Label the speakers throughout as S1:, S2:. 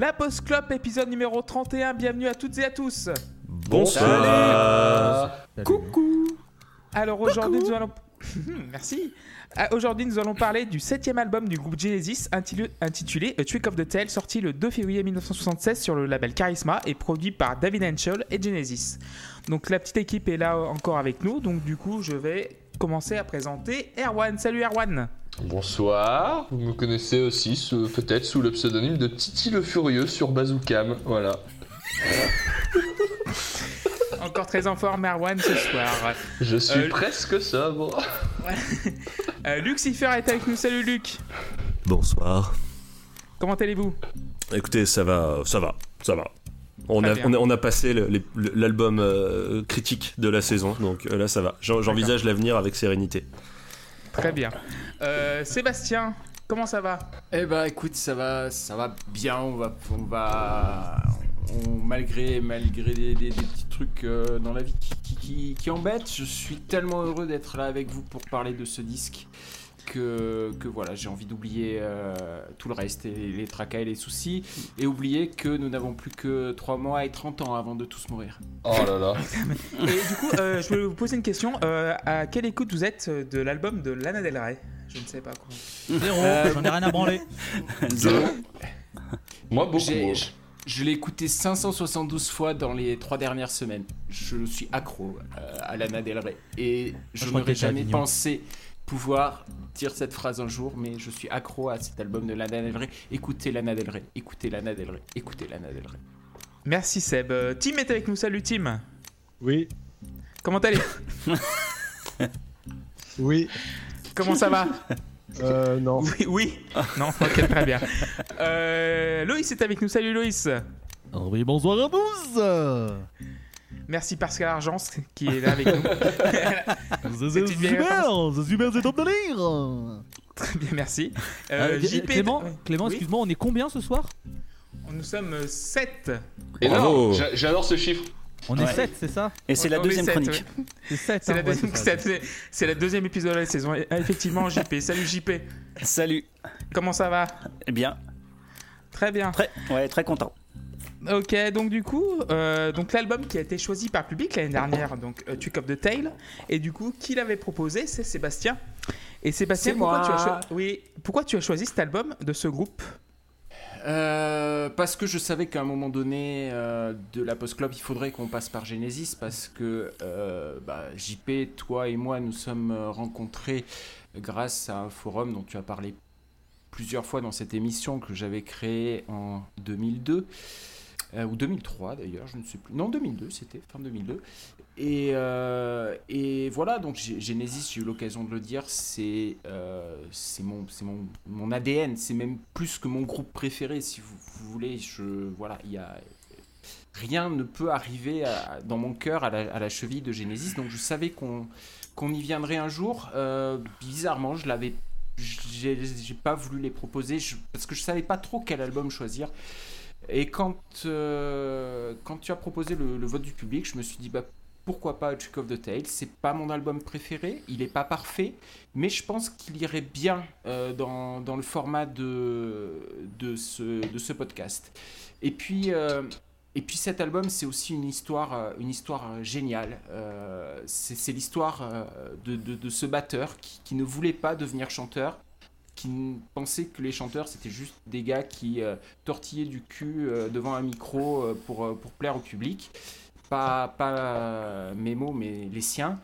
S1: La Post Club, épisode numéro 31. Bienvenue à toutes et à tous.
S2: Bonsoir.
S1: Coucou. Alors aujourd'hui, nous allons. Merci. Ah, Aujourd'hui, nous allons parler du septième album du groupe Genesis intitulé, intitulé A Trick of the Tail, sorti le 2 février 1976 sur le label Charisma et produit par David Henschel et Genesis. Donc la petite équipe est là encore avec nous, donc du coup, je vais commencer à présenter Erwan. Salut Erwan.
S2: Bonsoir. Vous me connaissez aussi peut-être sous le pseudonyme de Titi le Furieux sur Bazookam. Voilà.
S1: Encore très en forme Erwan ce soir.
S2: Je suis
S1: Euh,
S2: presque sobre.
S1: Euh, Lucifer est avec nous. Salut Luc.
S3: Bonsoir.
S1: Comment allez-vous?
S3: Écoutez, ça va, ça va, ça va. On a,
S1: bien.
S3: on a, on a passé l'album euh, critique de la saison, donc euh, là ça va. J'en- J'envisage l'avenir avec sérénité.
S1: Très bien. Euh, Sébastien, comment ça va?
S4: Eh bah écoute, ça va, ça va bien. On va, on va, malgré, malgré des, petits trucs euh, dans la vie qui embêtent, je suis tellement heureux d'être là avec vous pour parler de ce disque que, que voilà, j'ai envie d'oublier euh, tout le reste et les tracas et les soucis et oublier que nous n'avons plus que 3 mois et 30 ans avant de tous mourir.
S2: Oh là là.
S1: Et du coup, euh, je voulais vous poser une question. Euh, à quelle écoute vous êtes de l'album de Lana Del Rey? Je ne sais pas quoi.
S5: Zéro,
S4: Euh,
S5: j'en ai rien à branler.
S2: Moi beaucoup.
S4: Je, l'ai écouté 572 fois dans les trois dernières semaines. Je suis accro euh, à Lana Del Rey. Et je n'aurais jamais pensé pouvoir dire cette phrase un jour, mais je suis accro à cet album de Lana Del Rey. Écoutez Lana Del Rey, écoutez Lana Del Rey, écoutez Lana Del Rey.
S1: Merci Seb. Euh, Tim est avec nous. Salut Tim.
S6: Oui,
S1: Comment allez
S6: oui,
S1: Comment ça va?
S6: Euh, non.
S1: Oui, oui. Non, ok, très bien. Euh, Loïs est avec nous. Salut Loïs.
S5: Oh oui, bonsoir à tous.
S1: Merci Pascal Argence qui est là avec nous.
S5: C'est super, c'est super, c'est top de lire.
S1: Très bien, merci.
S5: Euh,
S1: Euh, JP
S5: Clément. Clément,
S1: Oui.
S5: excuse-moi, on est combien ce soir?
S1: Nous sommes 7.
S2: Et j'adore ce chiffre.
S5: On est 7, c'est ça?
S7: Et c'est la deuxième chronique.
S5: C'est 7.
S1: C'est la, deuxième- c'est- c'est la deuxième épisode de la saison. Ah, effectivement, JP. Salut JP.
S7: Salut.
S1: Comment ça va?
S7: Eh bien,
S1: Très bien.
S7: très, ouais, très content.
S1: Ok, donc du coup, euh, donc l'album qui a été choisi par le public l'année dernière, donc Trick of the Tail, et du coup, qui l'avait proposé, c'est Sébastien. Et Sébastien, pourquoi tu, as cho- oui, pourquoi tu as choisi cet album de ce groupe?
S4: Euh, parce que je savais qu'à un moment donné euh, de la Post Club, il faudrait qu'on passe par Genesis parce que euh, bah, JP, toi et moi, nous sommes euh, rencontrés grâce à un forum dont tu as parlé plusieurs fois dans cette émission que j'avais créée en 2002. Euh, ou 2003 d'ailleurs, je ne sais plus. Non, 2002, c'était fin 2002. Et, euh, et voilà, donc Genesis, j'ai eu l'occasion de le dire, c'est euh, mon, mon, mon ADN, c'est même plus que mon groupe préféré, si vous, voulez. Je, voilà, il y a, rien ne peut arriver dans mon cœur à la, à la cheville de Genesis, donc je savais qu'on qu'on y viendrait un jour. Euh, bizarrement, je l'avais, j'ai pas voulu les proposer parce que je savais pas trop quel album choisir. Et quand, euh, quand tu as proposé le, vote du public, je me suis dit, bah, pourquoi pas A Trick of the Tail? C'est pas mon album préféré, il est pas parfait, mais je pense qu'il irait bien euh, dans, dans le format de, de, ce, de ce podcast. Et puis, euh, et puis cet album, c'est aussi une histoire, une histoire géniale. C'est l'histoire de, de, de ce batteur qui, qui ne voulait pas devenir chanteur, qui pensait que les chanteurs, c'était juste des gars qui euh, tortillaient du cul euh, devant un micro euh, pour, pour plaire au public. Pas, pas mes mots, mais les siens.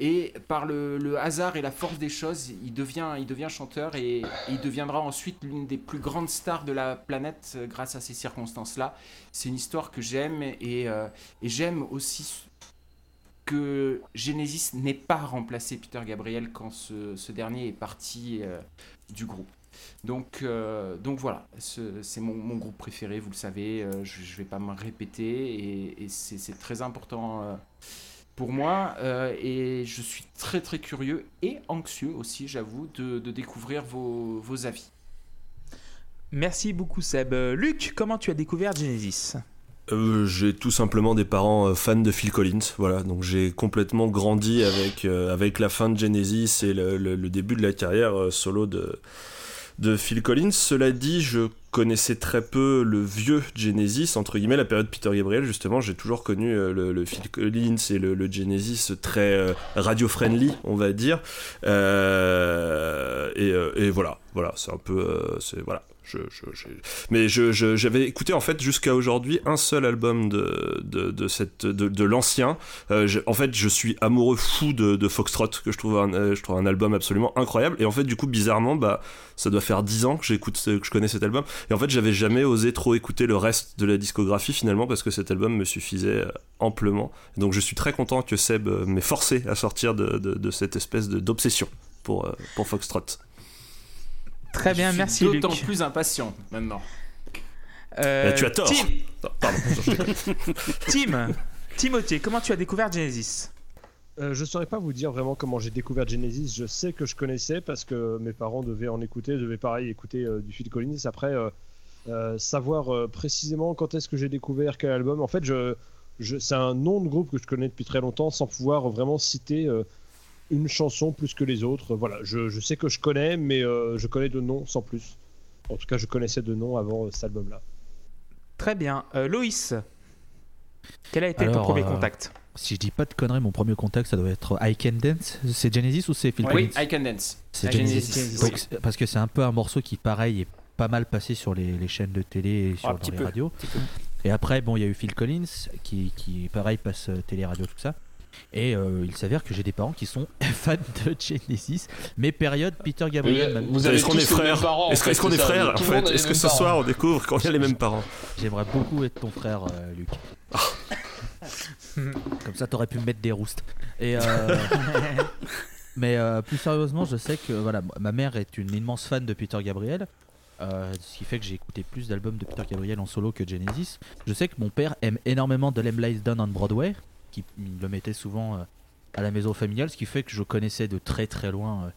S4: Et par le, le hasard et la force des choses, il devient, il devient chanteur et, il deviendra ensuite l'une des plus grandes stars de la planète grâce à ces circonstances-là. C'est une histoire que j'aime et, et j'aime aussi que Genesis n'ait pas remplacé Peter Gabriel quand ce, ce dernier est parti du groupe. Donc, euh, donc voilà, ce- c'est mon, groupe préféré, vous le savez, euh, je ne vais pas me répéter et, c'est très important euh, pour moi et je suis très très curieux et anxieux aussi, j'avoue, de, découvrir vos, vos avis.
S1: Merci beaucoup Seb. Luc, comment tu as découvert Genesis?
S3: Euh, j'ai tout simplement des parents euh, fans de Phil Collins, voilà. Donc j'ai complètement grandi avec euh, avec la fin de Genesis et le, début de la carrière euh, solo de de Phil Collins. Cela dit, je connaissais très peu le vieux Genesis, entre guillemets, la période Peter Gabriel, justement, j'ai toujours connu euh, le, le Phil Collins et le, Genesis très euh, radio-friendly, on va dire. Euh, et, euh, et voilà, voilà, c'est un peu. c'est, voilà. Je, je- mais je, je- j'avais écouté en fait jusqu'à aujourd'hui un seul album de, de, cette, de, de l'ancien. En fait, je suis amoureux fou de, Foxtrot, que je trouve, un, je trouve un album absolument incroyable. Et en fait, du coup, bizarrement, bah, ça doit faire 10 ans que j'écoute, que je connais cet album. Et en fait, j'avais jamais osé trop écouter le reste de la discographie finalement parce que cet album me suffisait euh, amplement. Donc, je suis très content que Seb euh, m'ait forcé à sortir de, de- de cette espèce de- d'obsession pour, euh, pour Foxtrot.
S1: Très bien,
S4: Je suis
S1: merci Luc.
S4: D'autant plus impatient maintenant.
S1: Euh,
S3: Euh, tu as tort.
S1: Tim,
S3: pardon.
S1: Tim, Timothée, comment tu as découvert Genesis?
S6: Euh, je saurais pas vous dire vraiment comment j'ai découvert Genesis. Je sais que je connaissais parce que mes parents devaient en écouter, devaient pareil écouter euh, du Phil Collins. Après, euh, euh, savoir euh, précisément quand est-ce que j'ai découvert quel album. En fait, je, je, c'est un nom de groupe que je connais depuis très longtemps sans pouvoir vraiment citer euh, une chanson plus que les autres. Voilà, je, je sais que je connais, mais euh, je connais de nom sans plus. En tout cas, je connaissais de nom avant euh, cet album-là.
S1: Très bien. Euh, Loïs, quel a été ton premier
S5: euh,
S1: contact?
S5: Si je dis pas de conneries, mon premier contact, ça doit être I Can Dance. C'est Genesis ou c'est Phil
S4: Oui,
S5: Collins
S4: I Can Dance.
S5: C'est Genesis.
S1: Genesis.
S5: Donc, c'est- parce que c'est un peu un morceau qui, pareil, est pas mal passé sur les, les chaînes de télé et sur
S4: petit
S5: les
S4: peu,
S5: radios.
S4: petit peu.
S5: Et après, bon, il y a eu Phil Collins qui, qui pareil, passe euh, télé, radio, tout ça. Et euh, il s'avère que j'ai des parents qui sont fans de Genesis, mais période Peter Gabriel. même.
S2: Vous avez
S3: Est-ce qu'on est
S2: tous les mêmes
S3: frères Est-ce qu'on est frères en fait Est-ce que ce soir
S2: parents.
S3: on découvre qu'on a les mêmes parents
S5: J'aimerais beaucoup être ton frère, euh, Luc. Comme ça, t'aurais pu me mettre des roustes. Et euh, mais euh, plus sérieusement, je sais que voilà, ma mère est une immense fan de Peter Gabriel. euh, ce qui fait que j'ai écouté plus d'albums de Peter Gabriel en solo que Genesis. Je sais que mon père aime énormément The Lamb Lies Down on Broadway, qui le mettait souvent à la maison familiale, ce qui fait que je connaissais de très très loin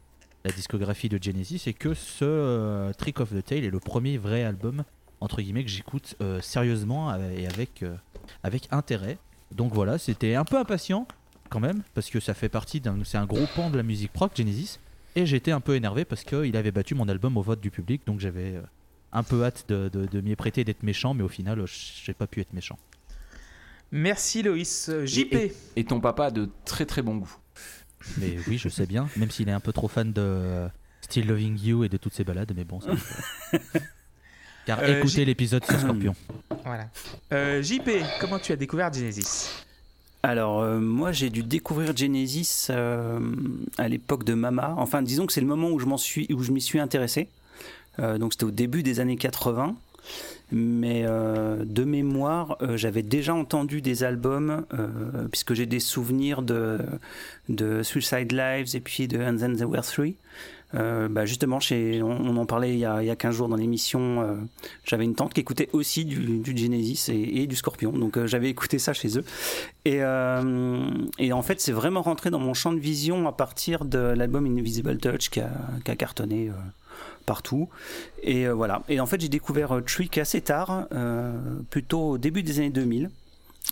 S5: la discographie de Genesis et que ce Trick of the Tail est le premier vrai album entre guillemets que j'écoute sérieusement et avec avec intérêt. Donc voilà, c'était un peu impatient quand même parce que ça fait partie d'un c'est un gros pan de la musique rock Genesis et j'étais un peu énervé parce qu'il avait battu mon album au vote du public donc j'avais euh, un peu hâte de, de- de m'y prêter d'être méchant mais au final euh, j'ai pas pu être méchant.
S1: Merci Loïs. Euh, JP,
S4: Et- Et ton papa a de très très bon goût.
S5: Mais oui, je sais bien, même s'il est un peu trop fan de Still Loving You et de toutes ces balades mais bon ça. Car
S1: Euh,
S5: écoutez
S1: J-
S5: l'épisode sur Scorpion.
S1: voilà. Euh, JP, comment tu as découvert Genesis?
S7: Alors, euh, moi, j'ai dû découvrir Genesis euh, à l'époque de Mama. Enfin, disons que c'est le moment où je m'en suis, où je m'y suis intéressé. Euh, donc, c'était au début des années 80. Mais euh, de mémoire, euh, j'avais déjà entendu des albums, euh, puisque j'ai des souvenirs de, de Suicide Lives et puis de And Then There Were Three. Euh, bah justement, chez, on, on en parlait il y, a, il y a 15 jours dans l'émission. euh, j'avais une tante qui écoutait aussi du, du Genesis et, et du Scorpion. Donc euh, j'avais écouté ça chez eux. Et, euh, et en fait, c'est vraiment rentré dans mon champ de vision à partir de l'album Invisible Touch qui a, qui a cartonné euh, partout. Et euh, voilà. Et en fait, j'ai découvert Trick assez tard, plutôt au début des années 2000.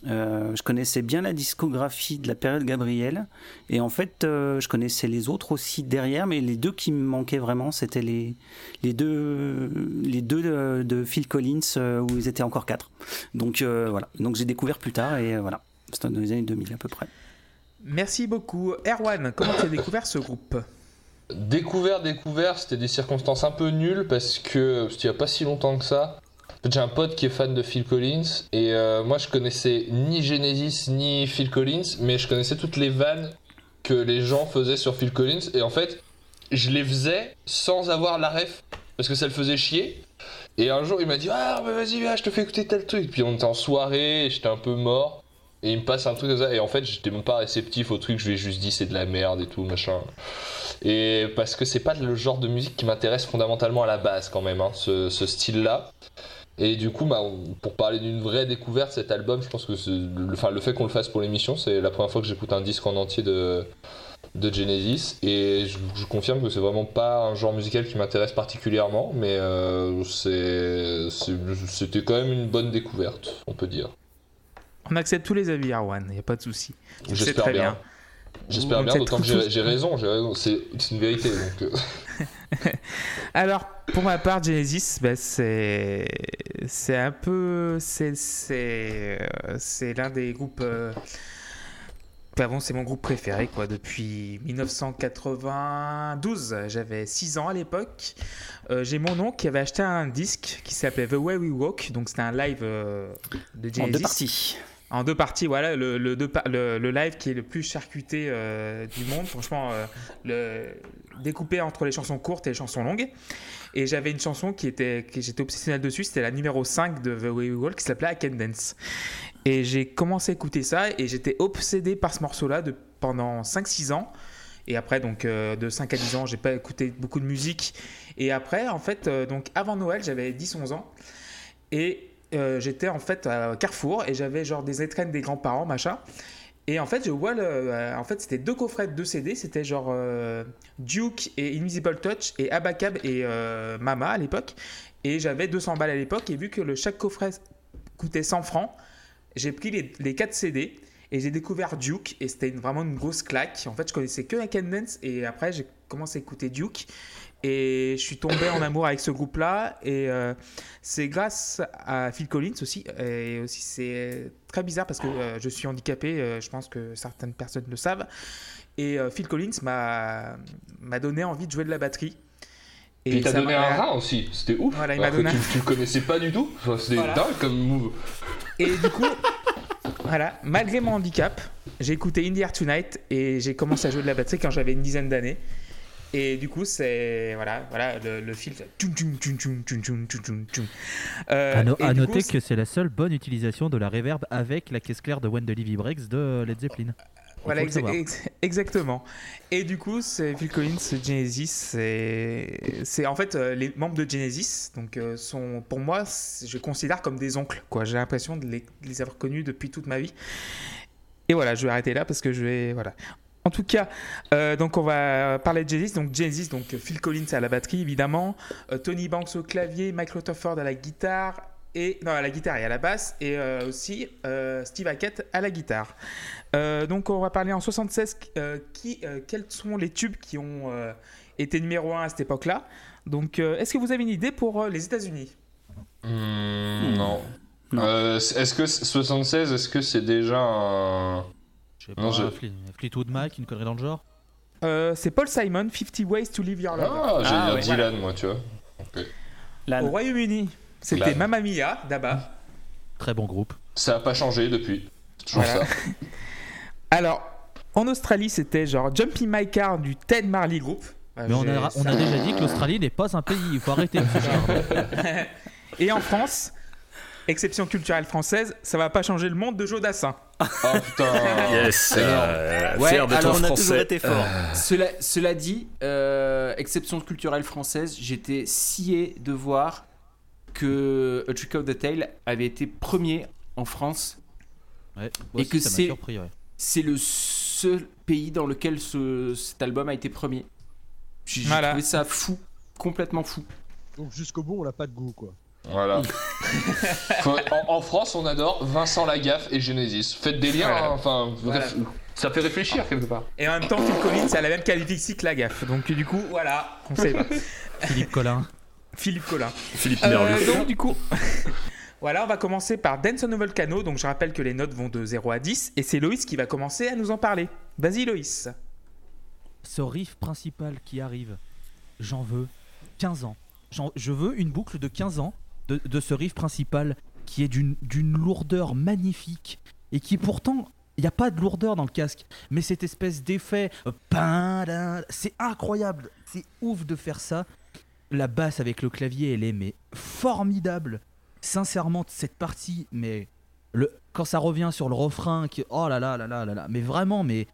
S7: Euh, je connaissais bien la discographie de la période Gabriel. Et en fait euh, je connaissais les autres aussi derrière mais les deux qui me manquaient vraiment c'était les, les deux les deux de, de Phil Collins euh, où ils étaient encore quatre. Donc euh, voilà. Donc j'ai découvert plus tard et euh, voilà. C'était dans les années 2000 à peu près.
S1: Merci beaucoup. Erwan, comment tu as découvert ce groupe?
S2: Découvert, découvert, c'était des circonstances un peu nulles parce que c'était il n'y a pas si longtemps que ça. J'ai un pote qui est fan de Phil Collins et euh, moi je connaissais ni Genesis ni Phil Collins, mais je connaissais toutes les vannes que les gens faisaient sur Phil Collins et en fait je les faisais sans avoir la ref parce que ça le faisait chier. Et un jour il m'a dit Ah, bah vas-y, viens, je te fais écouter tel truc. Puis on était en soirée, j'étais un peu mort. Et il me passe un truc comme ça. Et en fait, j'étais même pas réceptif au truc. Je lui ai juste dit c'est de la merde et tout, machin. Et parce que c'est pas le genre de musique qui m'intéresse fondamentalement à la base, quand même, hein, ce, ce style-là. Et du coup, bah, on- pour parler d'une vraie découverte, cet album, je pense que le, enfin, le fait qu'on le fasse pour l'émission, c'est la première fois que j'écoute un disque en entier de, de Genesis. Et je, je confirme que c'est vraiment pas un genre musical qui m'intéresse particulièrement, mais euh, c'était quand même une bonne découverte, on peut dire.
S1: On accepte tous les avis, Erwan, il n'y a pas de souci.
S2: J'espère bien.
S1: bien.
S2: J'espère bien, d'autant que j'ai j'ai raison, j'ai raison, c'est c'est une vérité. Donc, euh,
S1: Alors, pour ma part, Genesis, bah, c'est c'est un peu c'est c'est euh, c'est l'un des groupes. euh, enfin bon, c'est mon groupe préféré quoi depuis 1992. J'avais 6 ans à l'époque. Euh, J'ai mon oncle qui avait acheté un disque qui s'appelait The Way We Walk. Donc c'était un live euh, de
S7: En
S1: Genesis.
S7: deux parties.
S1: En deux parties, voilà, le, live qui est le plus charcuté euh, du monde. Franchement, euh, découpé entre les chansons courtes et les chansons longues. Et j'avais une chanson qui était, que j'étais obsessionnel dessus, c'était la numéro 5 de The Way We Walk qui s'appelait I Can Dance. Et j'ai commencé à écouter ça et j'étais obsédé par ce morceau-là pendant 5-6 ans. Et après, donc euh, de 5 à 10 ans, j'ai pas écouté beaucoup de musique. Et après, en fait, donc avant Noël, j'avais 10-11 ans. Et euh, j'étais en fait à Carrefour et j'avais genre des étrennes des grands-parents, machin. Et en fait, je vois le. euh, en fait, c'était deux coffrets de deux CD. C'était genre euh, Duke et Invisible Touch et Abacab et Mama à l'époque. Et j'avais 200 balles à l'époque. Et vu que le, chaque coffret coûtait 100 francs, j'ai pris les, les 4 CD et j'ai découvert Duke. Et c'était vraiment une grosse claque. En fait, je connaissais que la Dance. Et après, j'ai commencé à écouter Duke. Et je suis tombé en amour avec ce groupe-là. Et euh, c'est grâce à Phil Collins aussi. Et aussi, c'est très bizarre parce que euh, je suis handicapé. euh, je pense que certaines personnes le savent. Et Phil Collins m'a donné envie de jouer de la batterie.
S2: Et il t'a donné un rein aussi, c'était ouf.
S1: Voilà, il
S2: Alors
S1: m'a
S2: que
S1: donné
S2: tu, tu le connaissais pas du tout. Enfin, c'était
S1: Voilà.
S2: dingue comme move.
S1: Et du coup, voilà, malgré mon handicap, j'ai écouté In the Air Tonight et j'ai commencé à jouer de la batterie quand j'avais une dizaine d'années. Et du coup, c'est voilà, voilà le, le fil. Euh,
S5: à, no à noter que c'est la seule bonne utilisation de la reverb avec la caisse claire de Wendelin Vibrex de Led Zeppelin. Euh, voilà,
S1: exa exactement. Et du coup, c'est Phil Collins, Genesis, c'est en fait euh, les membres de Genesis, donc euh, sont pour moi, je considère comme des oncles. J'ai l'impression de de les avoir connus depuis toute ma vie. Et voilà, je vais arrêter là parce que je vais. Voilà. En tout cas, euh, donc on va parler de Genesis. Donc Genesis, donc euh, Phil Collins à la batterie évidemment, euh, Tony Banks au clavier, Mike Rutherford à la guitare et non à la guitare et à la basse et euh, aussi euh, Steve Hackett à la guitare. Euh, donc on va parler en 76 euh, qui, euh, quels sont les tubes qui ont euh, été numéro 1 à cette époque-là. Donc euh, est-ce que vous avez une idée pour euh, les États-Unis?
S2: Hmm, non.
S7: Non.
S2: Euh, est-ce que 76, est-ce que c'est déjà un.
S5: Je sais
S2: Non,
S5: pas,
S2: je-
S5: Fle- Fleetwood Mac, une connerie dans le genre.
S1: Euh, C'est Paul Simon, 50 Ways to Live Your Love.
S2: Ah, j'ai
S1: Ah,
S2: dire
S1: ouais,
S2: Dylan, moi, tu vois.
S7: Lan.
S1: Au Royaume-Uni, c'était. Mamma Mia d'Abba.
S5: Très bon groupe.
S2: Ça a pas changé depuis. C'est toujours
S1: Voilà.
S2: ça.
S1: Alors, en Australie, c'était genre Jumpy My Car du Ted Marley Group. Euh,
S5: Mais on a, on a déjà dit que l'Australie n'est pas un pays. Il faut arrêter.
S1: Et en France, exception culturelle française, ça va pas changer le monde de Joe Dassin.
S2: Oh putain.
S3: Yes, euh,
S4: Ouais,
S3: fier d'être
S4: alors
S7: on a toujours été fort.
S4: Cela, cela dit, euh, exception culturelle française, j'étais scié de voir que A Trick of the Tail avait été premier en France.
S5: Ouais,
S4: Et
S5: aussi,
S4: que c'est-
S5: surpris. ouais.
S4: C'est le seul pays dans lequel ce- cet album a été premier. J'ai j'ai
S1: Voilà.
S4: trouvé ça fou, complètement fou.
S6: Donc jusqu'au bout, on n'a pas de goût, quoi.
S2: Voilà. En, en France, on adore Vincent Lagaffe et Genesis. Faites des liens,
S1: Voilà.
S2: hein, enfin,
S1: Voilà.
S2: ça fait réfléchir quelque part.
S1: Et en même temps, Phil Collins a la même qualification que la gaffe. Donc du coup, voilà, on sait pas.
S5: Philippe Collin.
S1: Philippe Collin.
S3: Philippe
S1: Euh,
S3: Merlu.
S1: donc du coup, voilà, on va commencer par Dance on a Volcano. Donc je rappelle que les notes vont de 0 à 10 et c'est Loïs qui va commencer à nous en parler. Vas-y Loïs.
S5: Ce riff principal qui arrive, j'en veux 15 ans. Je veux une boucle de 15 ans de, ce riff principal qui est d'une lourdeur magnifique et qui pourtant, il n'y a pas de lourdeur dans le casque, mais cette espèce d'effet, euh, c'est incroyable, c'est ouf de faire ça. La basse avec le clavier, elle est mais formidable. Sincèrement, cette partie, mais le, quand ça revient sur le refrain, qui, oh là là là là là là, mais vraiment, mais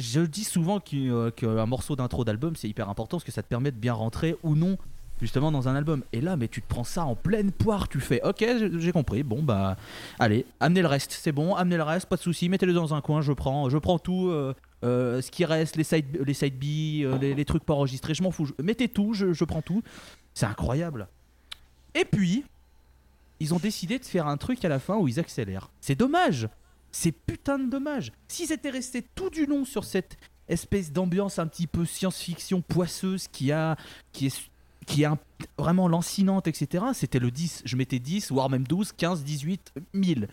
S5: je dis souvent euh, qu'un morceau d'intro d'album c'est hyper important parce que ça te permet de bien rentrer ou non justement dans un album. Et là, mais tu te prends ça en pleine poire, tu fais ok, j'ai compris, bon bah allez, amenez le reste, c'est bon, amenez le reste, pas de souci, mettez-le dans un coin, je prends, je prends tout, euh, euh, ce qui reste, les side, les side B, euh, les, trucs pas enregistrés, je m'en fous, mettez tout, je, je prends tout. C'est incroyable. Et puis, ils ont décidé de faire un truc à la fin où ils accélèrent. C'est dommage. C'est putain de dommage. S'ils étaient restés tout du long sur cette espèce d'ambiance un petit peu science-fiction poisseuse qui a qui est qui est vraiment lancinante, etc. C'était le 10. Je mettais 10, voire même 12, 15, 18, 1000.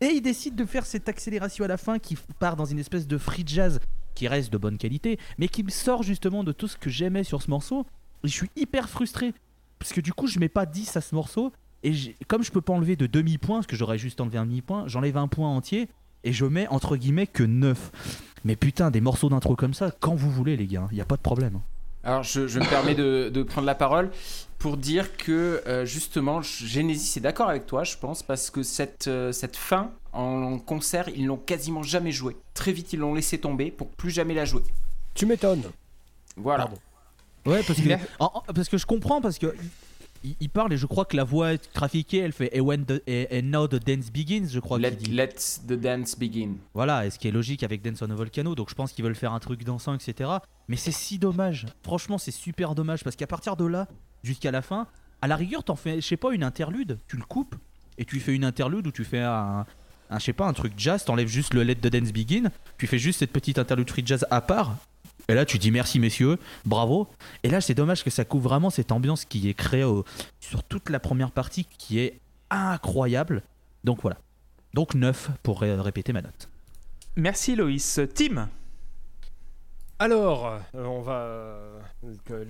S5: Et ils décident de faire cette accélération à la fin qui part dans une espèce de free jazz qui reste de bonne qualité, mais qui me sort justement de tout ce que j'aimais sur ce morceau. Et je suis hyper frustré. Parce que du coup, je mets pas 10 à ce morceau. Et comme je peux pas enlever de demi-point, parce que j'aurais juste enlevé un demi-point, j'enlève un point entier. Et je mets entre guillemets que 9. Mais putain, des morceaux d'intro comme ça, quand vous voulez, les gars, il y a pas de problème.
S4: Alors, je, je me permets de, de prendre la parole pour dire que euh, justement, Genesis est d'accord avec toi, je pense, parce que cette, euh, cette fin en concert, ils l'ont quasiment jamais joué. Très vite, ils l'ont laissé tomber pour plus jamais la jouer.
S6: Tu m'étonnes.
S4: Voilà.
S6: Pardon.
S5: Ouais, parce que,
S1: Mer-
S5: en- en- parce que je comprends, parce que il, il parle et je crois que la voix trafiquée, elle fait And, when the- and- now the dance begins, je crois
S4: Let,
S5: dit.
S4: let the dance begin.
S5: Voilà, et ce qui est logique avec Dance on a Volcano, donc je pense qu'ils veulent faire un truc dansant, etc. Mais c'est si dommage. Franchement, c'est super dommage parce qu'à partir de là, jusqu'à la fin, à la rigueur, t'en fais, je sais pas, une interlude, tu le coupes et tu fais une interlude où tu fais un, un je sais pas, un truc jazz, t'enlèves juste le Let the Dance Begin, tu fais juste cette petite interlude free jazz à part. Et là, tu dis merci messieurs, bravo. Et là, c'est dommage que ça couvre vraiment cette ambiance qui est créée au- sur toute la première partie qui est incroyable. Donc voilà. Donc 9 pour ré- répéter ma note.
S1: Merci Loïs. Tim
S6: Alors, euh, on va euh,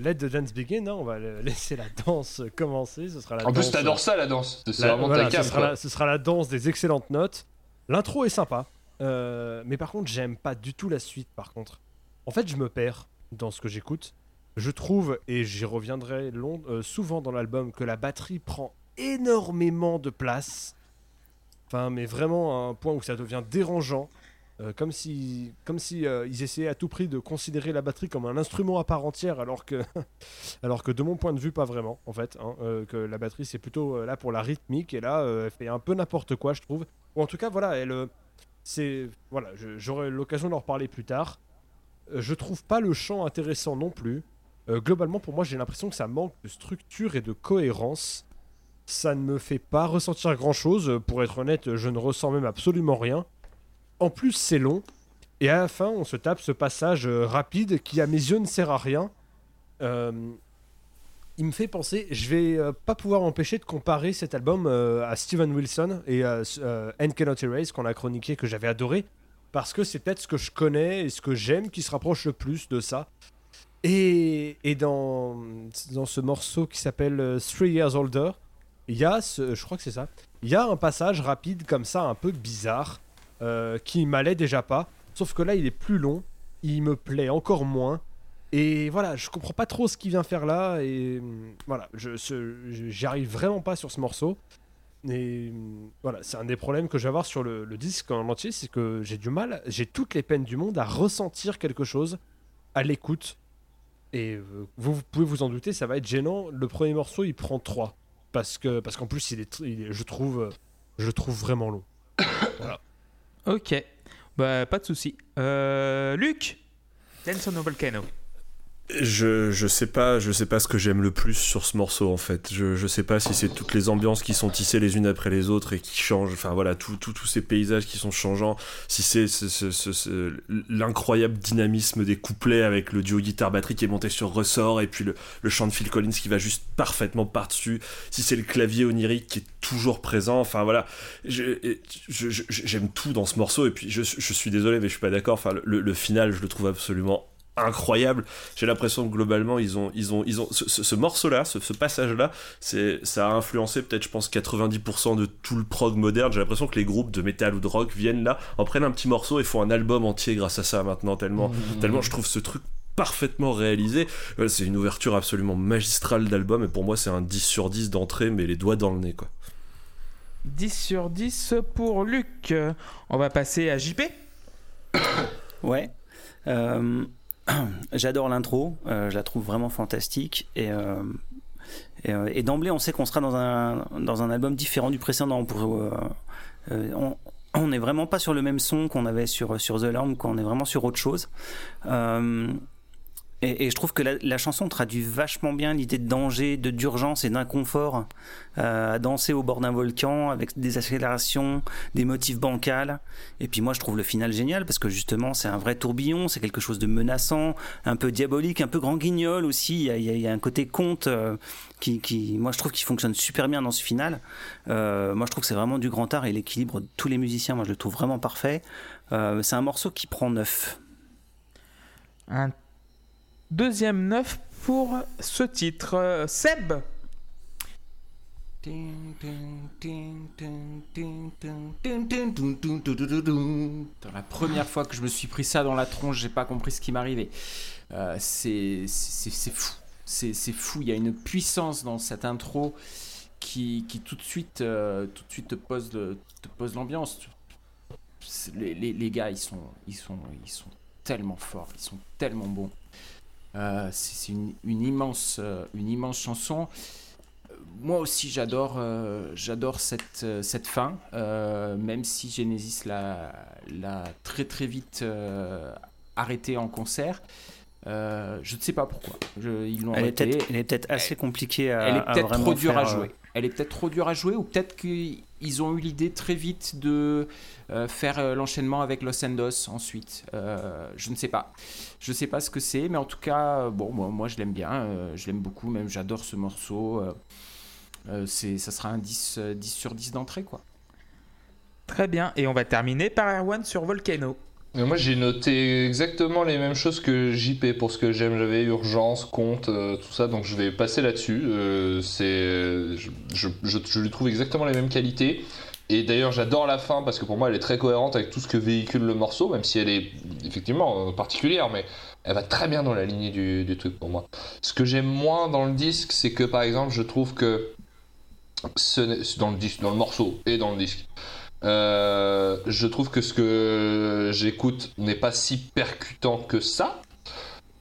S6: let the dance begin. hein, on va laisser la danse commencer. Ce sera la
S2: En plus,
S6: danse,
S2: t'adores ça la danse. C'est vraiment
S6: voilà,
S2: ta cam.
S6: ce, sera
S2: quoi.
S6: la, ce sera la danse des excellentes notes. L'intro est sympa, euh, mais par contre, j'aime pas du tout la suite. Par contre, en fait, je me perds dans ce que j'écoute. Je trouve, et j'y reviendrai euh, souvent dans l'album, que la batterie prend énormément de place. Enfin, mais vraiment à un point où ça devient dérangeant. Euh, comme si, comme si euh, ils essayaient à tout prix de considérer la batterie comme un instrument à part entière, alors que, alors que de mon point de vue, pas vraiment, en fait. hein, que la batterie, c'est plutôt là pour la rythmique, et là, elle fait un peu n'importe quoi, je trouve. Ou en tout cas, voilà, c'est, voilà, j'aurai l'occasion d'en reparler plus tard. Je trouve pas le chant intéressant non plus. Euh, globalement, pour moi, j'ai l'impression que ça manque de structure et de cohérence. Ça ne me fait pas ressentir grand chose. Pour être honnête, je ne ressens même absolument rien. En plus, c'est long. Et à la fin, on se tape ce passage euh, rapide qui, à mes yeux, ne sert à rien. Euh, il me fait penser, je vais pas pouvoir m'empêcher de comparer cet album à Steven Wilson et à And Cannot Erase qu'on a chroniqué, que j'avais adoré, parce que c'est peut-être ce que je connais et ce que j'aime qui se rapproche le plus de ça. Et, et dans, dans ce morceau qui s'appelle euh, Three Years Older, il y a, ce, je crois que c'est ça, il y a un passage rapide comme ça, un peu bizarre, euh, qui m'allait déjà pas, sauf que là il est plus long, il me plaît encore moins. Et voilà, je comprends pas trop ce qu'il vient faire là, et voilà, je, ce- je- j'y arrive vraiment pas sur ce morceau. Et voilà, c'est un des problèmes que je vais avoir sur le, disque en entier, c'est que j'ai du mal, j'ai toutes les peines du monde à ressentir quelque chose à l'écoute. Et euh, vous, pouvez vous en douter, ça va être gênant. Le premier morceau, il prend 3. Parce que parce qu'en plus, il est, je, trouve, je trouve vraiment long.
S1: Ok. Bah, pas de souci. Euh, Luc Dance on a Volcano.
S3: Je, je sais pas je sais pas ce que j'aime le plus sur ce morceau en fait. Je, je sais pas si c'est toutes les ambiances qui sont tissées les unes après les autres et qui changent. Enfin voilà tout- tout- tous ces paysages qui sont changeants. Si c'est ce- ce- ce- ce- l'incroyable dynamisme des couplets avec le duo guitare batterie qui est monté sur ressort et puis le, le chant de Phil Collins qui va juste parfaitement par dessus si c'est le clavier onirique qui est toujours présent. Enfin voilà. J'aime tout dans ce morceau et puis je, je suis désolé mais je suis pas d'accord. Enfin le, le final je le trouve absolument incroyable j'ai l'impression que globalement ils ont ils ont ils ont ce, ce- ce morceau là ce, ce passage là c'est ça a influencé peut-être je pense 90% de tout le prog moderne j'ai l'impression que les groupes de métal ou de rock viennent là en prennent un petit morceau et font un album entier grâce à ça maintenant tellement tellement je trouve ce truc parfaitement réalisé Euh, c'est une ouverture absolument magistrale d'album et pour moi c'est un 10 sur 10 d'entrée mais les doigts dans le nez quoi
S1: 10 sur 10 pour Luc. On va passer à JP.
S7: Ouais. Euh, J'adore l'intro, euh, je la trouve vraiment fantastique. Et, euh, euh, et d'emblée, on sait qu'on sera dans un, dans un album différent du précédent. On- n'est vraiment pas sur le même son qu'on avait sur, sur The Lamb, qu'on est vraiment sur autre chose. Et, je trouve que la, chanson traduit vachement bien l'idée de danger, de d'urgence et d'inconfort euh, à danser au bord d'un volcan avec des accélérations, des motifs bancals. Et puis moi je trouve le final génial parce que justement c'est un vrai tourbillon, c'est quelque chose de menaçant, un peu diabolique, un peu grand guignol aussi. Il y a, un côté conte euh, qui, qui, moi je trouve qu'il fonctionne super bien dans ce final. Euh, moi je trouve que c'est vraiment du grand art et l'équilibre de tous les musiciens, moi je le trouve vraiment parfait. c'est un morceau qui prend neuf.
S1: Deuxième neuf pour ce titre. Seb
S4: la première fois que je me suis pris ça dans la tronche, j'ai pas compris ce qui m'arrivait. Euh, c'est fou. C'est fou. Il y a une puissance dans cette intro qui, tout de suite, euh, tout de suite te pose l'ambiance. Les, les, les, gars, ils sont, ils sont, ils sont tellement forts, ils sont tellement bons. Euh, c'est une, immense, euh, une immense chanson. Moi aussi, j'adore, euh, j'adore cette, fin, même si Genesis l'a, l'a très très vite arrêté en concert. Je ne sais pas pourquoi. ils l'ont
S7: elle, est peut-être, elle est peut-être assez compliquée à
S4: Elle est peut-être trop dure
S7: à
S4: jouer. Elle est peut-être trop dure à jouer, ou peut-être qu'ils ont eu l'idée très vite de euh, faire euh, l'enchaînement avec Los Andos ensuite. Euh, je ne sais pas. Je ne sais pas ce que c'est, mais en tout cas, bon, moi, moi je l'aime bien. je l'aime beaucoup, même j'adore ce morceau. c'est, ça sera un 10, 10 sur 10 d'entrée, quoi.
S1: Très bien. Et on va terminer par Erwan sur Volcano.
S2: Moi j'ai noté exactement les mêmes choses que JP pour ce que j'aime. J'avais urgence, compte, tout ça, donc je vais passer là-dessus. c'est, je, je, lui trouve exactement les mêmes qualités. Et d'ailleurs, j'adore la fin parce que pour moi, elle est très cohérente avec tout ce que véhicule le morceau, même si elle est effectivement euh, particulière, mais elle va très bien dans la lignée du, truc pour moi. Ce que j'aime moins dans le disque, c'est que par exemple, je trouve que dans le disque, dans le morceau et dans le disque, euh, je trouve que ce que j'écoute n'est pas si percutant que ça.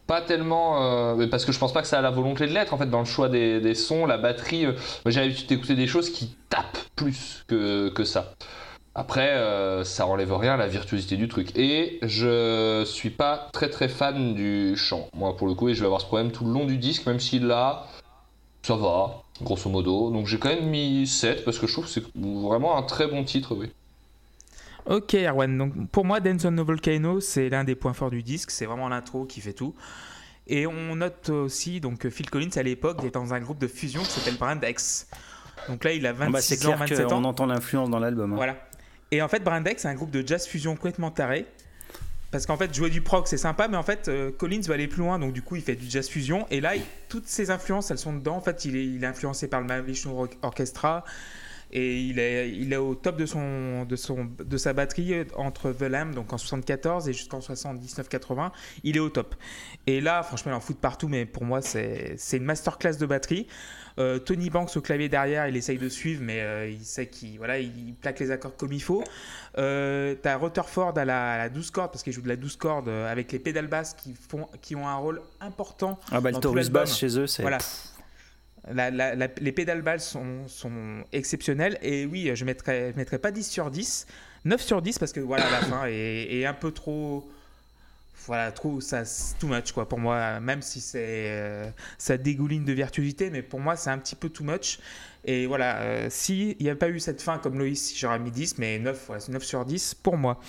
S2: Pas tellement euh, parce que je pense pas que ça a la volonté de l'être en fait dans le choix des, sons la batterie euh, j'ai l'habitude d'écouter des choses qui tapent plus que, que ça. Après ça enlève rien à la virtuosité du truc. Et je suis pas très très fan du chant moi pour le coup et je vais avoir ce problème tout le long du disque même si là ça va grosso modo donc j'ai quand même mis 7 parce que je trouve que c'est vraiment un très bon titre oui
S1: Ok, Erwan. Donc pour moi, Dance on No Volcano, c'est l'un des points forts du disque. C'est vraiment l'intro qui fait tout. Et on note aussi donc Phil Collins à l'époque était dans un groupe de fusion qui s'appelle Brand X. Donc là, il a 26 ah bah, ans, 27 ans.
S7: On entend l'influence dans l'album. Hein.
S1: Voilà. Et en fait, Brand X, c'est un groupe de jazz fusion complètement taré. Parce qu'en fait, jouer du prog, c'est sympa, mais en fait, euh, Collins va aller plus loin, donc du coup, il fait du jazz fusion. Et là, toutes ses influences, elles sont dedans. En fait, il est, influencé par le Mahavishnu Orchestra, et il est, il est au top de, son, de, son, de sa batterie entre The Lamb, donc en 74 et jusqu'en 79-80. Il est au top. Et là, franchement, il en fout partout, mais pour moi, c'est une masterclass de batterie. Euh, Tony Banks au clavier derrière, il essaye de suivre, mais euh, il sait qu'il voilà, il plaque les accords comme il faut. Euh, T'as Rutherford à la, à la 12 cordes, parce qu'il joue de la 12 cordes avec les pédales basses qui, font, qui ont un rôle important.
S7: Ah bah
S1: dans
S7: le basse chez eux, c'est.
S1: Voilà les pédales balles sont, sont, exceptionnelles. Et oui, je ne mettrais, mettrais, pas 10 sur 10, 9 sur 10 parce que voilà, la fin est, un peu trop. Voilà, trop, ça, too much quoi pour moi, même si c'est, euh, ça dégouline de virtuosité, mais pour moi c'est un petit peu too much. Et voilà, euh, s'il n'y a pas eu cette fin comme Loïs, j'aurais mis 10, mais 9, 9 sur 10 pour moi.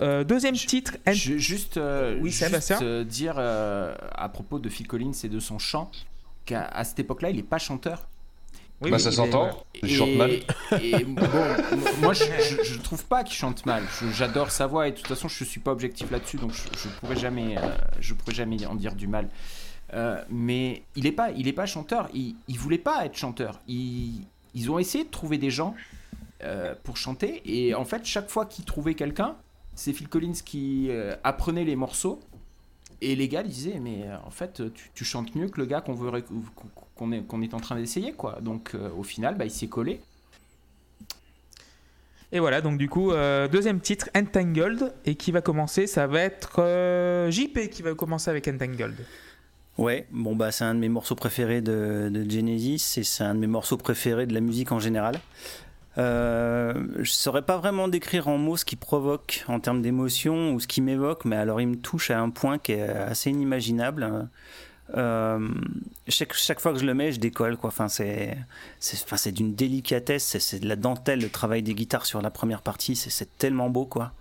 S1: Euh, deuxième titre.
S4: juste, oui, juste dire à propos de Phil Collins et de son chant, à cette époque-là, il n'est pas chanteur.
S2: Oui, bah ça s'entend, il chante mal.
S4: Et bon, moi je, je, trouve pas qu'il chante mal. J'adore sa voix et de toute façon je suis pas objectif là-dessus donc je, je pourrais jamais, euh, je pourrais jamais en dire du mal. Euh, mais il est pas, il est pas chanteur. Il, il voulait pas être chanteur. Il, ils ont essayé de trouver des gens euh, pour chanter et en fait chaque fois qu'ils trouvaient quelqu'un, c'est Phil Collins qui apprenait les morceaux et les gars disaient, mais en fait, tu, chantes mieux que le gars qu'on veut qu'on est, qu'on est en train d'essayer, quoi. Donc, euh, au final, bah, il s'est collé.
S1: Et voilà, donc du coup, euh, deuxième titre, Entangled, et qui va commencer, ça va être JP qui va commencer avec Entangled.
S7: Ouais, bon bah c'est un de mes morceaux préférés de, de Genesis, et c'est un de mes morceaux préférés de la musique en général. Euh, je saurais pas vraiment décrire en mots ce qui provoque en termes d'émotion ou ce qui m'évoque, mais alors il me touche à un point qui est assez inimaginable. Euh, chaque, chaque, fois que je le mets, je décolle. Quoi. Enfin, c'est, c'est, enfin, c'est d'une délicatesse, c'est, de la dentelle, le travail des guitares sur la première partie, c'est, c'est tellement beau. Quoi.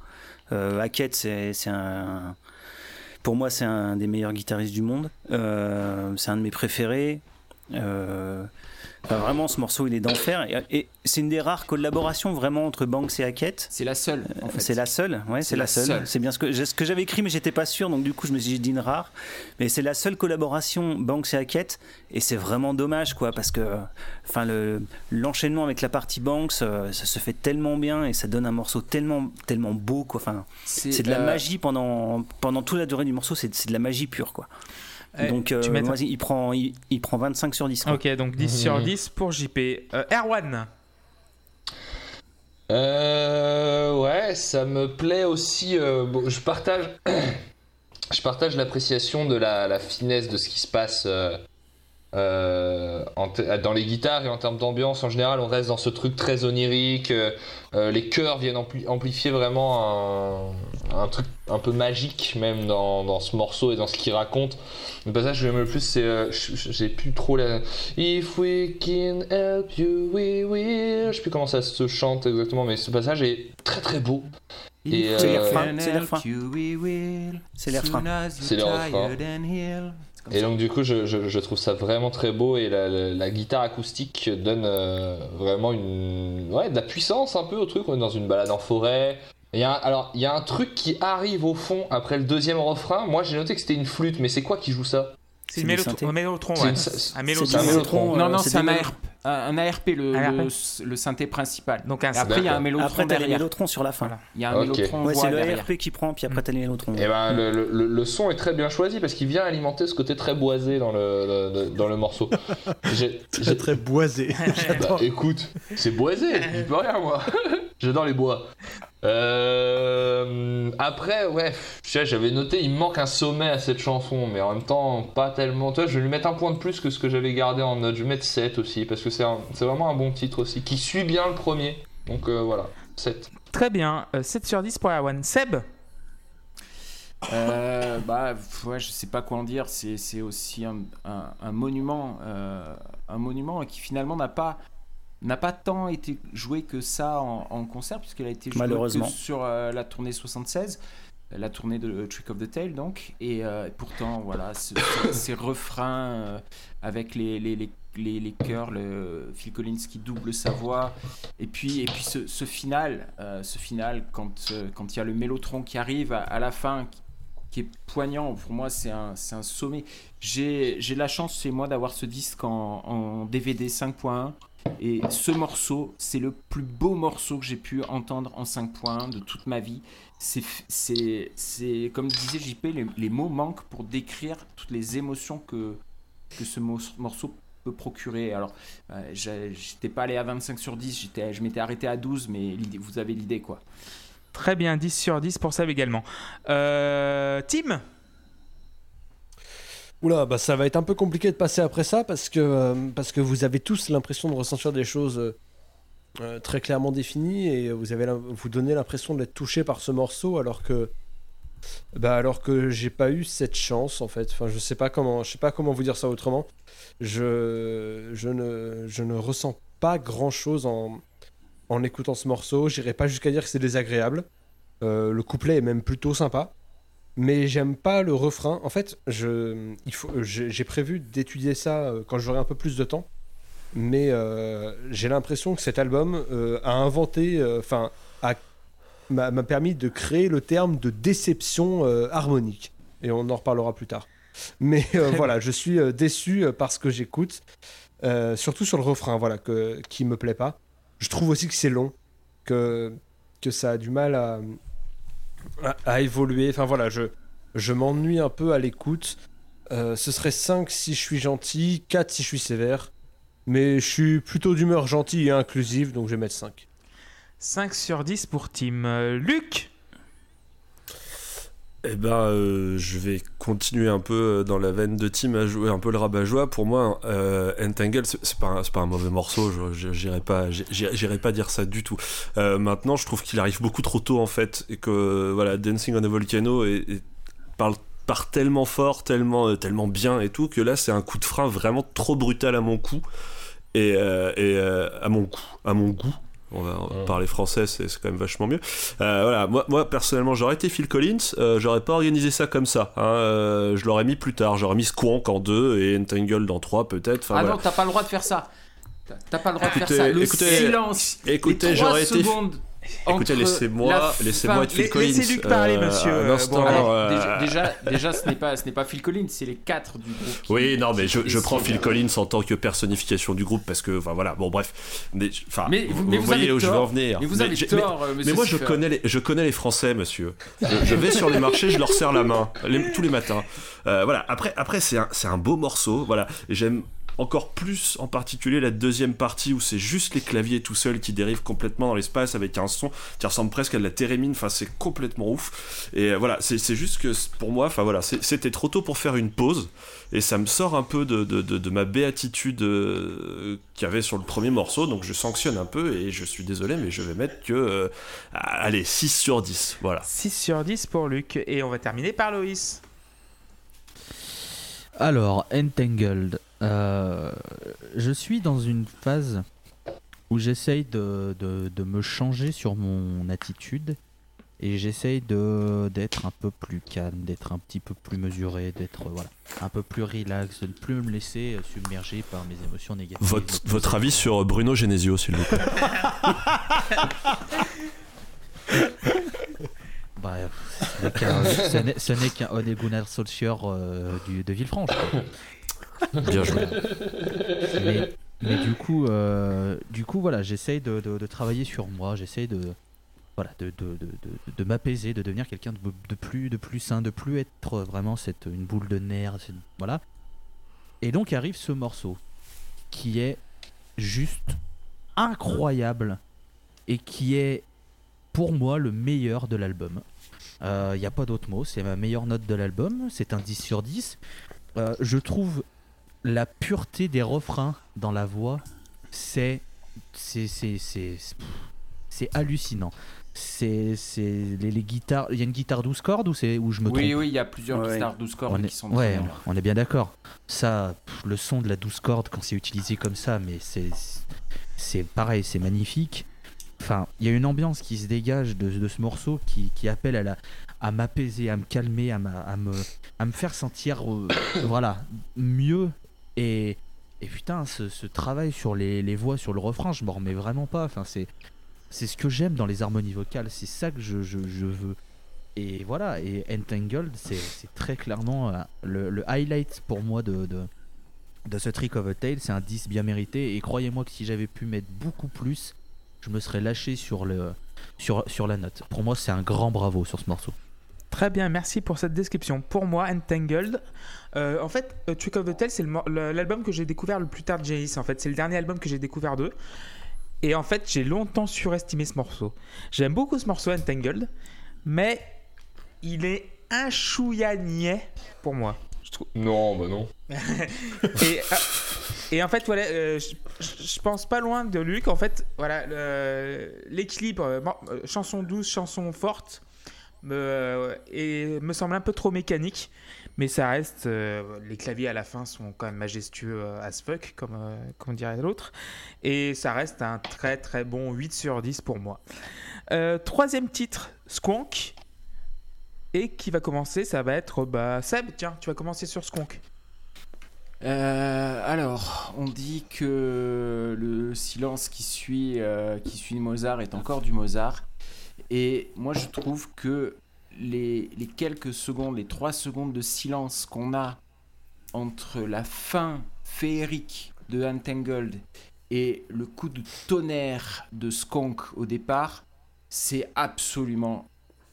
S7: Euh, Hackett, c'est, c'est un. Pour moi, c'est un des meilleurs guitaristes du monde. Euh, c'est un de mes préférés. Euh, vraiment, ce morceau, il est d'enfer. Et, c'est une des rares collaborations vraiment entre Banks et Hackett.
S4: C'est la seule. En fait.
S7: C'est la seule, ouais, c'est, la, seule. C'est bien ce que, ce que j'avais écrit, mais j'étais pas sûr, donc du coup, je me suis dit une rare. Mais c'est la seule collaboration Banks et Hackett, et c'est vraiment dommage, quoi, parce que, enfin, le, l'enchaînement avec la partie Banks, euh, ça se fait tellement bien et ça donne un morceau tellement, tellement beau, quoi. Enfin, c'est, de la euh... magie pendant, pendant toute la durée du morceau, c'est de la magie pure, quoi. Donc, euh, moi, il, prend, il, il, prend 25 sur 10. Quoi.
S1: Ok, donc 10 sur 10 pour JP. Euh, Erwan
S2: euh, Ouais, ça me plaît aussi. Euh, bon, je partage. je partage l'appréciation de la, la, finesse de ce qui se passe euh, euh, en dans les guitares et en termes d'ambiance. En général, on reste dans ce truc très onirique. les chœurs viennent ampli amplifier vraiment un, un, truc un peu magique, même dans, dans ce morceau et dans ce qu'il raconte. Le passage que j'aime le plus, c'est. Euh, j'ai plus trop la. If we can help you, we will. Je sais plus comment ça se chante exactement, mais ce passage est très très beau.
S7: Et
S2: euh,
S7: c'est les refrains. C'est les refrains. C'est les refrains.
S2: Et donc du coup, je, je, je, trouve ça vraiment très beau et la, la, la guitare acoustique donne euh, vraiment une, ouais, de la puissance un peu au truc. On est dans une balade en forêt. Il y a, alors, il y a un truc qui arrive au fond après le deuxième refrain. Moi, j'ai noté que c'était une flûte, mais c'est quoi qui joue ça?
S1: C'est un mélotron,
S2: mélotron,
S1: ouais.
S2: Un
S1: mélotron.
S2: Mélotron.
S4: Non, non, c'est un ARP. Un ARP, le,
S1: ARP.
S4: le, le, synthé principal.
S1: Donc un
S4: après, il y a un mélotron
S7: Après,
S4: derrière.
S7: mélotrons sur la fin.
S4: Voilà. Il y a un
S2: Ok.
S4: mélotron
S7: Ouais, c'est le. ARP qui prend, puis après, t'as les mélotrons.
S2: Et ben, le, le, le son est très bien choisi parce qu'il vient alimenter ce côté très boisé dans le, le- dans le morceau. J'ai-
S6: Très très boisé.
S2: Bah, écoute, c'est boisé, je peux rien moi. J'adore les bois. Euh, après, ouais, j'avais noté, il me manque un sommet à cette chanson, mais en même temps, pas tellement. Toi, je vais lui mettre un point de plus que ce que j'avais gardé en note. Je vais mettre 7 aussi, parce que c'est un- vraiment un bon titre aussi, qui suit bien le premier. Donc euh, voilà, 7.
S1: Très bien. Euh, 7 sur 10 pour Erwan. Seb?
S4: Euh, bah, ouais, je sais pas quoi en dire. C'est aussi un, un, un monument, euh, un monument qui finalement n'a pas n'a pas tant été joué que ça en, en concert puisqu'elle a été jouée
S7: Malheureusement.
S4: sur euh, la tournée 76 la tournée de Trick of the Tail donc. Et euh, pourtant voilà ce- ce- ces refrains euh, avec les les, les, les, les chœurs le Phil Collins qui double sa voix. Et puis et puis ce, ce final euh, ce final quand euh, quand il y a le mélotron qui arrive à, à la fin qui, qui est poignant pour moi c'est un un sommet. J'ai j'ai la chance chez moi d'avoir ce disque en, en DVD 5.1 et ce morceau, c'est le plus beau morceau que j'ai pu entendre en 5.1 de toute ma vie. C'est, comme disait JP, les, mots manquent pour décrire toutes les émotions que, ce mo- morceau peut procurer. Alors, euh, j'étais pas allé à 25 sur 10, j'étais, je m'étais arrêté à 12, mais vous avez l'idée quoi.
S1: Très bien, 10 sur 10 pour Seb également. Euh, Tim?
S6: Oula, bah ça va être un peu compliqué de passer après ça parce que, euh, parce que vous avez tous l'impression de ressentir des choses euh, euh, très clairement définies et vous, avez vous donnez l'impression d'être touché par ce morceau alors que bah alors que j'ai pas eu cette chance en fait. Enfin, je sais pas comment, je sais pas comment vous dire ça autrement. Je, je, ne, je ne ressens pas grand chose en, en écoutant ce morceau. J'irai pas jusqu'à dire que c'est désagréable. Le couplet est même plutôt sympa mais j'aime pas le refrain. En fait, je, il faut, j'ai prévu d'étudier ça euh, quand j'aurai un peu plus de temps, mais euh, j'ai l'impression que cet album euh, a inventé, euh, enfin, a- m'a permis de créer le terme de déception euh, harmonique, et on en reparlera plus tard. Mais euh, voilà, je suis euh, déçu euh, par ce que j'écoute, euh, surtout sur le refrain, voilà, que, qui me plaît pas. Je trouve aussi que c'est long, que, que ça a du mal à, à, évoluer. Enfin voilà, je, je m'ennuie un peu à l'écoute. Euh, ce serait 5 si je suis gentil, 4 si je suis sévère. Mais je suis plutôt d'humeur gentille et inclusive, donc je vais mettre 5.
S1: 5 sur 10 pour Tim. Euh, Luc
S3: Eh ben, euh, je vais continuer un peu euh, dans la veine de Tim à jouer un peu le rabat-joie. Pour moi, euh, Entangle, c'est pas, un- pas un mauvais morceau. J'irai pas, j'irai pas dire ça du tout. Euh, maintenant, je trouve qu'il arrive beaucoup trop tôt en fait, et que voilà, Dancing on a Volcano parle part tellement fort, tellement, tellement bien et tout, que là, c'est un coup de frein vraiment trop brutal à mon coup et, et à mon goût, à mon goût. On va
S2: Mm.
S3: parler français, c'est quand même vachement mieux. Euh, voilà, moi, moi personnellement, j'aurais été Phil Collins, euh, j'aurais pas organisé ça comme ça. hein, euh, je l'aurais mis plus tard, j'aurais mis Squonk en 2 et Entangled en 3 peut-être. Enfin,
S4: ah
S3: voilà.
S4: non, t'as pas le droit de faire ça. T'as- pas le droit de faire ça. Le
S3: écoutez,
S4: silence.
S3: écoutez, j'aurais été-
S4: secondes
S3: Écoutez, laissez-moi,
S4: la
S3: laissez-moi être Phil
S1: la-
S3: Collins.
S1: laissez Luc parler,
S3: euh,
S1: monsieur,
S3: un
S1: euh,
S3: instant,
S1: bon,
S4: mais
S3: euh,
S4: déjà, déjà, déjà, ce n'est pas, ce n'est pas Phil Collins, c'est les quatre du groupe. qui-
S3: Oui, non, mais je, je prends Phil Collins en tant que personnification du groupe parce que, enfin voilà, bon, bref. Mais, enfin,
S4: Mais vous-
S3: vous,
S4: mais vous
S3: voyez où je veux en venir.
S4: Mais vous avez
S3: j'ai-
S4: tort,
S3: Mais,
S4: monsieur
S3: moi, je connais, les, je connais les Français, monsieur. Je, je vais sur les marchés, je leur serre la main les- tous les matins. Euh, voilà. Après, après, c'est un, c'est un beau morceau. Voilà. J'aime encore plus en particulier la deuxième partie où c'est juste les claviers tout seuls qui dérivent complètement dans l'espace avec un son qui ressemble presque à de la thérémine. Enfin, c'est complètement ouf. Et euh, voilà, c'est c'est juste que pour moi, enfin voilà, c'était trop tôt pour faire une pause. Et ça me sort un peu de, de, de- de ma béatitude euh, qu'il y avait sur le premier morceau. Donc je sanctionne un peu et je suis désolé, mais je vais mettre que. euh, allez, 6 sur 10. Voilà.
S1: 6 sur 10 pour Luc. Et on va terminer par Loïs.
S5: Alors, Entangled. Euh, je suis dans une phase où j'essaye de, de- de me changer sur mon attitude et j'essaye de d'être un peu plus calme, d'être un petit peu plus mesuré, d'être euh, voilà, un peu plus relax, de ne plus me laisser euh, submerger par mes émotions négatives.
S3: Votre, votre avis sur Bruno Genesio, s'il vous plaît?
S5: Bref, ce n'est qu'un- ce n'est- ce n'est qu'un Ole Gunnar Solskjaer euh, du- de Villefranche. quoi.
S3: Bien joué.
S5: mais, du coup, euh, du coup, voilà, j'essaye de, travailler sur moi, j'essaye de, voilà, de, de, m'apaiser, de devenir quelqu'un de, plus, de plus sain, de plus être vraiment cette une boule de nerfs, voilà. Et donc arrive ce morceau qui est juste incroyable et qui est pour moi le meilleur de l'album. Il n'y a pas d'autre mot, c'est ma meilleure note de l'album, c'est un 10 sur 10. Euh, je trouve la pureté des refrains dans la voix, c'est c'est c'est c'est c'est hallucinant. C'est c'est les, les guitares, il y a une guitare 12 cordes ou c'est où je me
S4: Oui,
S5: trompe
S4: oui, il y a plusieurs
S7: Ouais.
S4: guitares 12 cordes
S5: on est,
S4: qui sont
S5: ouais, on est bien d'accord. Ça, pff, le son de la 12 cordes quand c'est utilisé comme ça, mais c'est c'est pareil, c'est magnifique. Enfin, il y a une ambiance qui se dégage de, de ce morceau qui, qui appelle à la à m'apaiser, à me calmer, à, m'a- à me à me faire sentir euh, voilà mieux et putain ce, travail sur les, voix, sur le refrain, je m'en remets vraiment pas. Enfin, c'est c'est ce que j'aime dans les harmonies vocales, c'est ça que je, je, veux. Et voilà, et Entangled, c'est c'est très clairement euh, le, le highlight pour moi de, de, de ce Trick of a Tale. C'est un 10 bien mérité. Et croyez-moi que si j'avais pu mettre beaucoup plus, je me serais lâché sur, le, sur, sur la note. Pour moi, c'est un grand bravo sur ce morceau.
S1: Très bien, merci pour cette description. Pour moi, Entangled, euh, en fait, Trick of the c'est l'album que j'ai découvert le plus tard de Genesis. En fait, c'est le dernier album que j'ai découvert d'eux. Et en fait, j'ai longtemps surestimé ce morceau. J'aime beaucoup ce morceau, Entangled, mais il est un chouïa niais pour moi. Je trouve.
S2: Non, bah non.
S1: Et, euh, et en fait, voilà, euh, je, pense pas loin de Luc. En fait, voilà, l'équilibre euh, chanson douce, chanson forte me, et me semble un peu trop mécanique. Mais ça reste. euh, les claviers à la fin sont quand même majestueux euh, as fuck, comme, euh, comme dirait l'autre. Et ça reste un très très bon 8 sur 10 pour moi. Euh, troisième titre, Squonk. Et qui va commencer, ça va être bah, Seb, tiens, tu vas commencer sur Squonk.
S4: Alors, on dit que le silence qui suit, qui suit Mozart est encore du Mozart. Et moi, je trouve que les, quelques secondes, les trois secondes de silence qu'on a entre la fin féerique de Untangled et le coup de tonnerre de Skunk au départ, c'est absolument.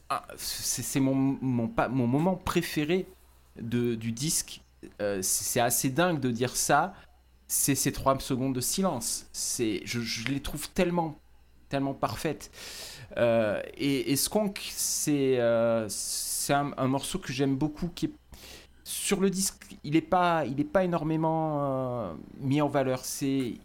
S4: ah, C'est mon, mon, moment préféré de, du disque euh, c'est assez dingue de dire ça. C'est ces trois secondes de silence. Je, je les trouve tellement tellement parfaite. Euh, et, Skunk, c'est euh, un, morceau que j'aime beaucoup, qui sur le disque, il n'est pas, pas énormément euh, mis en valeur. C'est,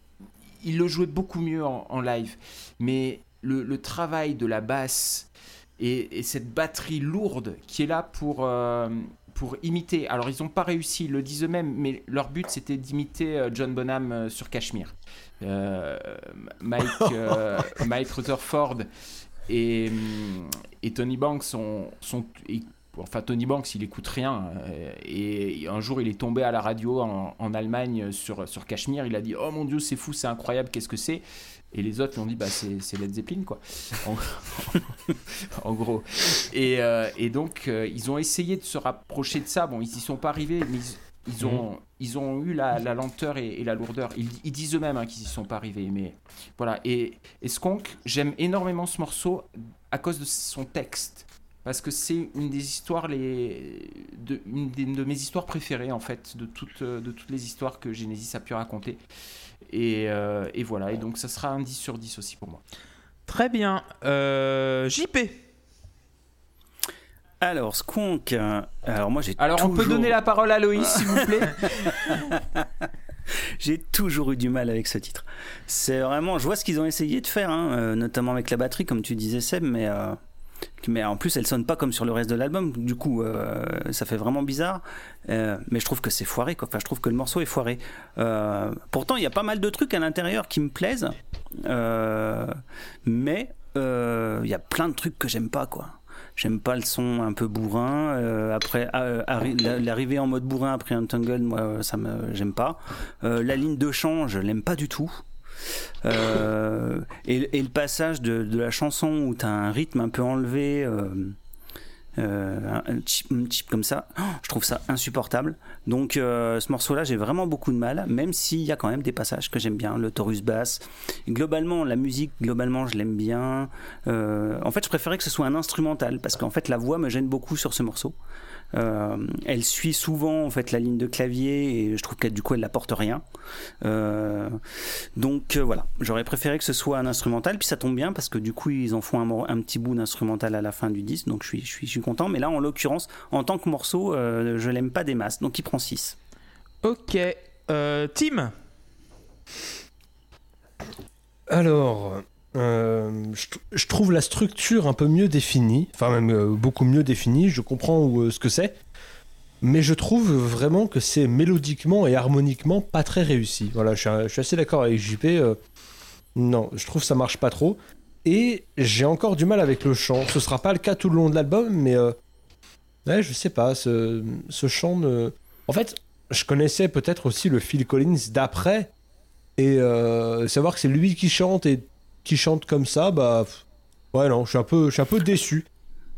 S4: il le jouait beaucoup mieux en, live, mais le, travail de la basse et, et cette batterie lourde qui est là pour, euh, pour imiter. Alors ils n'ont pas réussi, ils le disent eux-mêmes, mais leur but c'était d'imiter John Bonham sur Cashmere. Euh, Mike, euh, Mike Rutherford et, hum, et Tony Banks sont, sont et- enfin Tony Banks il écoute rien. Euh, et, un jour il est tombé à la radio en, en Allemagne sur, sur Cachemire. Il a dit oh mon dieu c'est fou c'est incroyable qu'est-ce que c'est? Et les autres lui ont dit bah c'est c'est Led Zeppelin quoi. En, en gros. Et, euh, et donc euh, ils ont essayé de se rapprocher de ça. Bon ils y sont pas arrivés mais ils, ils ont, ils ont eu la, lenteur et, la lourdeur. Ils, disent eux-mêmes hein, qu'ils y sont pas arrivés. Mais voilà. Et, et Skunk, j'aime énormément ce morceau à cause de son texte. Parce que c'est une des histoires, les, de, une des- de mes histoires préférées, en fait, de toutes, de toutes les histoires que Genesis a pu raconter. Et, euh, voilà. Et donc, ça sera un 10 sur 10 aussi pour moi.
S1: Très bien. Euh, JP.
S7: Alors, Skunk. euh, alors, moi, j'ai
S4: Alors, on peut
S7: toujours-
S4: donner la parole à Loïs, s'il vous plaît
S7: J'ai toujours eu du mal avec ce titre. C'est vraiment, je vois ce qu'ils ont essayé de faire, hein, euh, notamment avec la batterie, comme tu disais Seb, mais euh, mais en plus elle sonne pas comme sur le reste de l'album. Du coup, euh, ça fait vraiment bizarre. Euh, mais je trouve que c'est foiré. Quoi. Enfin, je trouve que le morceau est foiré. Euh, pourtant, il y a pas mal de trucs à l'intérieur qui me plaisent, Euh, mais euh, il y a plein de trucs que j'aime pas, quoi. J'aime pas le son un peu bourrin. euh, après, euh, arri- la- l'arrivée en mode bourrin après Untangled, moi, euh, ça me, j'aime pas. Euh, la ligne de chant, je l'aime pas du tout. Euh, et, le passage de, la chanson où tu as un rythme un peu enlevé, euh, un, chip, comme ça, je trouve ça insupportable. Donc euh, ce morceau-là, j'ai vraiment beaucoup de mal, même s'il y a quand même des passages que j'aime bien, le chorus basse. Globalement, la musique, globalement, je l'aime bien. Euh, en fait, je préférais que ce soit un instrumental, parce qu'en fait, la voix me gêne beaucoup sur ce morceau. Euh, elle suit souvent en fait la ligne de clavier et je trouve qu'elle du coup elle n'apporte rien. Euh, donc euh, voilà, j'aurais préféré que ce soit un instrumental, puis ça tombe bien parce que du coup ils en font un, petit bout d'instrumental à la fin du disque, donc je suis, je suis, je suis content. Mais là en l'occurrence, en tant que morceau, euh, je l'aime pas des masses, donc il prend 6.
S1: Ok. Euh, Tim?
S6: Alors, euh, je, tr- je trouve la structure un peu mieux définie, enfin même euh, beaucoup mieux définie, je comprends euh, ce que c'est, mais je trouve vraiment que c'est mélodiquement et harmoniquement pas très réussi. Voilà, je suis, assez d'accord avec JP, non, je trouve ça marche pas trop, et j'ai encore du mal avec le chant. Ce sera pas le cas tout le long de l'album, mais ouais, je sais pas, ce, ce chant ne... En fait, je connaissais peut-être aussi le Phil Collins d'après, et savoir que c'est lui qui chante et qui chante comme ça, bah. Ouais, non, je suis un peu, je suis un peu déçu.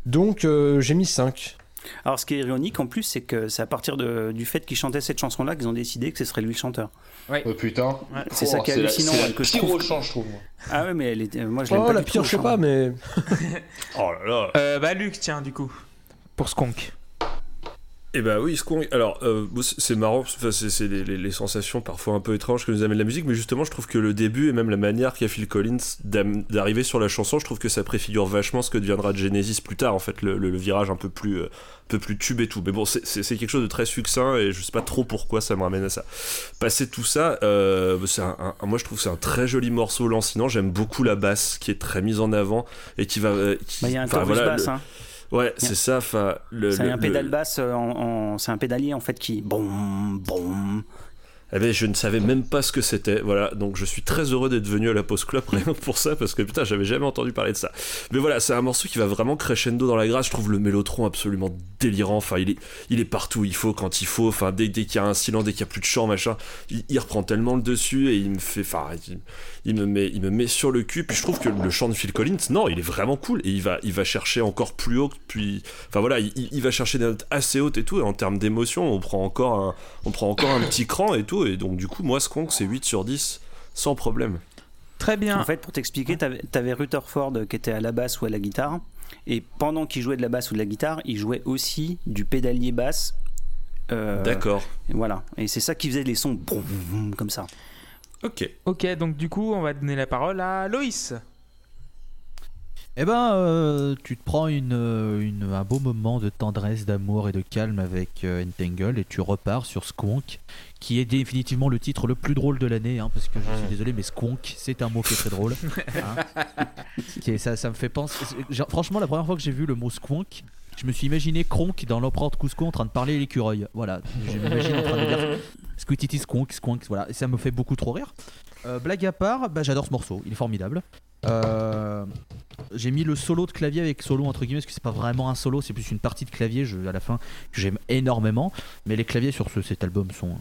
S6: Donc, euh, j'ai mis 5.
S7: Alors ce qui est ironique en plus, c'est que c'est à partir de- du fait qu'il chantait cette chanson-là qu'ils ont décidé que ce serait lui le chanteur.
S2: Oh putain.
S7: C'est ça qui est
S2: la-
S7: hallucinant,
S2: C'est la
S7: que je
S2: pire
S7: trouve
S2: au chant, je trouve.
S7: Ah ouais, mais elle était, moi je l'aime
S6: Oh,
S7: pas
S6: la
S7: du
S6: pire,
S7: tout,
S6: je sais pas, mais.
S3: Oh là là.
S1: Euh, bah, Luc, tiens, du coup. Pour Skunk.
S3: Eh ben oui, ce qu'on- alors euh, c'est marrant, enfin, c'est les, les- les sensations parfois un peu étranges que nous amène la musique, mais justement je trouve que le début et même la manière qu'a Phil Collins d'arriver sur la chanson, je trouve que ça préfigure vachement ce que deviendra Genesis plus tard, en fait, le, le- le virage un peu plus, euh, un peu plus tube et tout. Mais bon, c'est- quelque chose de très succinct et je sais pas trop pourquoi ça me ramène à ça. Passer tout ça, euh, c'est un, un- moi je trouve que c'est un très joli morceau lancinant. J'aime beaucoup la basse qui est très mise en avant et qui va. euh,
S7: Bah, il y a un
S3: voilà,
S7: basse,
S3: le-
S7: hein.
S3: Ouais, c'est ça. Le.
S7: C'est
S3: le-
S7: un
S3: le-
S7: pédale basse, euh, c'est un pédalier en fait qui bon bon.
S3: Eh ben, je ne savais même pas ce que c'était. Voilà, donc je suis très heureux d'être venu à la Post Club rien pour ça, parce que putain, j'avais jamais entendu parler de ça. Mais voilà, c'est un morceau qui va vraiment crescendo dans la grâce. Je trouve le mélotron absolument délirant. Enfin, il est, il est partout. Il faut quand il faut. Enfin, dès, dès qu'il y a un silence, dès qu'il y a plus de chant, machin, il, il reprend tellement le dessus et il me fait. Enfin, il, il me met, il me met sur le cul. Puis je trouve que le chant de Phil Collins, non, il est vraiment cool et il va, il va chercher encore plus haut. Puis, enfin voilà, il, il va chercher des notes assez hautes et tout. Et en termes d'émotion, on prend encore un, on prend encore un petit cran et tout. Et donc du coup, moi, Skunk, c'est 8 sur 10 sans problème.
S1: Très bien.
S7: En fait, pour t'expliquer, t'avais, t'avais Rutherford qui était à la basse ou à la guitare, et pendant qu'il jouait de la basse ou de la guitare, il jouait aussi du pédalier basse. Euh,
S3: D'accord.
S7: et Voilà, et c'est ça qui faisait les sons boum, boum, comme ça.
S3: Ok.
S1: Ok, donc du coup, on va donner la parole à Loïs.
S5: Eh ben, euh, tu te prends une, euh, une- un beau moment de tendresse, d'amour et de calme avec euh, Entangle et tu repars sur Squonk, qui est définitivement le titre le plus drôle de l'année, hein, parce que je suis désolé, mais Squonk, c'est un mot qui est très drôle. hein. Qui est- ça, ça me fait penser. franchement, la première fois que j'ai vu le mot Squonk, je me suis imaginé Kronk dans l'empereur de Cusco en train de parler à l'écureuil. Voilà, je m'imagine en train de dire Squitty Squonk, Squonk, voilà, et ça me fait beaucoup trop rire. Euh, blague à part, bah, j'adore ce morceau, il est formidable. Euh, j'ai mis le solo de clavier avec solo entre guillemets parce que c'est pas vraiment un solo, c'est plus une partie de clavier je- à la fin que j'aime énormément. Mais les claviers sur ce, cet album sont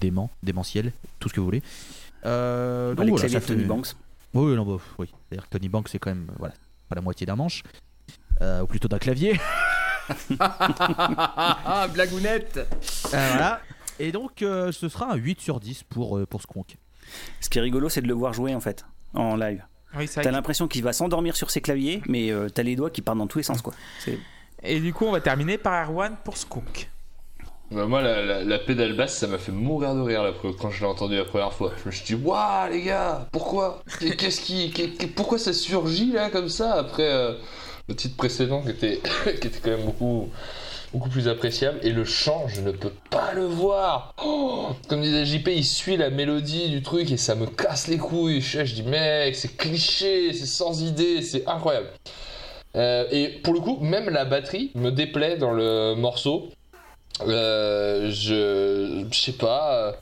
S5: déments, démentiels, tout ce que vous voulez. Euh, donc
S7: les
S5: voilà,
S7: claviers
S5: ça
S7: de Tony
S5: fait-
S7: Banks.
S5: Oui, non, bah, oui. C'est-à-dire que Tony Banks c'est quand même voilà, pas la moitié d'un manche, Euh, ou plutôt d'un clavier.
S4: Ah, blagounette
S5: Euh, voilà. Et donc euh, ce sera un 8 sur 10 pour, euh, pour.
S7: Ce qui est rigolo, c'est de le voir jouer en fait, en live.
S1: Oui, c'est
S7: T'as l'impression qu'il va s'endormir sur ses claviers, mais euh, t'as les doigts qui partent dans tous les sens quoi.
S1: Et du coup, on va terminer par Erwan pour Skunk.
S2: Bah, moi, la, la, la pédale basse, ça m'a fait mourir de rire quand je l'ai entendu la première fois. Je me suis dit, waouh, les gars, pourquoi? Qu'est-ce qui, qu'est- qu'est- Pourquoi ça surgit là comme ça après euh, le titre précédent qui était, quand même beaucoup, plus appréciable Et le chant, je ne peux pas le voir. Oh comme disait JP, il suit la mélodie du truc et ça me casse les couilles. Je, dis, mec, c'est cliché, c'est sans idée, c'est incroyable. Euh, et pour le coup, même la batterie me déplaît dans le morceau. Euh, je, je sais pas. euh,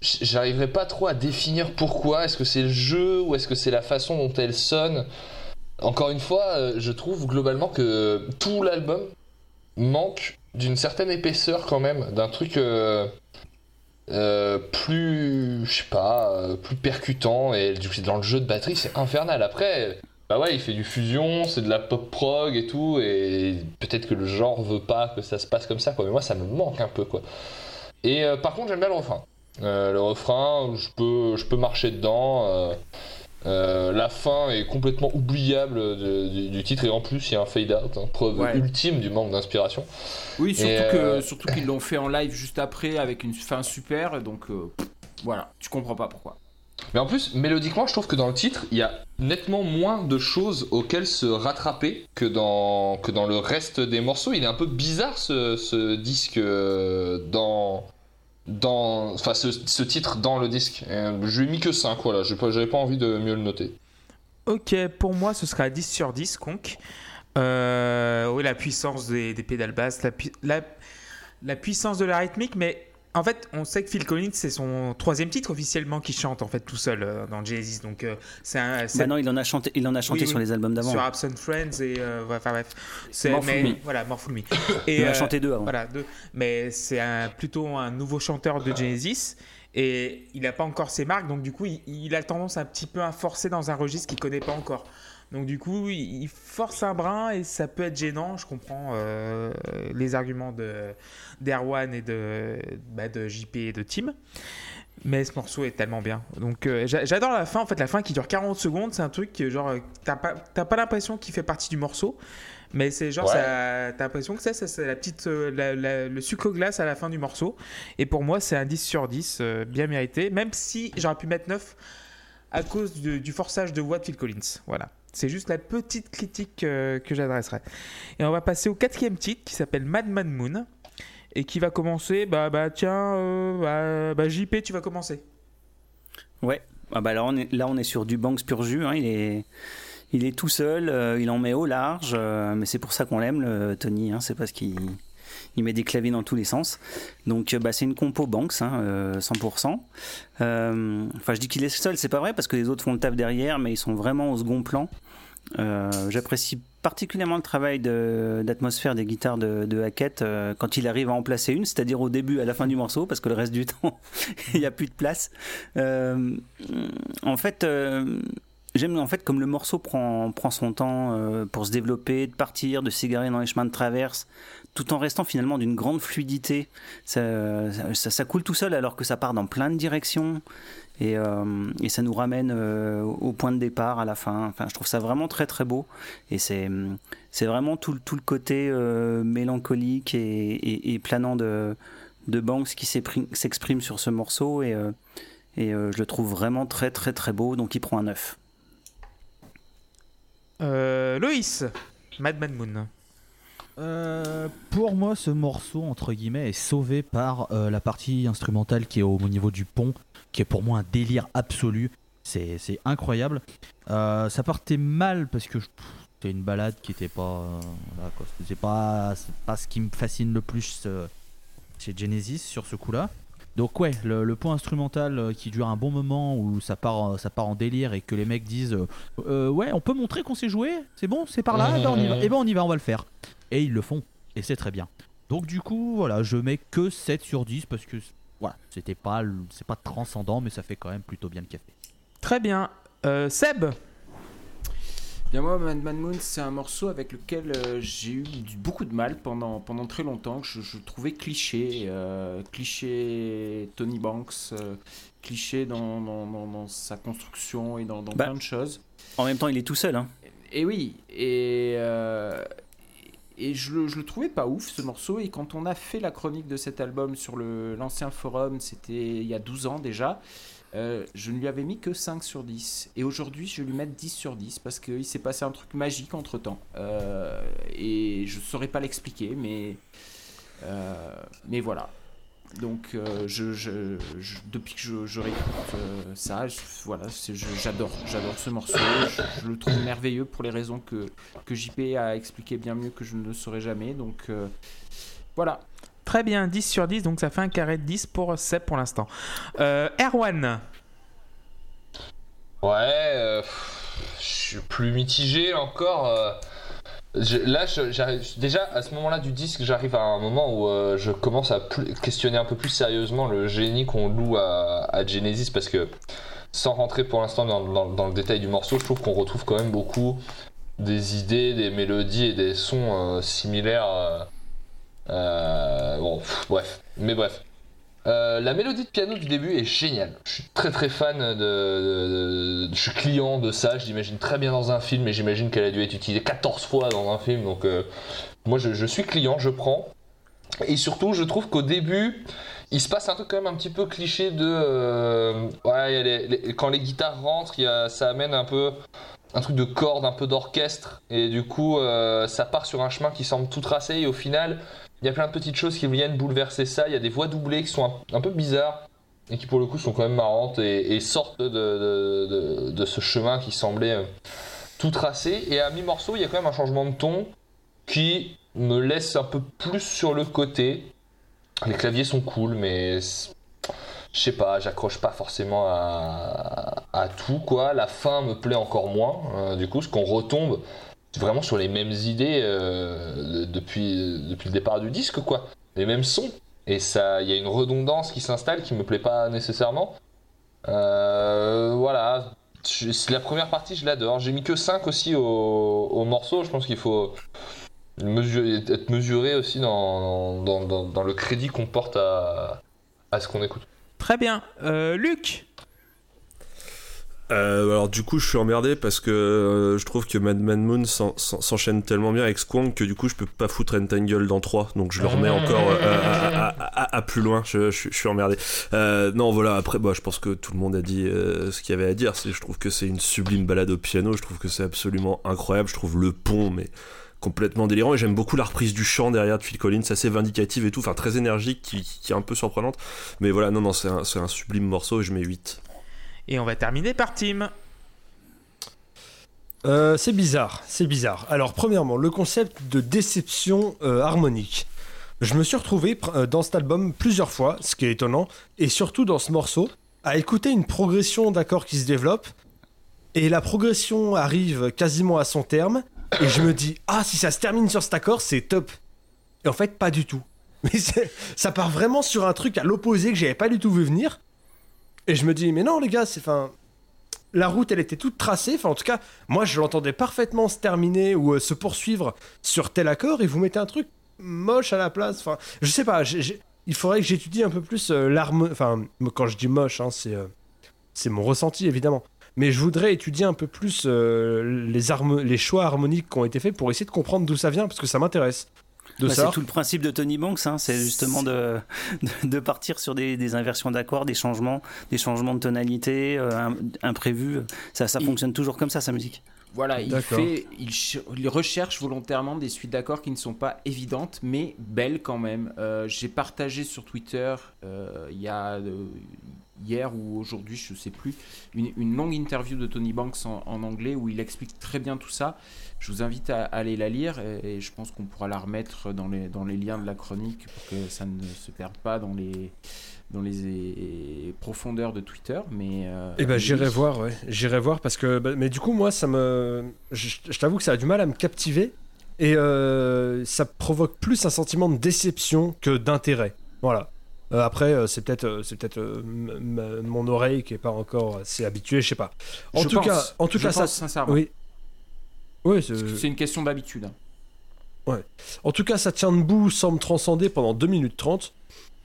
S2: J'arriverai pas trop à définir pourquoi. Est-ce que c'est le jeu ou est-ce que c'est la façon dont elle sonne? Encore une fois, euh, je trouve globalement que tout l'album manque d'une certaine épaisseur quand même, d'un truc euh, euh, plus, je sais pas, plus percutant. Et du coup, dans le jeu de batterie, c'est infernal. Après, bah ouais, il fait du fusion, c'est de la pop prog et tout, et peut-être que le genre veut pas que ça se passe comme ça, quoi. Mais moi, ça me manque un peu, quoi. Et par contre, j'aime bien le refrain. Le refrain, je peux, je peux marcher dedans. Euh, la fin est complètement oubliable de- du, du titre et en plus il y a un fade out, hein, preuve
S4: Ouais.
S2: ultime du manque d'inspiration.
S4: Oui, surtout
S2: Et,
S4: que
S2: euh,
S4: surtout qu'ils l'ont fait en live juste après avec une fin super, donc euh, voilà, tu comprends pas pourquoi.
S2: Mais en plus, mélodiquement, je trouve que dans le titre, il y a nettement moins de choses auxquelles se rattraper que dans, que dans le reste des morceaux. Il est un peu bizarre ce, ce disque dans. Dans enfin, ce, titre dans le disque. Je lui ai mis que 5, voilà. J'avais pas envie de mieux le noter.
S1: Ok, pour moi, ce sera 10 sur 10, Conk. Euh, oui, la puissance des, des pédales basses, la, pu- la, la puissance de la rythmique, mais en fait, on sait que Phil Collins, c'est son troisième titre officiellement qu'il chante en fait tout seul euh, dans Genesis. Donc, euh, c'est un. c'est-
S7: Bah non, il en a chanté, il en a chanté
S1: Oui,
S7: sur
S1: oui.
S7: les albums d'avant.
S1: sur Absent Friends et euh, enfin bref c'est
S7: More
S1: mais
S7: Me.
S1: voilà More Fool Me. et
S7: Il en a
S1: euh,
S7: chanté deux avant.
S1: voilà deux mais c'est un, plutôt un nouveau chanteur de Genesis et il n'a pas encore ses marques donc du coup il, il a tendance un petit peu à forcer dans un registre qu'il connaît pas encore donc du coup il force un brin et ça peut être gênant je comprends euh, les arguments de d'Erwan et de bah, de JP et de Tim mais ce morceau est tellement bien. Donc euh, j'a- j'adore la fin. En fait, la fin qui dure 40 secondes, c'est un truc que genre t'as pas pas l'impression qu'il fait partie du morceau, mais c'est genre
S2: Ouais.
S1: t'as l'impression que ça, ça, c'est la petite euh, la- la- le sucre glace à la fin du morceau. Et pour moi, c'est un 10 sur 10, euh, bien mérité. Même si j'aurais pu mettre 9 à cause du, du forçage de voix de Phil Collins. Voilà. C'est juste la petite critique euh, que j'adresserai. Et on va passer au quatrième titre qui s'appelle Mad Mad Moon et qui va commencer. Bah bah tiens, euh, bah, bah, JP, tu vas commencer.
S7: Ouais. Ah bah là on est là on est sur du Banks pur jus. hein, Il est il est tout seul. euh, il en met au large. mais c'est pour ça qu'on l'aime, le Tony. hein, c'est parce qu'il il met des claviers dans tous les sens. Donc euh, bah, c'est une compo Banks, hein, euh, 100%. Euh, Enfin je dis qu'il est seul, c'est pas vrai parce que les autres font le taf derrière, mais ils sont vraiment au second plan. J'apprécie particulièrement le travail d'atmosphère des guitares de, de Hackett quand il arrive à en placer une, c'est-à-dire au début, à la fin du morceau, parce que le reste du temps, il n'y a plus de place. En fait, j'aime en fait comme le morceau prend, prend son temps pour se développer, de partir, de s'égarer dans les chemins de traverse, tout en restant finalement d'une grande fluidité. Ça, coule tout seul alors que ça part dans plein de directions. Et, euh, ça nous ramène euh, au point de départ à la fin. Enfin, je trouve ça vraiment très très beau. Et c'est c'est vraiment tout, tout le côté euh, mélancolique et, planant de, Banks qui s'exprime sur ce morceau. Et, je le trouve vraiment très très très beau. Donc il prend un 9.
S1: Euh, Loïs, Mad Mad Moon.
S5: Euh, pour moi, ce morceau, entre guillemets, est sauvé par euh, la partie instrumentale qui est au, au niveau du pont, qui est pour moi un délire absolu. C'est incroyable. Euh, ça partait mal parce que c'était une balade qui était pas. pas, c'est pas ce qui me fascine le plus chez Genesis sur ce coup-là. Donc, ouais, le, le pont instrumental euh, qui dure un bon moment où ça part, euh, ça part en délire et que les mecs disent euh, Euh, Ouais, on peut montrer qu'on sait jouer C'est bon, c'est par là Eh ben, on y va. Eh ben, on y va, on va le faire. Et ils le font. Et c'est très bien. Donc du coup, voilà, je mets que 7 sur 10 parce que voilà, c'était pas le- c'est pas transcendant mais ça fait quand même plutôt bien le café.
S1: Très bien. Euh, Seb?
S4: Bien moi, Mad Mad Moon, c'est un morceau avec lequel euh, j'ai eu beaucoup de mal pendant, pendant très longtemps. que Je, je trouvais cliché, euh, cliché Tony Banks, euh, cliché dans, dans, dans- dans sa construction et dans,
S7: Bah.
S4: plein de choses.
S7: En même temps, il est tout seul. Hein.
S4: Et oui, et, et je, le, je le trouvais pas ouf ce morceau. Et quand on a fait la chronique de cet album sur l'ancien forum, c'était il y a 12 ans déjà, euh, je ne lui avais mis que 5 sur 10. Et aujourd'hui, je vais lui mettre 10 sur 10 parce qu'il s'est passé un truc magique entre temps. et je saurais pas l'expliquer, mais, euh, mais voilà. Donc, euh, depuis que je, réécoute euh, ça, voilà, j'adore, j'adore ce morceau. Je, le trouve merveilleux pour les raisons que, que JP a expliqué bien mieux que je ne le saurais jamais. Donc, euh, voilà.
S1: Très bien, 10 sur 10, donc ça fait un carré de 10 pour Seb pour l'instant. Euh, Erwan
S2: Ouais, euh, je suis plus mitigé encore. euh. Là, déjà à ce moment-là du disque, j'arrive à un moment où je commence à questionner un peu plus sérieusement le génie qu'on loue à, Genesis parce que sans rentrer pour l'instant dans, le détail du morceau, je trouve qu'on retrouve quand même beaucoup des idées, des mélodies et des sons similaires. Euh, bon, bref, mais bref. Euh, la mélodie de piano du début est géniale. Je suis très très fan de, Je suis client de ça. Je l'imagine très bien dans un film et j'imagine qu'elle a dû être utilisée 14 fois dans un film. Donc euh, moi je, suis client, je prends. Et surtout, je trouve qu'au début, il se passe un truc quand même un petit peu cliché de. ouais, quand les guitares rentrent, y a- ça amène un peu un truc de corde, un peu d'orchestre. Et du coup, ça part sur un chemin qui semble tout tracé. Et au final, il y a plein de petites choses qui viennent bouleverser ça. Il y a des voix doublées qui sont un, peu bizarres et qui pour le coup sont quand même marrantes et, sortent de, ce chemin qui semblait euh, tout tracé. Et à mi-morceau, il y a quand même un changement de ton qui me laisse un peu plus sur le côté. Les claviers sont cool, mais je sais pas, j'accroche pas forcément à, tout quoi. La fin me plaît encore moins. euh, du coup, ce qu'on retombe vraiment sur les mêmes idées euh, de- depuis, depuis le départ du disque, quoi. Les mêmes sons. Et ça, il y a une redondance qui s'installe qui me plaît pas nécessairement. Euh, voilà. La première partie, je l'adore. J'ai mis que 5 aussi au, au morceau. Je pense qu'il faut être mesuré aussi dans, dans, le crédit qu'on porte à, à ce qu'on écoute.
S1: Très bien. Euh, Luc
S3: Euh, alors du coup je suis emmerdé parce que euh, je trouve que Mad Mad Moon s'en- s'en- s'enchaîne tellement bien avec Squonk que du coup je peux pas foutre Entangle dans 3 donc je le remets encore euh, à, à- à- à- à plus loin. Je, je- je suis emmerdé. Euh, non voilà. Après bah, je pense que tout le monde a dit ce qu'il y avait à dire. Je trouve que c'est une sublime balade au piano. Je trouve que c'est absolument incroyable. Je trouve le pont mais complètement délirant. Et j'aime beaucoup la reprise du chant derrière de Phil Collins. Assez vindicative et tout. Enfin très énergique qui, qui est un peu surprenante. Mais voilà non non c'est un, un sublime morceau. Et je mets 8
S1: Et on va terminer par Tim.
S6: Euh, c'est bizarre, c'est bizarre. Alors, premièrement, le concept de déception euh, harmonique. Je me suis retrouvé euh, dans cet album plusieurs fois, ce qui est étonnant, et surtout dans ce morceau, à écouter une progression d'accords qui se développe, et la progression arrive quasiment à son terme, et je me dis, ah, si ça se termine sur cet accord, c'est top. Et en fait, pas du tout. Mais ça part vraiment sur un truc à l'opposé que j'avais pas du tout vu venir. Et je me dis, mais non, les gars, c'est. Enfin, la route, elle était toute tracée. Enfin, en tout cas, moi, je l'entendais parfaitement se terminer ou euh, se poursuivre sur tel accord, et vous mettez un truc moche à la place. Enfin, je sais pas. il faudrait que j'étudie un peu plus euh, l'harmonie. Enfin, quand je dis moche, hein, c'est euh, c'est mon ressenti évidemment. Mais je voudrais étudier un peu plus les, les choix harmoniques qui ont été faits pour essayer de comprendre d'où ça vient, parce que ça m'intéresse. De
S7: Bah,
S6: ça.
S7: c'est tout le principe de Tony Banks, hein, c'est justement de, de, de partir sur des, des inversions d'accords, des changements, des changements de tonalité euh, im- imprévus. Ça, ça
S4: Il-
S7: fonctionne toujours comme ça, sa musique.
S4: voilà, il fait, il, ch- il recherche volontairement des suites d'accords qui ne sont pas évidentes, mais belles quand même. Euh, J'ai partagé sur Twitter euh, il y a euh, hier ou aujourd'hui, je sais plus, une, une longue interview de Tony Banks en, en anglais où il explique très bien tout ça. Je vous invite à, à aller la lire et, et je pense qu'on pourra la remettre dans les, dans les liens de la chronique pour que ça ne se perde pas dans les dans les profondeurs de Twitter. Mais euh,
S6: Eh ben j'irai voir, ouais. J'irai voir parce que, bah, mais du coup moi ça me, je, je t'avoue que ça a du mal à me captiver et euh, ça provoque plus un sentiment de déception que d'intérêt. Voilà. Euh, après euh, c'est peut-être, euh, c'est peut-être mon oreille qui est pas encore assez habituée, je sais pas. En
S4: Je
S6: tout
S4: pense,
S6: cas, en tout
S4: je
S6: cas ça,
S4: sincèrement.
S6: oui. Oui, c'est-
S4: une question d'habitude. hein.
S6: en tout cas ça tient debout sans me transcender pendant 2 minutes 30.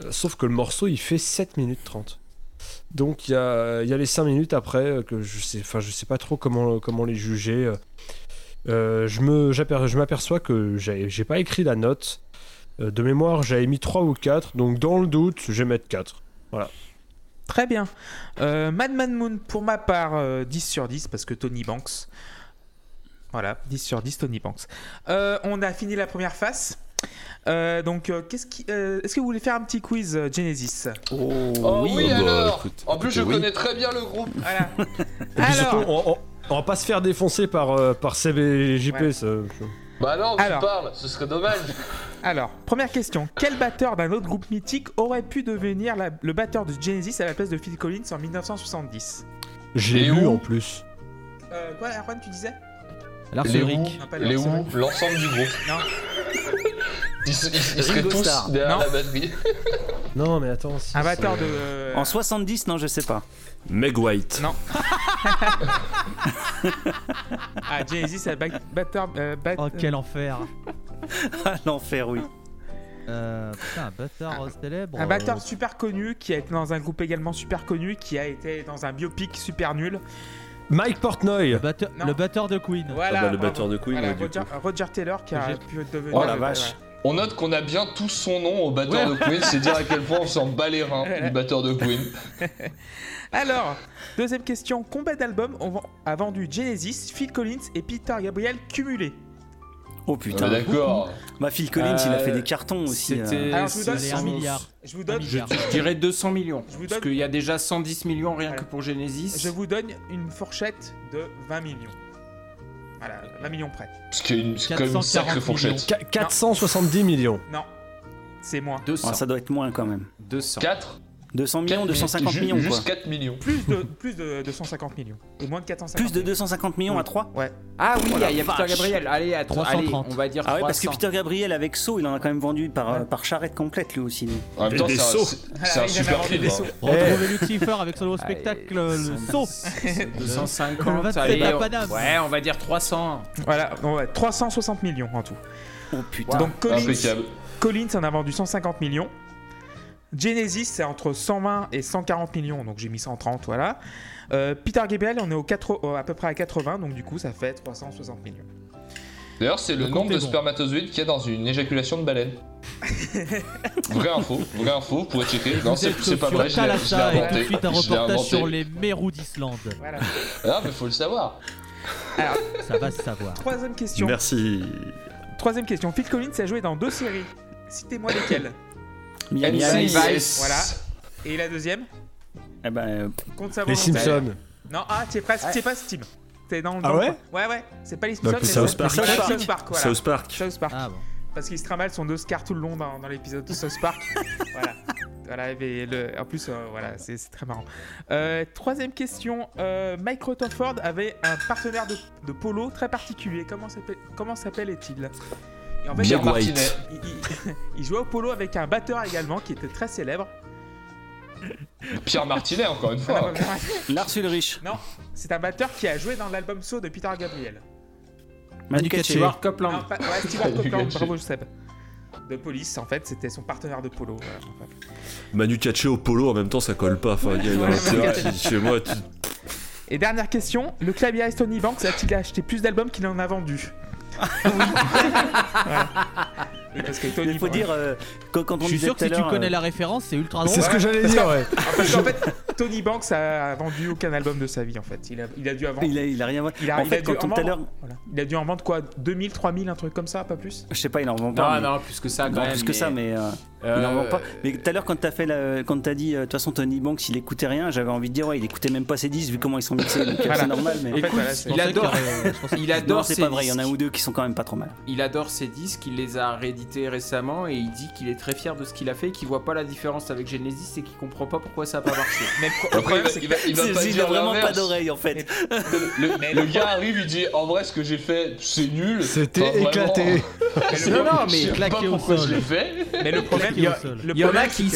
S6: euh, sauf que le morceau il fait 7 minutes 30. Donc il y a, y a les 5 minutes après que je sais, enfin je sais pas trop comment, comment les juger. euh. Je m'aperçois que j'ai j'ai pas écrit la note. Euh, de mémoire j'avais mis 3 ou 4, donc dans le doute je vais mettre 4.
S1: Très bien. Euh, Madman Moon, pour ma part, euh, 10 sur 10, parce que Tony Banks. Voilà, 10 sur 10, Tony Banks. Euh, on a fini la première phase. Euh, donc, euh, qu'est-ce qui, euh, est-ce que vous voulez faire un petit quiz euh, Genesis
S2: Oh oui,
S3: Bah,
S2: alors
S3: écoute,
S2: En plus, je
S3: oui.
S2: connais très bien le groupe.
S1: Voilà.
S6: Puis surtout,
S1: Alors,
S6: on, on- on va pas se faire défoncer par, euh, par Seb et JP.
S1: Ouais.
S6: ça-
S2: Bah non, tu
S1: Alors.
S2: parles, ce serait dommage.
S1: alors, première question. Quel batteur d'un autre groupe mythique aurait pu devenir la- le batteur de Genesis à la place de Phil Collins en 1970
S6: Je l'ai
S2: Et
S6: lu
S2: où
S6: en plus.
S1: euh, Quoi, Erwan, tu disais?
S5: Lars
S2: Les
S5: Ulrich.
S2: où
S1: Non, pas
S2: Les
S1: Lars
S2: où
S1: Ulrich.
S2: L'ensemble du groupe.
S1: Non.
S2: Ils, ils- ils seraient
S7: Ringo
S2: tous
S7: Starr.
S2: derrière
S1: Non.
S2: la batterie.
S6: Non mais attends. si,
S1: batteur de. euh,
S7: En 70, non, je sais pas.
S3: Meg White.
S1: Non. Ah, Genesis, c'est un ba- batteur. euh, bat-
S5: Oh, quel enfer.
S7: Ah, l'enfer, oui.
S5: Euh, putain, un batteur célèbre.
S1: Un batteur
S5: euh,
S1: super connu qui a été dans un groupe également super connu qui a été dans un biopic super nul.
S6: Mike Portnoy.
S5: le, batteur,
S1: Non.
S5: le batteur de Queen.
S1: Voilà.
S3: Ah bah, le
S1: bravo.
S3: batteur de Queen,
S1: Voilà,
S3: ouais, du
S1: Roger, Roger Taylor qui a pu devenir.
S2: Oh la
S7: vache.
S2: On note qu'on a bien tous son nom au batteur de Queen, c'est dire à quel point on s'en bat les reins du batteur de Queen.
S1: Alors, deuxième question. Combien d'albums a vendu Genesis, Phil Collins et Peter Gabriel cumulés?
S7: Oh
S2: Ah,
S7: putain.
S2: D'accord.
S7: Bah, Phil Collins, il a fait
S4: Euh,
S7: des cartons aussi.
S4: C'était.
S7: euh.
S1: Alors, je vous donne-
S4: c'est
S5: un milliard.
S1: Je vous donne,
S5: milliard.
S4: Je dirais 200 millions.
S1: Je vous
S4: parce
S1: donne-
S4: qu'il y a déjà 110 millions rien que pour Genesis.
S1: je vous donne une fourchette de 20 millions. Voilà, 20 millions près.
S2: Ce qui est une, c'est quand même une
S5: 440
S2: sacrée fourchette.
S6: Qu- 470 millions.
S1: Non, c'est moins.
S4: 200.
S7: Ah, ça doit être moins quand même.
S4: 200.
S2: 4
S7: 200 millions, 250 millions quoi.
S2: Juste 4 millions.
S1: Plus de, plus de 250 millions. Et moins de 450
S7: Plus de 250 millions à 3
S1: Ouais.
S4: Ah oui, il y a-
S7: la
S4: il y a Peter. Gabriel. Allez, à
S5: 330.
S4: allez, on va dire
S7: Ah ouais, parce que
S4: 300.
S7: Peter Gabriel avec So, il en a quand même vendu par,
S1: Ouais.
S7: par charrette complète lui aussi.
S2: En même temps,
S3: des
S2: c'est un,
S1: Ah,
S2: super
S1: vendu
S2: film.
S1: des sauts.
S5: Retrouvez Lucifer avec son spectacle,
S4: Allez,
S5: le
S4: 110,
S5: saut.
S4: 250.
S5: Le 27
S4: allez, ouais, on va dire 300.
S1: Voilà, bon, ouais, 360 millions en tout.
S7: Oh putain.
S1: Donc. Collins en a vendu 150 millions. Genesis, c'est entre 120 et 140 millions, donc j'ai mis 130, voilà. Euh, Peter Gabriel, on est au 4, au- à peu près à 80, donc du coup, ça fait 360 millions.
S2: D'ailleurs, c'est le,
S1: Le
S2: nombre de
S1: bon.
S2: spermatozoïdes qu'il y a dans une éjaculation de baleine. vraie info, vraie info, vous pourrez checker. Non, c'est pas vrai, je l'ai inventé.
S5: de suite un reportage sur les mérous d'Islande.
S1: Voilà.
S2: Ah, mais faut le savoir.
S5: Ça va se savoir.
S1: Troisième question.
S3: Merci.
S1: Troisième question. Phil Collins a joué dans deux séries. Citez-moi lesquelles.
S7: Miami Vice.
S2: Vice.
S1: Voilà. Et la deuxième
S7: Eh ben, euh,
S6: Les. Simpsons.
S1: Non, ah, tu es pas, es pas Steam. T'es dans,
S6: Ah
S1: le
S6: ouais
S1: coin. Ouais, ouais. C'est pas les Simpsons, c'est-
S3: Park.
S1: c'est
S7: South Park.
S1: South Park. Voilà.
S3: South Park.
S1: South Park.
S5: Ah bon.
S1: Parce qu'il se trimballe son Oscar tout le long dans, dans l'épisode de South Park. voilà. Voilà, et le, en plus, euh, voilà, c'est c'est très marrant. Euh, troisième question. Euh, Mike Rutherford avait un partenaire de, de polo très particulier. Comment s'appelle- Comment s'appelle-t-il? Et en fait, il-
S3: White.
S2: Martinet.
S1: il, il- il jouait au polo avec un batteur également qui était très célèbre.
S2: Pierre Martinet, encore une fois.
S7: Lars Ulrich.
S1: non, c'est un batteur qui a joué dans l'album So de Peter Gabriel.
S7: Manu Katché.
S4: Stewart Copeland.
S1: Non, pas, ouais, Stewart Copeland, bravo Seb. De police, en fait, c'était son partenaire de polo. voilà, en fait.
S3: Manu Katché au polo en même temps ça colle pas. Enfin, il y a- un chez moi. tu-
S1: Et dernière question, le clavieriste Tony Banks a-t-il acheté plus d'albums qu'il en a vendu? Parce que Tony
S7: Il faut dire, euh, quand, quand on
S5: Je suis sûr que si tu connais
S7: euh,
S5: la référence, c'est ultra drôle.
S6: C'est ce que j'allais dire, ouais.
S1: Parce qu'en fait, Tony Banks a vendu aucun album de sa vie en fait. Il a, il a dû avant.
S7: Il a, il a rien.
S1: Il a,
S7: en
S1: il
S7: fait,
S1: a dû
S7: quand
S1: en
S7: tout à l'heure,
S1: vendre- voilà. Il a dû en vendre quoi? 2000, 3000, un truc comme ça, pas plus?
S7: Je sais pas, il en vend pas.
S4: Non,
S7: mais-
S4: non, plus que ça, quand
S7: Non,
S4: même.
S7: plus que ça, mais euh,
S4: euh,
S7: il en vend pas. Mais tout à l'heure, quand t'as fait, la- quand t'as dit, euh, de toute façon, Tony Banks, il écoutait rien, j'avais envie de dire, ouais, il écoutait même pas ses 10 vu comment ils sont mixés. Donc,
S1: Voilà.
S7: c'est normal, mais.
S4: Écoute,
S1: voilà,
S4: il adore, il
S7: Non,
S4: adore
S7: c'est pas vrai, il y en a un ou deux qui sont quand même pas trop mal.
S4: Il adore ses disques, il les a réédités récemment et il dit qu'il est très fier de ce qu'il a fait, qu'il voit pas la différence avec Genesis et qu'il comprend pas pourquoi ça a pas marché.
S1: Mais le problème,
S2: il va,
S1: c'est
S2: il va, il va
S7: C'est-
S2: pas
S7: il a vraiment pas d'oreille en fait.
S2: Le,
S1: Mais
S2: le
S1: le-
S2: gars arrive, il dit en vrai, ce que j'ai fait, c'est nul.
S6: C'était éclaté.
S4: non, non, mais
S2: pas
S5: claqué au
S2: pourquoi
S5: sol.
S2: je l'ai fait.
S1: mais le problème,
S4: Il y a-
S5: sol.
S1: le
S4: il y en a qui-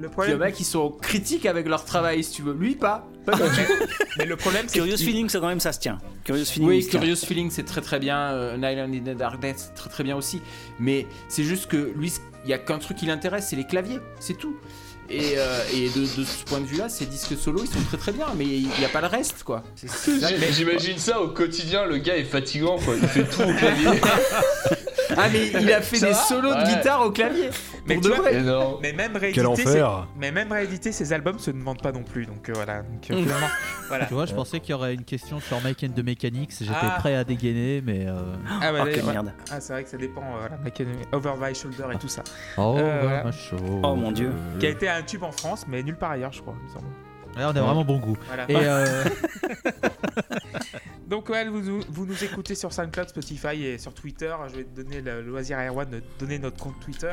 S1: le
S4: Il y en a qui sont critiques avec leur travail, si tu veux. Lui, pas. Pas
S1: mais le problème, c'est
S7: Curious Feeling, ça quand même, ça se tient. Curious Feeling,
S4: Oui,
S7: se tient.
S4: Curious Feeling, c'est très très bien. Euh, An Island in the Darkness, c'est très très bien aussi. Mais c'est juste que lui, il y a qu'un truc qui l'intéresse, c'est les claviers. C'est tout. Et, euh, et de, de ce point de vue-là, ses disques solo, ils sont très très bien. Mais il n'y a pas le reste, quoi.
S2: J'imagine ça au quotidien, le gars est fatigant, quoi. il fait tout au clavier.
S4: Ah, mais il a fait
S2: Ça
S4: des
S2: va
S4: solos de
S2: Ouais.
S4: guitare au clavier.
S1: Mais
S4: Pour
S1: tu
S4: de
S1: vois,
S4: vrai.
S2: Énorme.
S1: Mais même
S6: Quel enfer.
S1: mais même rééditer, ces albums se ne vendent pas non plus. Donc euh, voilà. Donc, euh, finalement, voilà.
S5: Tu vois, je pensais qu'il y aurait une question sur Mike and the Mechanics. J'étais
S1: Ah.
S5: prêt à dégainer, mais. euh,
S1: Ah, bah,
S7: Oh, quelle
S1: ouais.
S7: merde.
S1: Ah, c'est vrai que ça dépend. euh, voilà, Mike and- Over My Shoulder et tout ça.
S5: Oh,
S1: Euh, voilà.
S7: Oh, mon Dieu.
S1: Qui a été un tube en France, mais nulle part ailleurs, je crois. il me semble.
S5: Là, on a vraiment bon goût.
S1: Voilà.
S5: Et euh,
S1: Donc ouais, vous, vous nous écoutez sur SoundCloud, Spotify et sur Twitter. Je vais te donner le loisir à Erwan de donner notre compte Twitter.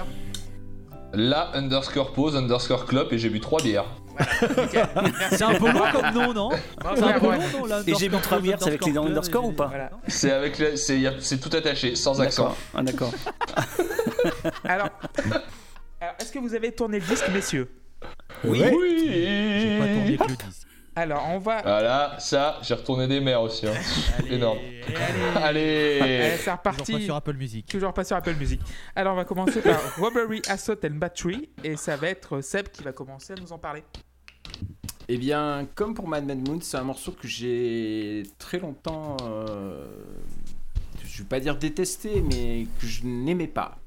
S2: Là, underscore pause, underscore clope, et j'ai bu 3 bières.
S5: C'est un peu long comme nom, non C'est un peu
S1: Erwan.
S5: long, non là,
S7: Et j'ai bu
S5: underscore
S7: trois bières, c'est avec les
S5: underscore
S7: underscore
S5: club,
S7: ou pas
S1: Voilà.
S2: C'est avec la- c'est tout attaché, sans accent.
S7: D'accord. Ah, d'accord.
S1: Alors, alors, est-ce que vous avez tourné le disque, messieurs?
S6: Oui.
S5: J'ai pas tourné que le disque.
S1: Alors, on va.
S2: Voilà, ça, j'ai retourné des mers aussi. hein. Énorme.
S1: Allez,
S2: Allez
S1: Allez, c'est
S5: Toujours
S1: reparti.
S5: pas sur Apple Music.
S1: Toujours pas sur Apple Music. Alors, on va commencer par Robbery, Assault and Battery. Et ça va être Seb qui va commencer à nous en parler.
S4: Eh bien, comme pour Mad Mad Moon, c'est un morceau que j'ai très longtemps, euh, je vais pas dire détesté, mais que je n'aimais pas.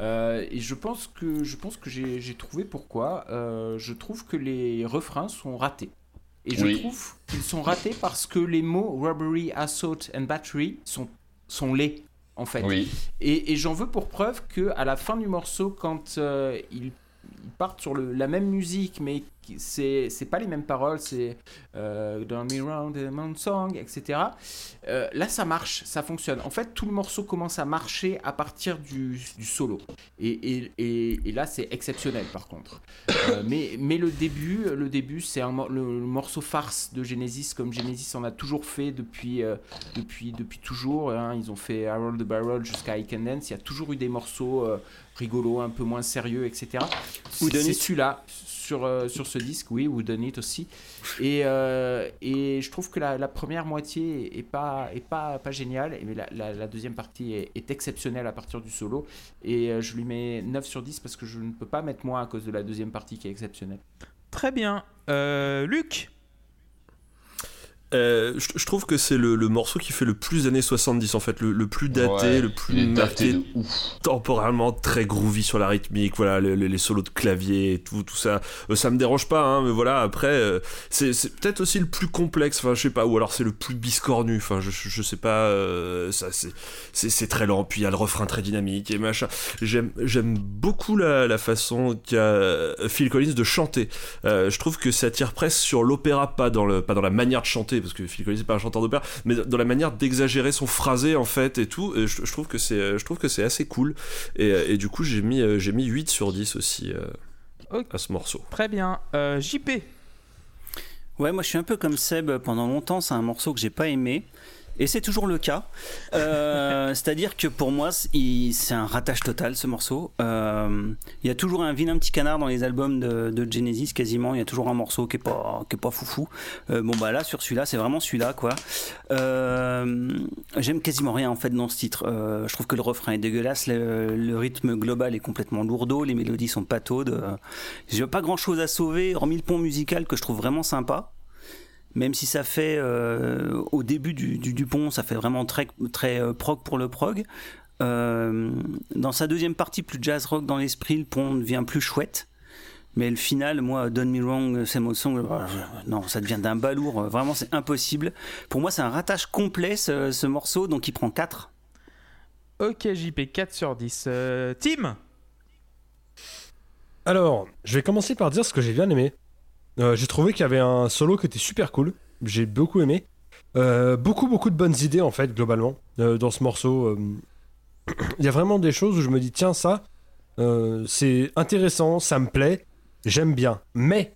S4: Euh, et je pense que je pense que j'ai trouvé pourquoi. Euh, je trouve que les refrains sont ratés. Et je
S2: Oui.
S4: trouve qu'ils sont ratés parce que les mots robbery, assault and battery sont sont laids en fait.
S2: Oui.
S4: Et, et j'en veux pour preuve que à la fin du morceau, quand euh, ils, ils partent sur la même musique, mais c'est c'est pas les mêmes paroles, c'est euh, Don't Me Round the Moon Song, etc. euh, là, ça marche, ça fonctionne. En fait, tout le morceau commence à marcher à partir du, solo. Et, et- et- là, c'est exceptionnel, par contre. Euh, mais, mais le début, le début, c'est le, le morceau farce de Genesis, comme Genesis en a toujours fait depuis, euh, depuis, depuis toujours. hein. Ils ont fait Harold the Barrel jusqu'à I Can Dance. Il y a toujours eu des morceaux rigolos, un peu moins sérieux, etc. C'est celui-là, sur, euh, sur ce disque, oui, Done It aussi. Et, euh, et je trouve que la, la première moitié est pas, est pas, pas géniale, mais la, la- la deuxième partie est, est exceptionnelle à partir du solo. Et euh, je lui mets 9 sur 10 parce que je ne peux pas mettre moins à cause de la deuxième partie qui est exceptionnelle.
S1: Très bien. Euh, Luc?
S3: Euh, je, je trouve que c'est le, le morceau qui fait le plus années 70 en fait, le, le plus daté,
S2: Ouais,
S3: le plus marqué temporalement très groovy sur la rythmique, voilà, le- le- les solos de clavier et tout, tout ça. Euh, ça me dérange pas, hein, mais voilà, après, euh, c'est peut-être aussi le plus complexe, enfin, je sais pas, ou alors c'est le plus biscornu, enfin, je, je, je sais pas, euh, ça, c'est- très lent, puis il y a le refrain très dynamique et machin. J'aime j'aime beaucoup la, la façon qu'a Phil Collins de chanter. Euh, je trouve que ça tire presque sur l'opéra, pas dans, le, pas dans la manière de chanter, parce que Phil Collins n'est pas un chanteur d'opéra, mais dans la manière d'exagérer son phrasé en fait et tout. Et je, je trouve que c'est, je trouve que c'est assez cool. Et, et du coup, j'ai mis, euh, j'ai mis 8 sur 10 aussi euh, à ce morceau.
S1: Très bien. Euh, JP
S7: Ouais, moi je suis un peu comme Seb. Pendant longtemps, c'est un morceau que j'ai pas aimé. Et c'est toujours le cas. Euh, C'est-à-dire que pour moi, c'est un ratage total ce morceau. Euh, Il y a toujours un vilain petit canard dans les albums de, Genesis, quasiment. Il y a toujours un morceau qui est pas, qui est pas foufou. Euh, bon, bah là, sur celui-là, c'est vraiment celui-là, quoi. J'aime quasiment rien en fait dans ce titre. Je trouve que le refrain est dégueulasse. Le, rythme global est complètement lourdeau. Les mélodies sont pataudes. J'ai pas grand chose à sauver, hormis le pont musical que je trouve vraiment sympa. Même si ça fait euh, au début du, du, du pont, ça fait vraiment très, très euh, prog pour le prog. Euh, dans sa deuxième partie, plus jazz rock dans l'esprit, le pont devient plus chouette. Mais le final, moi, Don't Me Wrong, c'est mon son. non, ça devient d'un balourd. Vraiment, c'est impossible. Pour moi, c'est un ratage complet, ce, ce morceau, donc il prend 4.
S1: Ok, JP, 4 sur 10. Euh, Tim?
S6: Alors, je vais commencer par dire ce que j'ai bien aimé. Euh, j'ai trouvé qu'il y avait un solo qui était super cool. J'ai beaucoup aimé. Euh, beaucoup, beaucoup de bonnes idées, en fait, globalement, euh, dans ce morceau. Il y a vraiment des choses où je me dis, tiens, ça, c'est intéressant, ça me plaît, j'aime bien. Mais,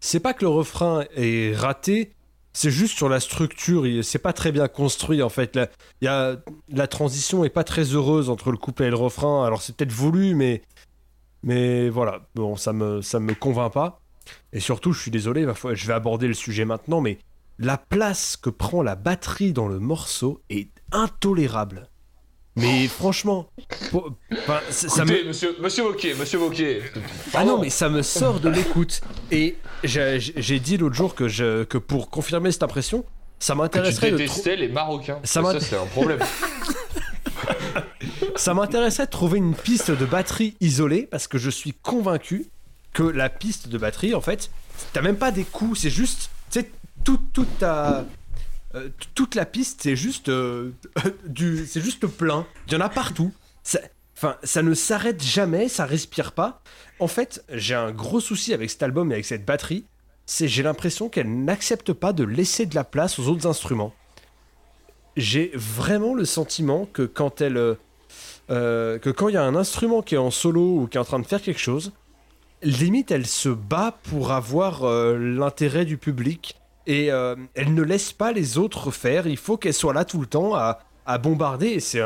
S6: c'est pas que le refrain est raté, c'est juste sur la structure, c'est pas très bien construit, en fait. La, y a, la transition est pas très heureuse entre le couplet et le refrain. Alors, c'est peut-être voulu, mais, mais voilà, bon, ça me, ça me convainc pas. Et surtout, je suis désolé, je vais aborder le sujet maintenant, mais la place que prend la batterie dans le morceau est intolérable. Mais franchement, pour- enfin, ça ça me,
S2: Écoutez, monsieur, monsieur Wauquiez, monsieur Wauquiez.
S6: ah non, mais ça me sort de l'écoute. Et j'ai dit l'autre jour que, je, que pour confirmer cette impression, ça
S2: tu
S6: m'intéresserait de, trou-
S2: détestais les Marocains.
S6: Ça
S2: Ça, c'est un problème.
S6: ça m'intéresserait de trouver une piste de batterie isolée parce que je suis convaincu que la piste de batterie, en fait, t'as même pas des coups, c'est juste, tu sais, tout, toute ta. euh, toute la piste, c'est juste euh, du, c'est juste plein. Il y en a partout. Ça- Enfin, ça ne s'arrête jamais, ça respire pas. En fait, j'ai un gros souci avec cet album et avec cette batterie, c'est j'ai l'impression qu'elle n'accepte pas de laisser de la place aux autres instruments. J'ai vraiment le sentiment que quand elle, euh, que quand il y a un instrument qui est en solo ou qui est en train de faire quelque chose, limite elle se bat pour avoir euh, l'intérêt du public et euh, elle ne laisse pas les autres faire. Il faut qu'elle soit là tout le temps à, bombarder et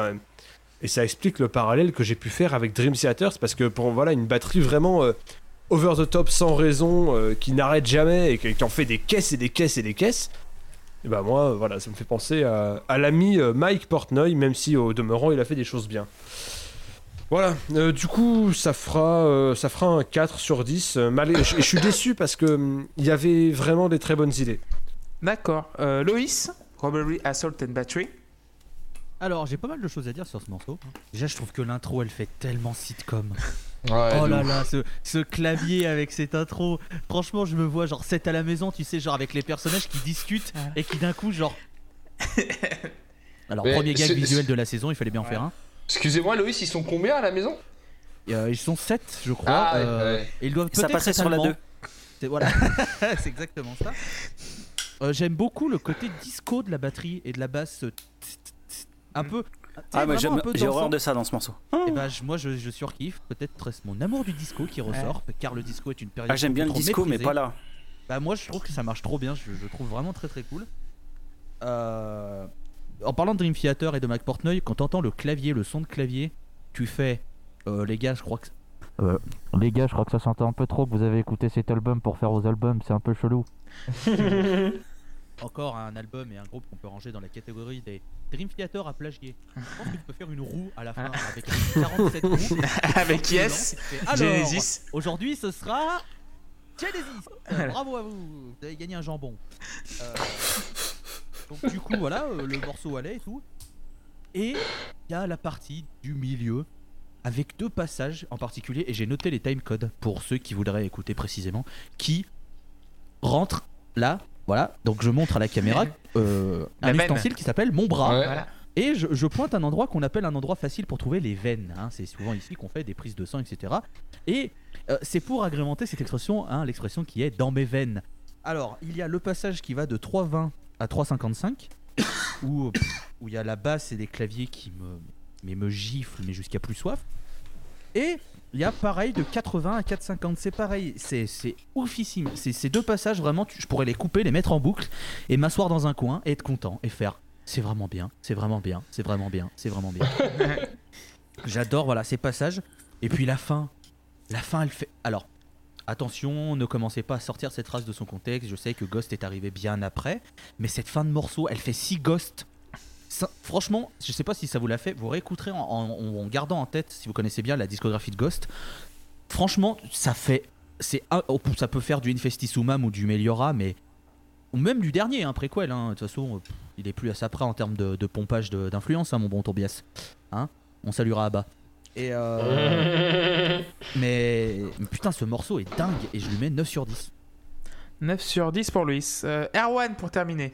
S6: et ça explique le parallèle que j'ai pu faire avec Dream Theater, parce que pour voilà une batterie vraiment over the top sans raison, qui n'arrête jamais et qui en fait des caisses et des caisses et des caisses. Et bah moi, voilà, ça me fait penser à, à l'ami Mike Portnoy, même si au demeurant il a fait des choses bien. Voilà, euh, du coup ça fera, euh, ça fera un 4 sur 10. euh, je, je suis déçu parce que hum, il y avait vraiment des très bonnes idées.
S1: D'accord. Euh, Loïs Robbery, Assault and Battery.
S5: Alors, j'ai pas mal de choses à dire sur ce morceau. Déjà, je trouve que l'intro, elle fait tellement sitcom.
S2: Ouais,
S5: oh là
S2: ouf.
S5: là, ce, ce clavier avec cette intro. Franchement, je me vois genre 7 à la maison, tu sais, genre avec les personnages qui discutent et qui d'un coup, genre. Alors,
S2: Mais
S5: premier gag visuel de la saison, il fallait bien en faire un.
S2: Excusez-moi, Loïs, ils sont combien à la maison?
S5: Euh, ils sont 7, je crois.
S2: Ah, ouais,
S5: euh,
S2: ouais.
S5: Ils doivent
S7: Ça
S5: être
S7: sur la
S5: allemands.
S7: 2.
S5: C'est voilà, c'est exactement ça. Euh, J'aime beaucoup le côté disco de la batterie et de la basse. Un peu. sais,
S7: Ah, mais
S5: vraiment
S7: j'aime-
S5: un peu
S7: j'ai horreur de ça dans ce morceau.
S5: Et bah, je- moi je, je surkiffe. Peut-être est-ce mon amour du disco qui ressort, car le disco est une période.
S7: Ah, j'aime bien le
S5: trop
S7: disco, mais
S5: méprisée.
S7: pas là.
S5: Bah, moi je trouve que ça marche trop bien. Je, je trouve vraiment très très cool. Euh, En parlant de Dream Theater et de Mac Portnoy, quand t'entends le clavier, le son de clavier, tu fais. euh, les gars, je crois que. Euh, les gars, je crois que ça sentait un peu trop que vous avez écouté cet album pour faire vos albums, c'est un peu chelou. Encore un album et un groupe qu'on peut ranger dans la catégorie des Dream Theater à plagier. Je pense que tu peux faire une roue à la fin avec 47 roues.
S1: Avec Yes, Genesis.
S5: Aujourd'hui, ce sera Genesis. Euh, bravo à vous, vous avez gagné un jambon. Euh, donc du coup, voilà, euh, le morceau allait et tout. Et il y a la partie du milieu avec deux passages en particulier, et j'ai noté les timecodes pour ceux qui voudraient écouter précisément, qui rentrent là. Voilà, donc je montre à la caméra euh,
S1: La
S5: un
S1: veine.
S5: ustensile qui s'appelle mon bras.
S2: Ouais.
S1: Voilà.
S5: Et je, je pointe un endroit qu'on appelle un endroit facile pour trouver les veines. hein. C'est souvent ici qu'on fait des prises de sang, etc. Et euh, c'est pour agrémenter cette expression, hein, l'expression qui est dans mes veines. Alors, il y a le passage qui va de 3,20 à 3,55, où pff, où il y a la basse et des claviers qui me, mais me giflent, mais jusqu'à plus soif. Et il y a pareil de 80 à 4,50. C'est pareil, c'est c'est oufissime. C'est ces deux passages, vraiment, tu- je pourrais les couper, les mettre en boucle et m'asseoir dans un coin et être content et faire c'est vraiment bien, c'est vraiment bien, c'est vraiment bien, c'est vraiment bien. J'adore voilà ces passages. Et puis la fin, la fin elle fait. Alors attention, ne commencez pas à sortir cette phrase de son contexte. Je sais que Ghost est arrivé bien après, mais cette fin de morceau, elle fait si Ghost. Ça- franchement, je sais pas si ça vous l'a fait. Vous réécouterez en, gardant en tête, si vous connaissez bien la discographie de Ghost. Franchement, ça fait. C'est un- oh, ça peut faire du Infestisumam ou du Meliora, mais ou même du dernier, hein, préquel. hein. De toute façon, il est plus à sa près en termes de, pompage d'influence, hein, mon bon Tobias. Hein On saluera Abba. Et euh, mais, mais putain, ce morceau est dingue et je lui mets 9 sur 10.
S1: 9 sur 10 pour Luis. Euh, Erwan pour terminer.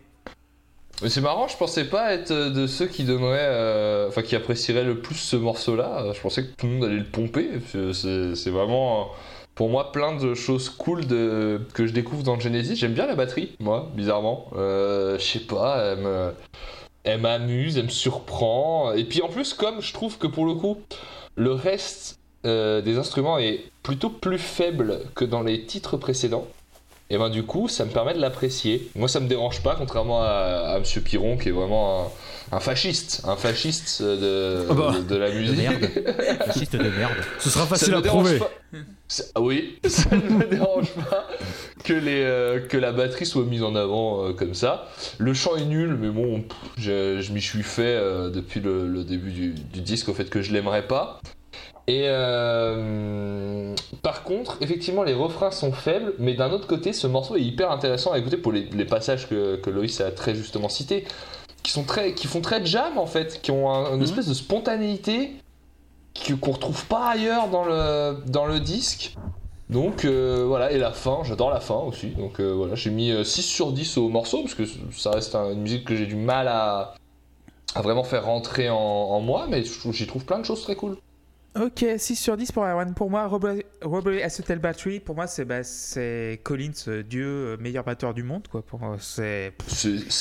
S2: Mais c'est marrant, je pensais pas être de ceux qui donneraient, euh, enfin qui apprécieraient le plus ce morceau-là. Je pensais que tout le monde allait le pomper. C'est vraiment, pour moi, plein de choses cool de, que je découvre dans Genesis. J'aime bien la batterie, moi, bizarrement. Euh, je sais pas, elle me- elle m'amuse, elle me surprend. Et puis en plus, comme je trouve que pour le coup, le reste euh, des instruments est plutôt plus faible que dans les titres précédents. Et ben du coup, ça me permet de l'apprécier. Moi, ça me dérange pas, contrairement à, à Monsieur Piron, qui est vraiment un, un fasciste, un fasciste de,
S6: Ah bah.
S2: de, de la musique.
S5: merde. Fasciste de merde.
S6: Ce sera facile à prouver.
S2: pas. Ah oui, ça ne me dérange pas que, les, euh, que la batterie soit mise en avant euh, comme ça. Le chant est nul, mais bon, pff, je, je m'y suis fait euh, depuis le, le début du, du disque au fait que je l'aimerais pas. Et par contre, effectivement, les refrains sont faibles, mais d'un autre côté, ce morceau est hyper intéressant à écouter pour les, les passages que, que Loïs a très justement cités, qui, sont très, qui font très jam en fait, qui ont un- une espèce de spontanéité qu'on retrouve pas ailleurs dans le, dans le disque. Donc euh, voilà, et la fin, j'adore la fin aussi. Donc euh, voilà, j'ai mis euh, 6 sur 10 au morceau, parce que ça reste un- une musique que j'ai du mal à, à vraiment faire rentrer en, en moi, mais j'y trouve plein de choses très cool.
S1: Ok, 6 sur 10 pour Erwan. Pour moi, Robbery Robbery Acetal Battery, pour moi, c'est bah, c'est Collins, euh, Dieu, euh, meilleur batteur du monde. Quoi. Pour moi, c'est.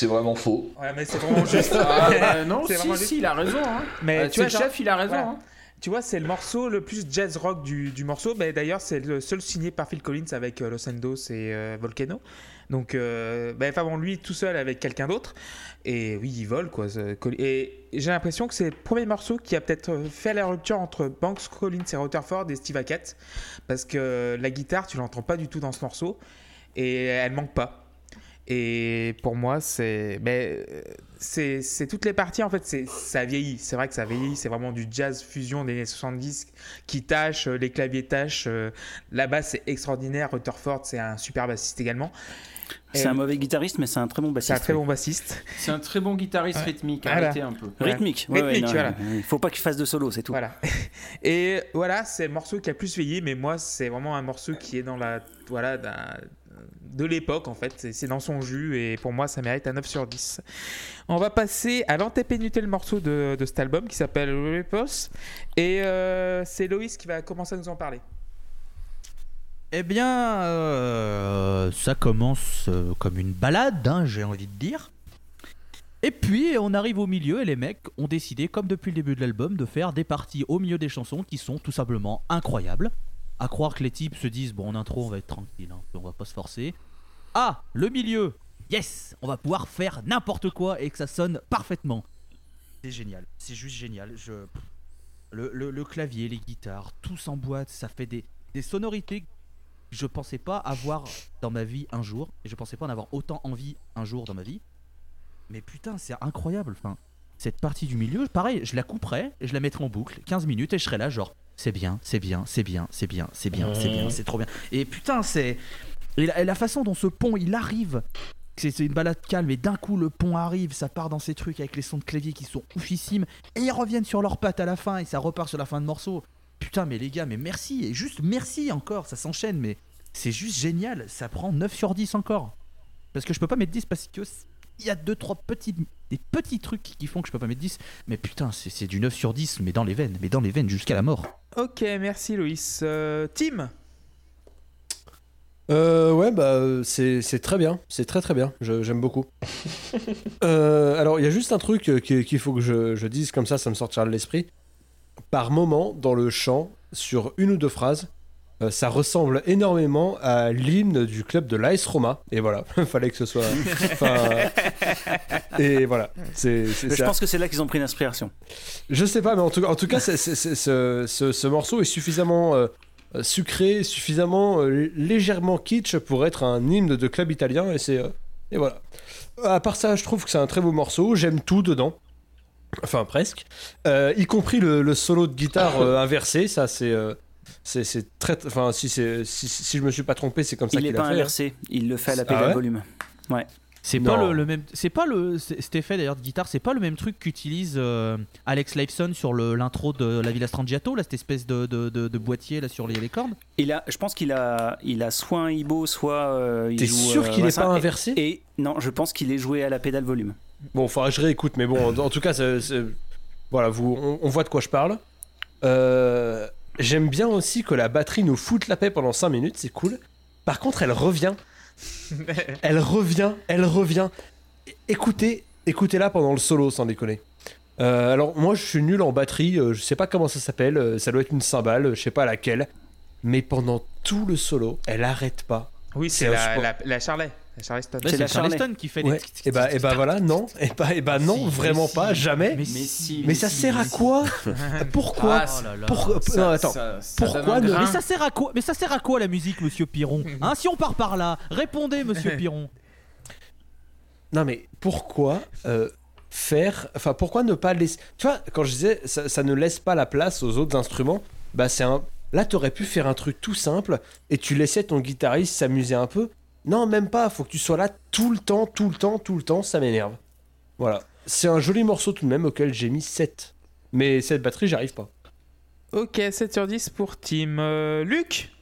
S2: Vraiment faux.
S1: Ouais, mais c'est vraiment juste.
S4: Ah, bah, non,
S1: C'est
S4: si,
S1: vraiment
S4: si, il a raison. Hein.
S1: mais
S4: Euh,
S1: tu vois, genre-
S4: chef, il a raison.
S1: voilà.
S4: hein.
S1: Tu vois, c'est le morceau le plus jazz rock du, morceau. D'ailleurs, c'est le seul signé par Phil Collins avec euh, Los Endos et euh, Volcano. Donc, euh, bon, lui tout seul avec quelqu'un d'autre. Et oui, il vole quoi. Et j'ai l'impression que c'est le premier morceau qui a peut-être fait la rupture entre Banks, Collins et Rutherford et Steve Hackett. Parce que la guitare, tu l'entends pas du tout dans ce morceau. Et elle manque pas. Et pour moi, c'est. Mais euh, c'est c'est toutes les parties, en fait, c'est ça vieillit. C'est vrai que ça vieillit. C'est vraiment du jazz fusion des années 70 qui tâche, euh, les claviers tâchent. euh, La basse, c'est extraordinaire. Rutherford, c'est un super bassiste également.
S7: C'est un mauvais guitariste, mais c'est un très bon
S1: C'est
S7: bassiste.
S1: un très bon bassiste.
S4: C'est un très bon guitariste
S1: Ouais.
S4: rythmique.
S1: Voilà.
S4: Arrêtez un peu.
S7: Rythmique, ouais, ouais,
S1: Rythmique,
S7: non,
S1: voilà.
S7: Il faut pas qu'il fasse de solo, c'est tout.
S1: Voilà. Et voilà, c'est le morceau qui a plus vieilli, mais moi, c'est vraiment un morceau qui est dans la. Voilà, d'un- de l'époque, en fait. C'est- dans son jus, et pour moi, ça mérite un 9 sur 10. On va passer à l'antépénultième morceau de, de cet album qui s'appelle Repos. Et euh, c'est Loïs qui va commencer à nous en parler.
S5: Eh bien, euh, ça commence euh, comme une balade, hein, j'ai envie de dire. Et puis, on arrive au milieu et les mecs ont décidé, comme depuis le début de l'album, de faire des parties au milieu des chansons qui sont tout simplement incroyables. À croire que les types se disent, bon, en intro, on va être tranquille, hein, on va pas se forcer. Ah, le milieu Yes On va pouvoir faire n'importe quoi et que ça sonne parfaitement. C'est génial, c'est juste génial. Je... Le, le- clavier, les guitares, tout s'emboîte, ça fait des, des sonorités que je pensais pas avoir dans ma vie un jour. Et je pensais pas en avoir autant envie un jour dans ma vie. Mais putain, c'est incroyable. Enfin, cette partie du milieu, pareil, je la couperais et je la mettrais en boucle, 15 minutes, et je serais là, genre, c'est bien, c'est bien, c'est bien, c'est bien, c'est bien, c'est bien, c'est trop bien. Et putain, c'est. Et la, et la façon dont ce pont il arrive, c'est une balade calme, et d'un coup le pont arrive, ça part dans ces trucs avec les sons de clavier qui sont oufissimes, et ils reviennent sur leurs pattes à la fin, et ça repart sur la fin de morceau. Putain, mais les gars, mais merci, et juste merci encore, ça s'enchaîne, mais c'est juste génial, ça prend 9 sur 10 encore. Parce que je peux pas mettre 10 parce que il y a 2-3 petits, des petits trucs qui font que je peux pas mettre 10, mais putain, c'est c'est du 9 sur 10, mais dans les veines, mais dans les veines jusqu'à la mort.
S1: Ok, merci Loïs. Euh, Tim
S6: Euh, ouais, bah, c'est c'est très bien. C'est très très bien. Je- J'aime beaucoup. Euh, alors, il y a juste un truc euh, qui- qu'il faut que je, je dise comme ça, ça me sortira de l'esprit. Par moment, dans le chant, sur une ou deux phrases, euh, ça ressemble énormément à l'hymne du club de l'AS Roma. Et voilà, fallait que ce soit. enfin, et voilà. C'est c'est
S7: Je
S6: ça.
S7: pense que c'est là qu'ils ont pris l'inspiration.
S6: Je sais pas, mais en tout, en tout cas, c'est- ce, ce- ce morceau est suffisamment euh, euh, sucré, suffisamment euh, légèrement kitsch pour être un hymne de club italien, et c'est euh, et voilà. À part ça, je trouve que c'est un très beau morceau. J'aime tout dedans. Enfin, presque. Euh, y compris le, le solo de guitare euh, inversé, ça c'est. Euh, c'est c'est très. Enfin, si, c'est- si, si je me suis pas trompé, c'est comme ça
S7: Il
S6: qu'il
S7: n'est
S6: a
S7: pas
S6: hein.
S7: inversé, il le fait à la
S6: Ah
S7: pédale
S6: ouais
S7: volume.
S5: C'est pas le, le même. C'est pas le. Cet effet d'ailleurs de guitare, c'est pas le même truc qu'utilise euh, Alex Lifeson sur le- l'intro de La Villa Strangiato, là, cette espèce de, de, de- de boîtier là sur les, les cordes?
S7: Il a, je pense qu'il a, il a soit un Ibo, soit euh, il
S6: T'es
S7: joue.
S6: sûr
S7: euh,
S6: qu'il est
S7: Vassin.
S6: pas inversé?
S7: Et non, je pense qu'il est joué à la pédale volume.
S6: Bon, faudra que je réécoute, mais bon, en, en tout cas, c'est- c'est- voilà, vous, on, on voit de quoi je parle. J'aime bien aussi que la batterie nous foute la paix pendant 5 minutes, c'est cool. Par contre, elle revient. Elle revient, elle revient. Écoutez, écoutez-la pendant le solo, sans déconner. Euh, alors, moi, je suis nul en batterie, euh, je sais pas comment ça s'appelle, euh, ça doit être une cymbale, je sais pas laquelle. Mais pendant tout le solo, elle arrête pas.
S1: Oui,
S6: C'est
S1: la, la, la Charlet. La Charleston.
S5: Ouais,
S7: C'est la
S5: Charleston qui fait
S6: Ouais.
S5: les.
S6: Et bah, et bah voilà, non. Et bah, et bah non,
S5: Si,
S6: vraiment pas, jamais.
S5: Mais
S4: Mais si.
S6: Mais ça
S4: si,
S6: sert à quoi Pourquoi
S4: Ah,
S5: Oh là là.
S6: Pourquoi
S4: Ça-
S6: Non, attends.
S4: ça- ça
S6: Pourquoi.
S5: Mais ça sert à quoi Mais ça sert à quoi la musique, Monsieur Piron Hein Si on part par là, répondez, Monsieur Piron.
S6: Non, mais pourquoi euh, faire. Enfin, pourquoi ne pas laisser. Tu vois, quand je disais ça, ça ne laisse pas la place aux autres instruments, bah c'est un. Là, t'aurais pu faire un truc tout simple et tu laissais ton guitariste s'amuser un peu. Non, même pas. Faut que tu sois là tout le temps, tout le temps, tout le temps. Ça m'énerve. Voilà. C'est un joli morceau tout de même auquel j'ai mis 7. Mais cette batterie, j'arrive pas.
S1: Ok, 7 sur 10 pour Team euh, Luc.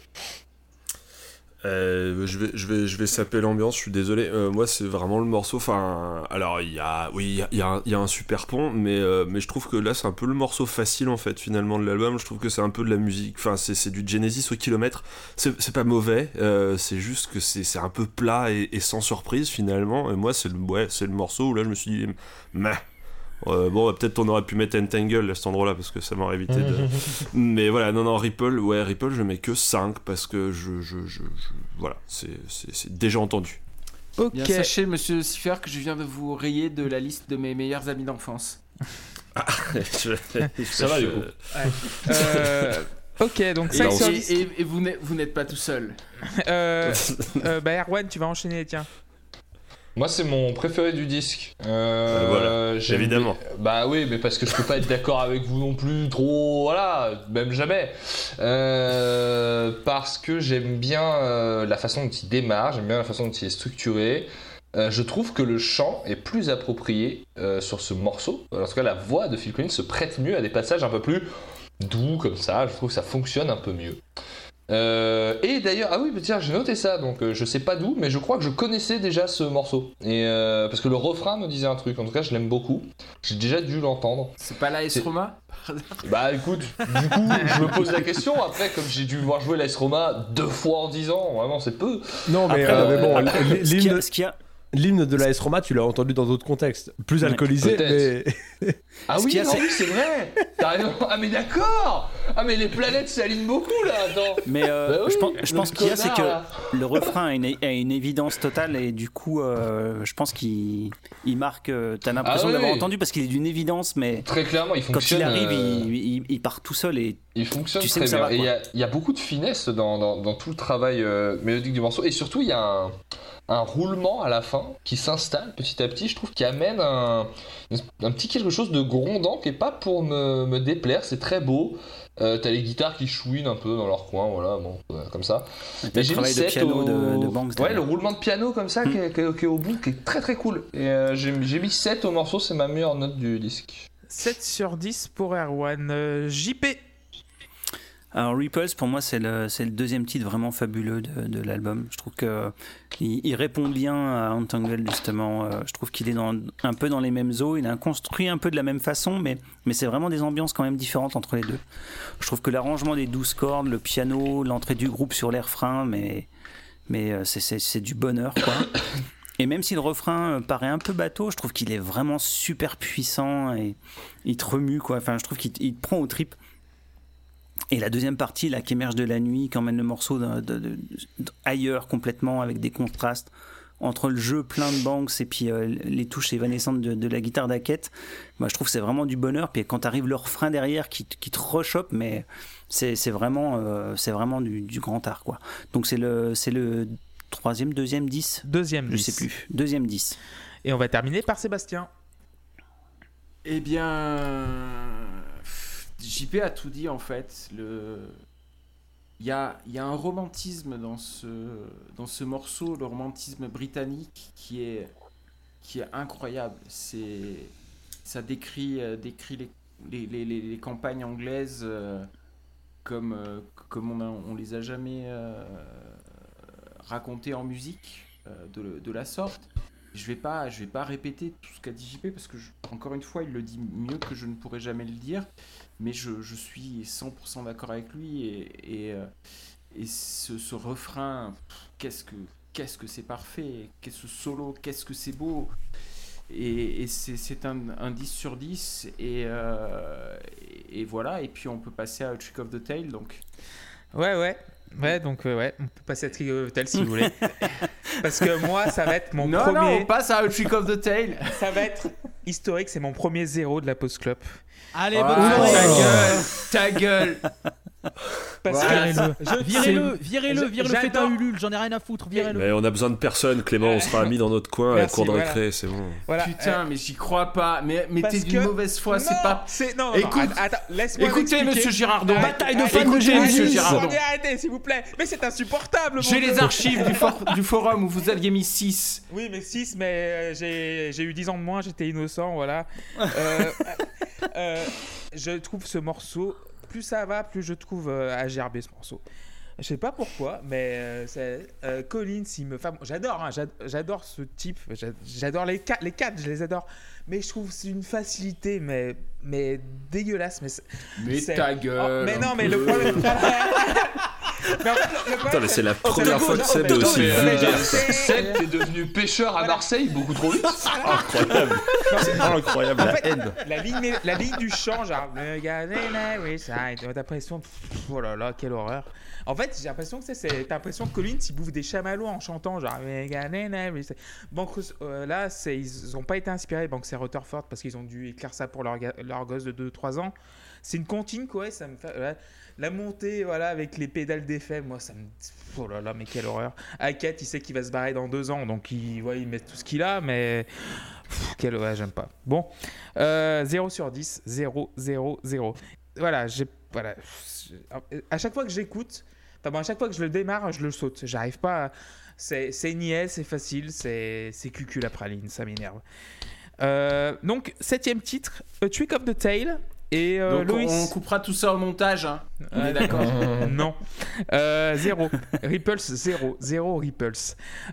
S3: Euh, je vais, je vais, je vais saper l'ambiance. Je suis désolé. Euh, moi, c'est vraiment le morceau. Enfin, alors il y a, oui, il y y, y a un super pont, mais, euh, mais je trouve que là, c'est un peu le morceau facile en fait, finalement de l'album. Je trouve que c'est un peu de la musique. Enfin, c'est, du Genesis au kilomètre. C'est, pas mauvais. euh, c'est juste que c'est, c'est un peu plat et, et sans surprise finalement. Et moi, c'est le, ouais, c'est le morceau où là, je me suis dit, meh. Euh, bon, peut-être on aurait pu mettre Entangle à cet endroit-là parce que ça m'aurait évité de. Mais voilà, non, non, Ripple, ouais, Ripple, je mets que 5 parce que je. je, je, je- voilà, c'est déjà entendu.
S1: Ok.
S4: Bien, sachez, monsieur Siffer, que je viens de vous rayer de la liste de mes meilleurs amis d'enfance.
S3: ça
S2: va, du coup.
S1: Euh, ok, donc
S4: Et,
S1: 5
S3: on
S1: sur
S4: et-
S1: 10.
S4: et- et vous n'êtes vous n'êtes pas tout seul.
S1: Euh, euh, bah, Erwan, tu vas enchaîner, tiens.
S2: Moi, c'est mon préféré du disque. Euh,
S3: Euh, voilà, évidemment.
S2: Bah oui, mais parce que je peux pas être d'accord avec vous non plus, trop. Voilà, même jamais. Euh, parce que j'aime bien euh, la façon dont il démarre, j'aime bien la façon dont il est structuré. Je trouve que le chant est plus approprié sur ce morceau. En tout cas, la voix de Phil Collins se prête mieux à des passages un peu plus doux comme ça. Je trouve que ça fonctionne un peu mieux. Euh, et d'ailleurs, ah oui, bah tiens, j'ai noté ça, donc euh, je sais pas d'où, mais je crois que je connaissais déjà ce morceau. Et euh, parce que le refrain me disait un truc, en tout cas, je l'aime beaucoup. J'ai déjà dû l'entendre.
S4: C'est pas la S Roma
S2: Bah écoute, du coup, je me pose la question. Après, comme j'ai dû voir jouer l'AS Roma deux fois en dix ans, vraiment, c'est peu.
S6: Non, mais,
S7: Après,
S6: euh, mais bon,
S7: après,
S6: l'hymne-
S7: ce qu'il y a,
S6: l'hymne de la S Roma, tu l'as entendu dans d'autres contextes. Plus alcoolisé, mais.
S2: Ah oui,
S7: c'est-
S2: oui, c'est vrai. T'as raison. Ah mais d'accord. Ah mais les planètes s'alignent beaucoup là. Attends.
S7: mais euh,
S2: Bah oui,
S7: je pense, je
S2: le
S7: pense qu'il y a, c'est que le refrain a une, a une évidence totale et du coup, euh, je pense qu'il il marque. euh, T'as l'impression
S2: Ah oui,
S7: d'avoir entendu parce qu'il est d'une évidence, mais
S2: Très clairement, il
S7: quand
S2: fonctionne.
S7: il arrive, il, il- il part tout seul et
S2: Il fonctionne
S7: Tu sais
S2: très bien.
S7: va,
S2: et il y y a beaucoup de finesse dans, dans- dans tout le travail mélodique du morceau. Et surtout, il y a un, un roulement à la fin qui s'installe petit à petit. Je trouve qui amène un, un petit quelque chose de grondant qui est pas pour me, me déplaire. C'est très beau. Euh, T'as les guitares qui chouinent un peu dans leur coin, voilà, bon, euh, comme ça. Mais
S7: le
S2: j'ai mis
S7: de
S2: 7
S7: piano
S2: au...
S7: de, de Banks.
S2: Ouais, le roulement de piano comme ça
S7: Mm.
S2: qui, est, qui est- qui est au bout, qui est très très cool. Et euh, j'ai j'ai mis 7 au morceau, c'est ma meilleure note du disque.
S1: 7 sur 10 pour Erwan. Euh, JP.
S7: Alors Repulse, pour moi, c'est le, deuxième titre vraiment fabuleux de, l'album. Je trouve que il, il répond bien à Entangled, justement. Euh, je trouve qu'il est un peu dans les mêmes eaux. Il est construit un peu de la même façon, mais, c'est vraiment des ambiances quand même différentes entre les deux. Je trouve que l'arrangement des douze cordes, le piano, l'entrée du groupe sur les refrains, mais, mais euh, c'est, du bonheur, quoi. Et même si le refrain euh, paraît un peu bateau, je trouve qu'il est vraiment super puissant et il te remue, quoi. Enfin, je trouve qu'il te- il te prend aux tripes. Et la deuxième partie, là, qui émerge de la nuit, qui emmène le morceau de- de- de- de- ailleurs complètement, avec des contrastes entre le jeu plein de banks et puis euh, les touches évanescentes de, de la guitare d'Hackett. Moi, je trouve que c'est vraiment du bonheur. Puis quand arrive le refrain derrière qui, te- qui te rechoppe, mais c'est c'est vraiment, euh, c'est vraiment du, du grand art, quoi. Donc c'est le, c'est le troisième, deuxième 10
S1: Deuxième.
S7: Je
S1: 10.
S7: sais plus. Deuxième 10.
S1: Et on va terminer par Sébastien.
S4: Eh bien, JP a tout dit en fait. Il, y a, un romantisme dans ce, morceau, le romantisme britannique qui est incroyable. C'est ça décrit euh, les, campagnes anglaises euh, comme euh, comme on a, les a jamais racontées en musique de, la sorte. Je vais pas vais pas répéter tout ce qu'a dit JP parce que encore une fois il le dit mieux que je ne pourrais jamais le dire, mais je, je suis 100% d'accord avec lui et, et, euh, et ce, ce refrain, qu'est-ce que qu'est-ce que c'est parfait, qu'est-ce que ce solo, qu'est-ce que c'est beau. Et, et c'est un, un 10 sur 10 et, euh, et, voilà, et puis on peut passer à Trick of the Tail donc.
S1: Ouais, ouais. Ouais, donc euh, ouais, on peut passer à Trick of the Tail si vous voulez. Parce que moi, ça va être mon
S4: non,
S1: premier.
S4: non, on passe à Trick of the Tail.
S1: Ça va être historique, c'est mon premier zéro de la Post Club.
S5: Allez, bonne soirée.
S4: ta gueule, ta gueule. Voilà.
S5: Virez-le, virez-le,
S1: je-
S5: virez-le, faites un Ulule, j'en ai rien à foutre, virez-le.
S3: Mais on a besoin de personne, Clément, on sera mis dans notre coin à la
S1: Merci,
S3: cour de
S1: voilà.
S3: récré, c'est bon.
S1: Voilà.
S4: Putain, mais j'y crois pas. Mais, mais
S1: Parce
S4: t'es d'une
S1: que-
S4: mauvaise foi, c'est
S1: Non,
S4: pas.
S1: C'est non, non,
S4: Écoute-
S1: non, attends, laisse-moi
S4: Écoutez,
S1: m'expliquer.
S4: monsieur Girardon.
S1: Arrête,
S6: Bataille de fans de
S1: écoutez, monsieur
S4: Girardon.
S1: Arrêtez, arrêtez, s'il vous plaît. Mais c'est insupportable. mon
S4: J'ai les
S1: Dieu.
S4: archives du, for- du forum où vous aviez mis 6.
S1: Oui, mais 6, mais euh, j'ai j'ai eu 10 ans de moins, j'étais innocent, voilà. Euh, euh, je trouve ce morceau, plus ça va, plus je trouve euh, à gerber ce morceau. Je sais pas pourquoi, mais euh, euh, Collins, il me. Enfin, bon, j'adore, hein, j'ad- j'adore ce type, j'a- j'adore les quatre, les quatre, je les adore. Mais je trouve c'est une facilité, mais, mais dégueulasse. Mais,
S4: ta
S1: Oh,
S4: gueule.
S1: mais non, mais le
S4: peu.
S1: problème. le-
S3: Putain, c'est la
S1: Oh,
S3: première fois que Seb est aussi vulgaire.
S2: Seb, t'es devenu pêcheur à Marseille beaucoup trop vite.
S3: Incroyable. C'est incroyable, la haine.
S1: La ligne, la ligne du chant, genre, t'as l'impression, oh là là, quelle horreur. En fait, j'ai l'impression que c'est- t'as l'impression que Collins, il bouffe des chamallows en chantant, genre, euh, là, ils ont pas été inspirés, donc c'est Rutherford, parce qu'ils ont dû écrire ça pour leur gosse de 2-3 ans. C'est une comptine, quoi, ça me fait. La montée, voilà, avec les pédales d'effet, moi, ça me. Oh là là, mais quelle horreur. Hackett, il sait qu'il va se barrer dans deux ans, donc il, il met tout ce qu'il a, mais. Quelle horreur, j'aime pas. Bon, euh, 0 sur 10, 0, 0, 0. Voilà, j'ai. Voilà. À chaque fois que j'écoute, enfin bon, à chaque fois que je le démarre, je le saute. J'arrive pas à- C'est niais, c'est facile, c'est c'est cucu la praline, ça m'énerve. Euh, donc, septième titre, A Trick of the Tail. Et euh,
S4: Donc
S1: Loïs.
S4: on coupera tout ça au montage. Hein. On
S1: Ouais,
S4: est d'accord.
S1: non. Euh, zéro. Ripples, zéro. Zéro Ripples.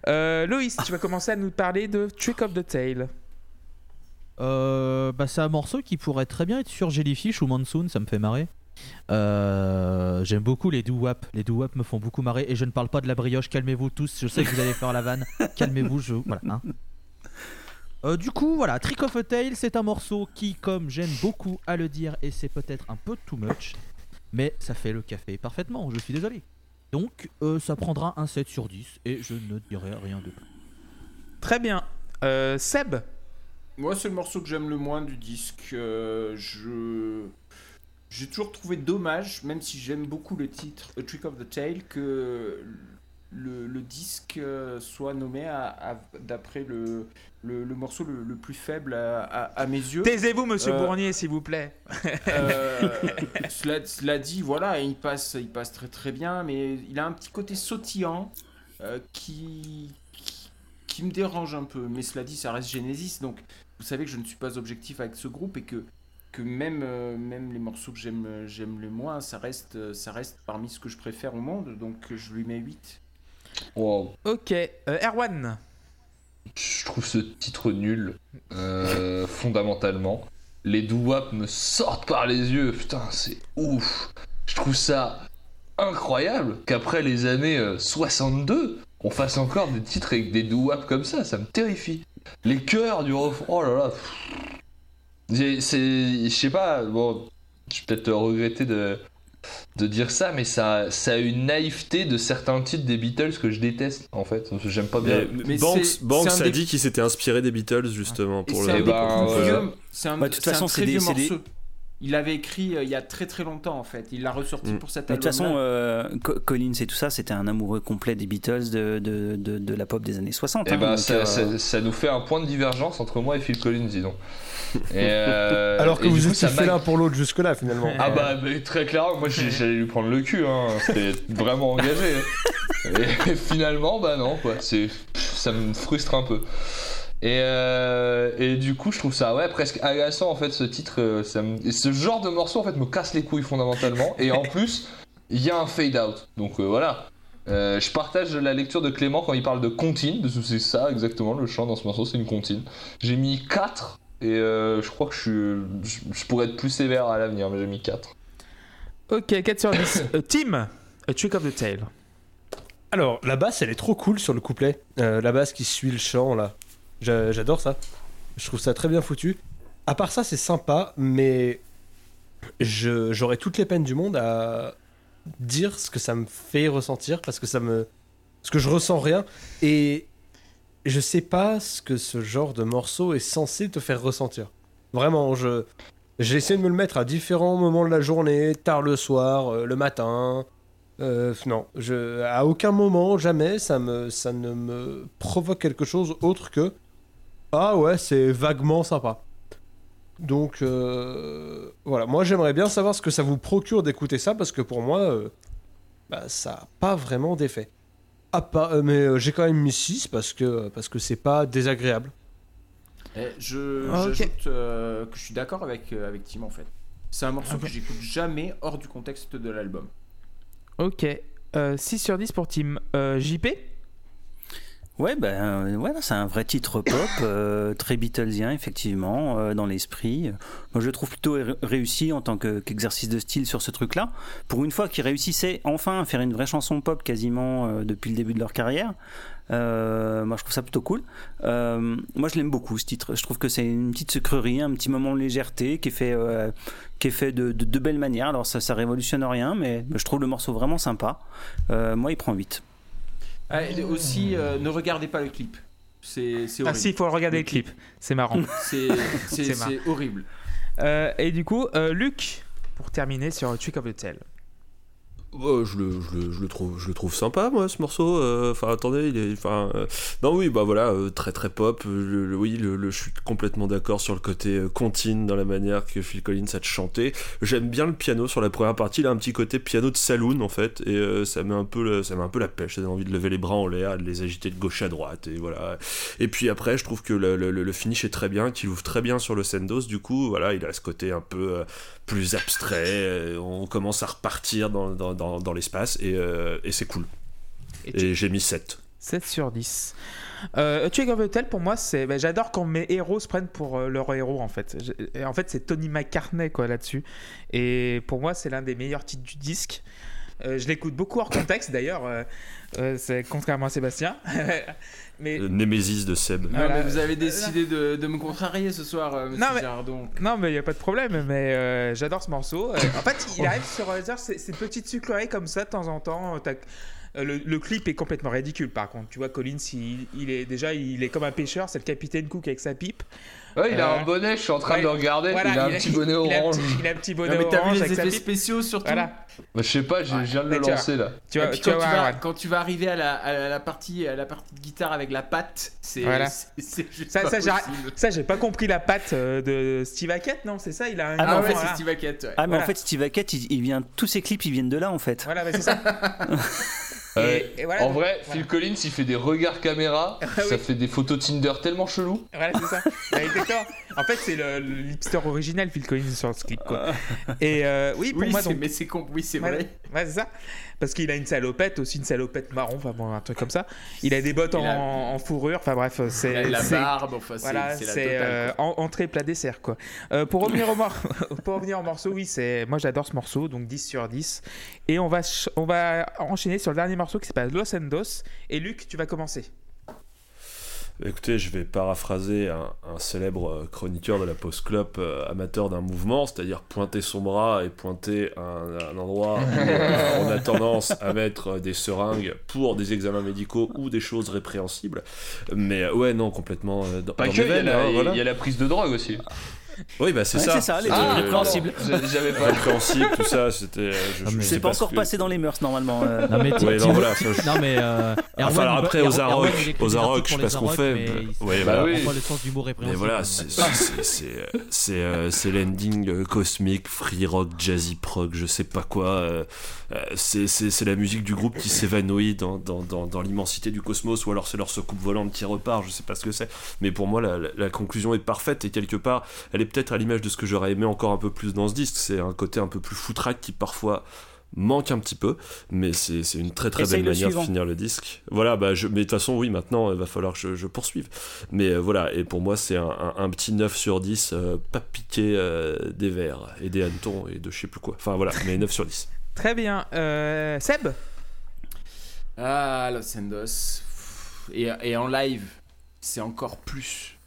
S1: Euh, Loïs, tu vas commencer à nous parler de Trick of the Tail.
S5: Euh, bah, c'est un morceau qui pourrait très bien être sur Jellyfish ou Monsoon, ça me fait marrer. Euh, J'aime beaucoup les doo-wop. Les doo-wop me font beaucoup marrer. Et je ne parle pas de la brioche, calmez-vous tous. Je sais que vous allez faire la vanne. Calmez-vous, je. Voilà. hein. Euh, du coup, voilà, Trick of a Tail, c'est un morceau qui, comme j'aime beaucoup à le dire, et c'est peut-être un peu too much, mais ça fait le café parfaitement, je suis désolé. Donc, euh, ça prendra un 7 sur 10, et je ne dirai rien de plus.
S1: Très bien. Euh, Seb
S4: Moi, c'est le morceau que j'aime le moins du disque. Euh, je. J'ai toujours trouvé dommage, même si j'aime beaucoup le titre A Trick of the Tail, que le, le disque euh, soit nommé d'après le, le, le morceau le, le plus faible à, à- à mes yeux.
S1: Taisez-vous, monsieur
S4: Euh,
S1: Bournier, s'il vous plaît.
S4: Euh, cela, cela dit, voilà, il passe, il passe très très bien, mais il a un petit côté sautillant euh, qui, qui, qui me dérange un peu. Mais cela dit, ça reste Genesis, donc vous savez que je ne suis pas objectif avec ce groupe et que, que même, euh, même les morceaux que j'aime, j'aime le moins, ça reste, ça reste parmi ce que je préfère au monde, donc je lui mets 8.
S2: Wow.
S1: Ok. Euh, Erwan
S2: Je trouve ce titre nul, euh, fondamentalement. Les doo-wop me sortent par les yeux, putain, c'est ouf. Je trouve ça incroyable qu'après les années euh, 62, on fasse encore des titres avec des doo-wop comme ça, ça me terrifie. Les chœurs du refrain, oh là là. C'est, je sais pas, bon, je vais peut-être regretter de, de dire ça, mais ça, ça a une naïveté de certains titres des Beatles que je déteste, en fait. J'aime pas bien.
S3: Mais,
S4: Mais
S3: Banks,
S4: un
S3: a
S4: des-
S3: dit qu'il s'était inspiré des Beatles justement pour
S4: c'est un
S3: le.
S2: Eh ben, ouais.
S4: vieux- c'est un,
S7: Ouais, de toute
S4: c'est un
S7: façon,
S4: très
S7: c'est des-
S4: vieux morceau. Il l'avait écrit euh, il y a très très longtemps en fait. Il l'a ressorti
S3: Mm.
S4: pour cet
S7: Mais de toute façon, euh, Co- Collins et tout ça, c'était un amoureux complet des Beatles, de, de, de, de la pop des années 60.
S2: Et
S7: hein,
S2: ben
S7: donc,
S2: ça,
S7: euh,
S2: ça- ça nous fait un point de divergence entre moi et Phil Collins, disons. Et, euh,
S6: Alors que
S2: et
S6: vous étiez fait l'un pour l'autre jusque-là, finalement.
S2: Ah bah, très clairement, moi j'allais lui prendre le cul, hein. c'était vraiment engagé. hein. Et finalement, bah non, quoi, c'est, ça me frustre un peu. Et, euh, et du coup, je trouve ça ouais, presque agaçant en fait ce titre. euh, ça me- et ce genre de morceau en fait me casse les couilles fondamentalement. Et en plus, il y a un fade out. Donc euh, voilà. Euh, je partage la lecture de Clément quand il parle de comptine, parce que c'est ça exactement le chant dans ce morceau, c'est une comptine. J'ai mis 4 et euh, je crois que je, suis, je, je pourrais être plus sévère à l'avenir, mais j'ai mis 4.
S1: Ok, 4 sur 10. Euh, Tim, A Trick of the Tail.
S6: Alors, la basse, elle est trop cool sur le couplet. Euh, la basse qui suit le chant, là. J'a- J'adore ça. Je trouve ça très bien foutu. À part ça, c'est sympa, mais j'aurais toutes les peines du monde à dire ce que ça me fait ressentir, parce que ça me... Parce que je ressens rien, et je sais pas ce que ce genre de morceau est censé te faire ressentir. Vraiment, je... J'ai essayé de me le mettre à différents moments de la journée, tard le soir, euh, le matin, euh, non, je, à aucun moment, jamais, ça, me, ça ne me provoque quelque chose autre que Ah ouais, c'est vaguement sympa. Donc, euh, voilà, moi j'aimerais bien savoir ce que ça vous procure d'écouter ça, parce que pour moi, euh, bah, ça n'a pas vraiment d'effet. Ah, pas, euh, mais euh, j'ai quand même mis 6 parce que parce que c'est pas désagréable.
S4: Eh, je
S1: Ah,
S4: euh, que je suis d'accord avec, euh, avec Tim en fait. C'est un morceau que j'écoute jamais hors du contexte de l'album.
S1: Ok, euh, 6 sur 10 pour Tim. Euh, JP
S7: Ouais, ben voilà, c'est un vrai titre pop, euh, très Beatlesien effectivement, euh, dans l'esprit. Moi, je le trouve plutôt ré- réussi en tant que- qu'exercice de style sur ce truc-là. Pour une fois qu'ils réussissaient enfin à faire une vraie chanson pop quasiment euh, depuis le début de leur carrière. Euh, moi, je trouve ça plutôt cool. Euh, moi, je l'aime beaucoup ce titre. Je trouve que c'est une petite sucrerie, un petit moment de légèreté qui est fait, euh, qui est fait de, de, de belles manières. Alors, ça, ça révolutionne rien, mais je trouve le morceau vraiment sympa. Euh, moi, il prend 8.
S4: Ah, et aussi, euh, ne regardez pas le clip. C'est
S1: Ah
S4: horrible.
S1: si, il faut regarder le clip. C'est marrant.
S4: C'est
S1: marrant.
S4: horrible.
S1: Euh, et du coup, euh, Luc, pour terminer sur Trick of the Tail.
S3: Ouais, je, le, trouve, je le trouve sympa, moi, ce morceau. Euh, Enfin, attendez, il est. Euh, non, oui, bah voilà, euh, très très pop. Le- oui, le, je suis complètement d'accord sur le côté contine dans la manière que Phil Collins a de chanter. J'aime bien le piano sur la première partie. Il a un petit côté piano de saloon, en fait, et ça, met un peu le- ça met un peu la pêche. Ça envie de lever les bras en l'air, de les agiter de gauche à droite, et voilà. Et puis après, je trouve que le finish est très bien, qu'il ouvre très bien sur le Sendos. Du coup, voilà, il a ce côté un peu. Plus abstrait, euh, on commence à repartir dans, dans, dans, dans l'espace et, euh, et c'est cool.
S1: Et
S3: Et j'ai mis 7.
S1: 7 sur 10. Euh, Trick of Tail, pour moi, c'est. bah, J'adore quand mes héros se prennent pour euh, leur héros, en fait. Je- et en fait, c'est Tony McCartney, quoi, là-dessus. Et pour moi, c'est l'un des meilleurs titres du disque. Euh, je l'écoute beaucoup hors contexte, d'ailleurs. euh, euh, c'est contrairement à Sébastien. Mais.
S3: Le Némésis de Seb.
S4: Non,
S1: Voilà.
S4: mais vous avez décidé de, de me contrarier ce soir, euh, monsieur
S1: Non, mais-. Non, mais il n'y a pas de problème, mais euh, j'adore ce morceau. Euh, en fait, il arrive sur euh, genre, ces, ces petites sucreries comme ça de temps en temps. Euh, Le, le clip est complètement ridicule par contre. Tu vois, Collins, il, il est déjà il est comme un pêcheur, c'est le capitaine Cook avec sa pipe.
S2: Ouais, il a
S1: Euh,
S2: un bonnet, je suis en train
S1: ouais,
S2: de le regarder.
S1: Voilà,
S2: il a un petit bonnet orange.
S1: Il a un petit bonnet
S4: Non, mais t'as vu
S1: orange
S4: les effets spéciaux surtout
S1: Voilà.
S2: Bah, je sais pas, je, je viens de
S1: Mais
S2: le
S1: tu vois-
S2: lancer là.
S1: Tu vois, tu
S4: quand, tu vas,
S1: ouais.
S4: quand tu vas arriver à la, à la partie, à la partie de guitare avec la patte, c'est
S1: Voilà. Ça,
S4: pas
S1: ça, j'ai-
S4: possible.
S1: Ça, j'ai pas compris la patte euh, de Steve Hackett, non C'est ça Il a un.
S7: Ah, mais
S4: Ah ouais, c'est. Steve Hackett.
S7: Ah, mais en fait, Steve Hackett, il, vient, tous ses clips, ils viennent de là, en fait.
S1: Voilà, mais c'est ça.
S2: Ouais.
S1: Et- et voilà,
S2: en
S1: donc,
S2: vrai,
S1: voilà.
S2: Phil Collins, il fait des regards caméra,
S1: Ah
S2: ça
S1: oui.
S2: fait des photos Tinder tellement chelous.
S1: Voilà, c'est ça. Bah. En fait, c'est le, le hipster original, Phil Collins, sur ce clip. Quoi. Et euh, oui, pour
S4: Oui,
S1: moi, donc.
S4: mais c'est con- oui, c'est
S1: Ouais,
S4: vrai.
S1: ouais, c'est ça. Parce qu'il a une salopette, aussi une salopette marron, enfin bon, un truc comme ça. Il a des bottes en,
S4: Il a-
S1: en fourrure, enfin bref, c'est.
S4: La, barbe, enfin, c'est
S1: Voilà,
S4: c'est
S1: euh, en- entrée plat dessert quoi. Euh, pour revenir au mor- pour revenir au morceau, oui, c'est moi j'adore ce morceau, donc 10 sur 10. Et on va on va enchaîner sur le dernier morceau qui s'appelle Los Endos. Et Luc, tu vas commencer.
S3: Écoutez, je vais paraphraser un, un célèbre euh, chroniqueur de la post club amateur d'un mouvement, c'est-à-dire pointer son bras et pointer un, un endroit où euh, on a tendance à mettre euh, des seringues pour des examens médicaux ou des choses répréhensibles. Mais euh, ouais, non, complètement euh, dans,
S2: Pas
S3: dans
S2: que, il y, a
S3: hein, voilà.
S2: il y a la prise de drogue aussi.
S3: Oui, bah c'est
S7: Ouais,
S3: ça.
S7: c'est ça, les
S2: Ah,
S7: répréhensibles.
S2: J'avais pas.
S3: Répréhensible, tout ça, c'était. euh, je-
S5: Ah,
S7: C'est pas
S3: ce
S7: encore passé dans les mœurs normalement. euh.
S5: Non mais
S3: Ouais, non,
S5: Tim-
S3: voilà, ça, je-
S5: non mais euh,
S3: Enfin, alors
S5: il
S3: après, aux Arocs, aux Arocs, je sais pas ce qu'on fait,
S5: mais
S3: bah, ouais,
S2: bah oui.
S5: pas le sens du mot
S3: Mais voilà, c'est
S5: euh,
S3: c'est- c'est- c'est euh, c'est l'ending euh, cosmique, free rock, jazzy prog, je sais pas quoi. euh, euh, c'est c'est- c'est la musique du groupe qui s'évanouit dans, dans, dans, dans l'immensité du cosmos, ou alors c'est leur soucoupe volante qui repart, je sais pas ce que c'est. Mais pour moi, la, la- la conclusion est parfaite et quelque part, elle est peut-être à l'image de ce que j'aurais aimé encore un peu plus dans ce disque. C'est un côté un peu plus foutraque qui parfois manque un petit peu, mais c'est une très très
S7: Essaye
S3: belle
S7: le
S3: manière
S7: suivant.
S3: de finir le disque. Voilà, bah je, mais de toute façon, oui, maintenant, il va falloir que je, je poursuive. Mais euh, voilà, et pour moi, c'est un, un- un petit 9 sur 10, euh, pas piqué euh, des verres et des hannetons et de je sais plus quoi. Enfin voilà, mais 9 sur 10.
S1: Très bien. Euh, Seb?
S4: Ah, Los Endos. Et, et en live, c'est encore plus.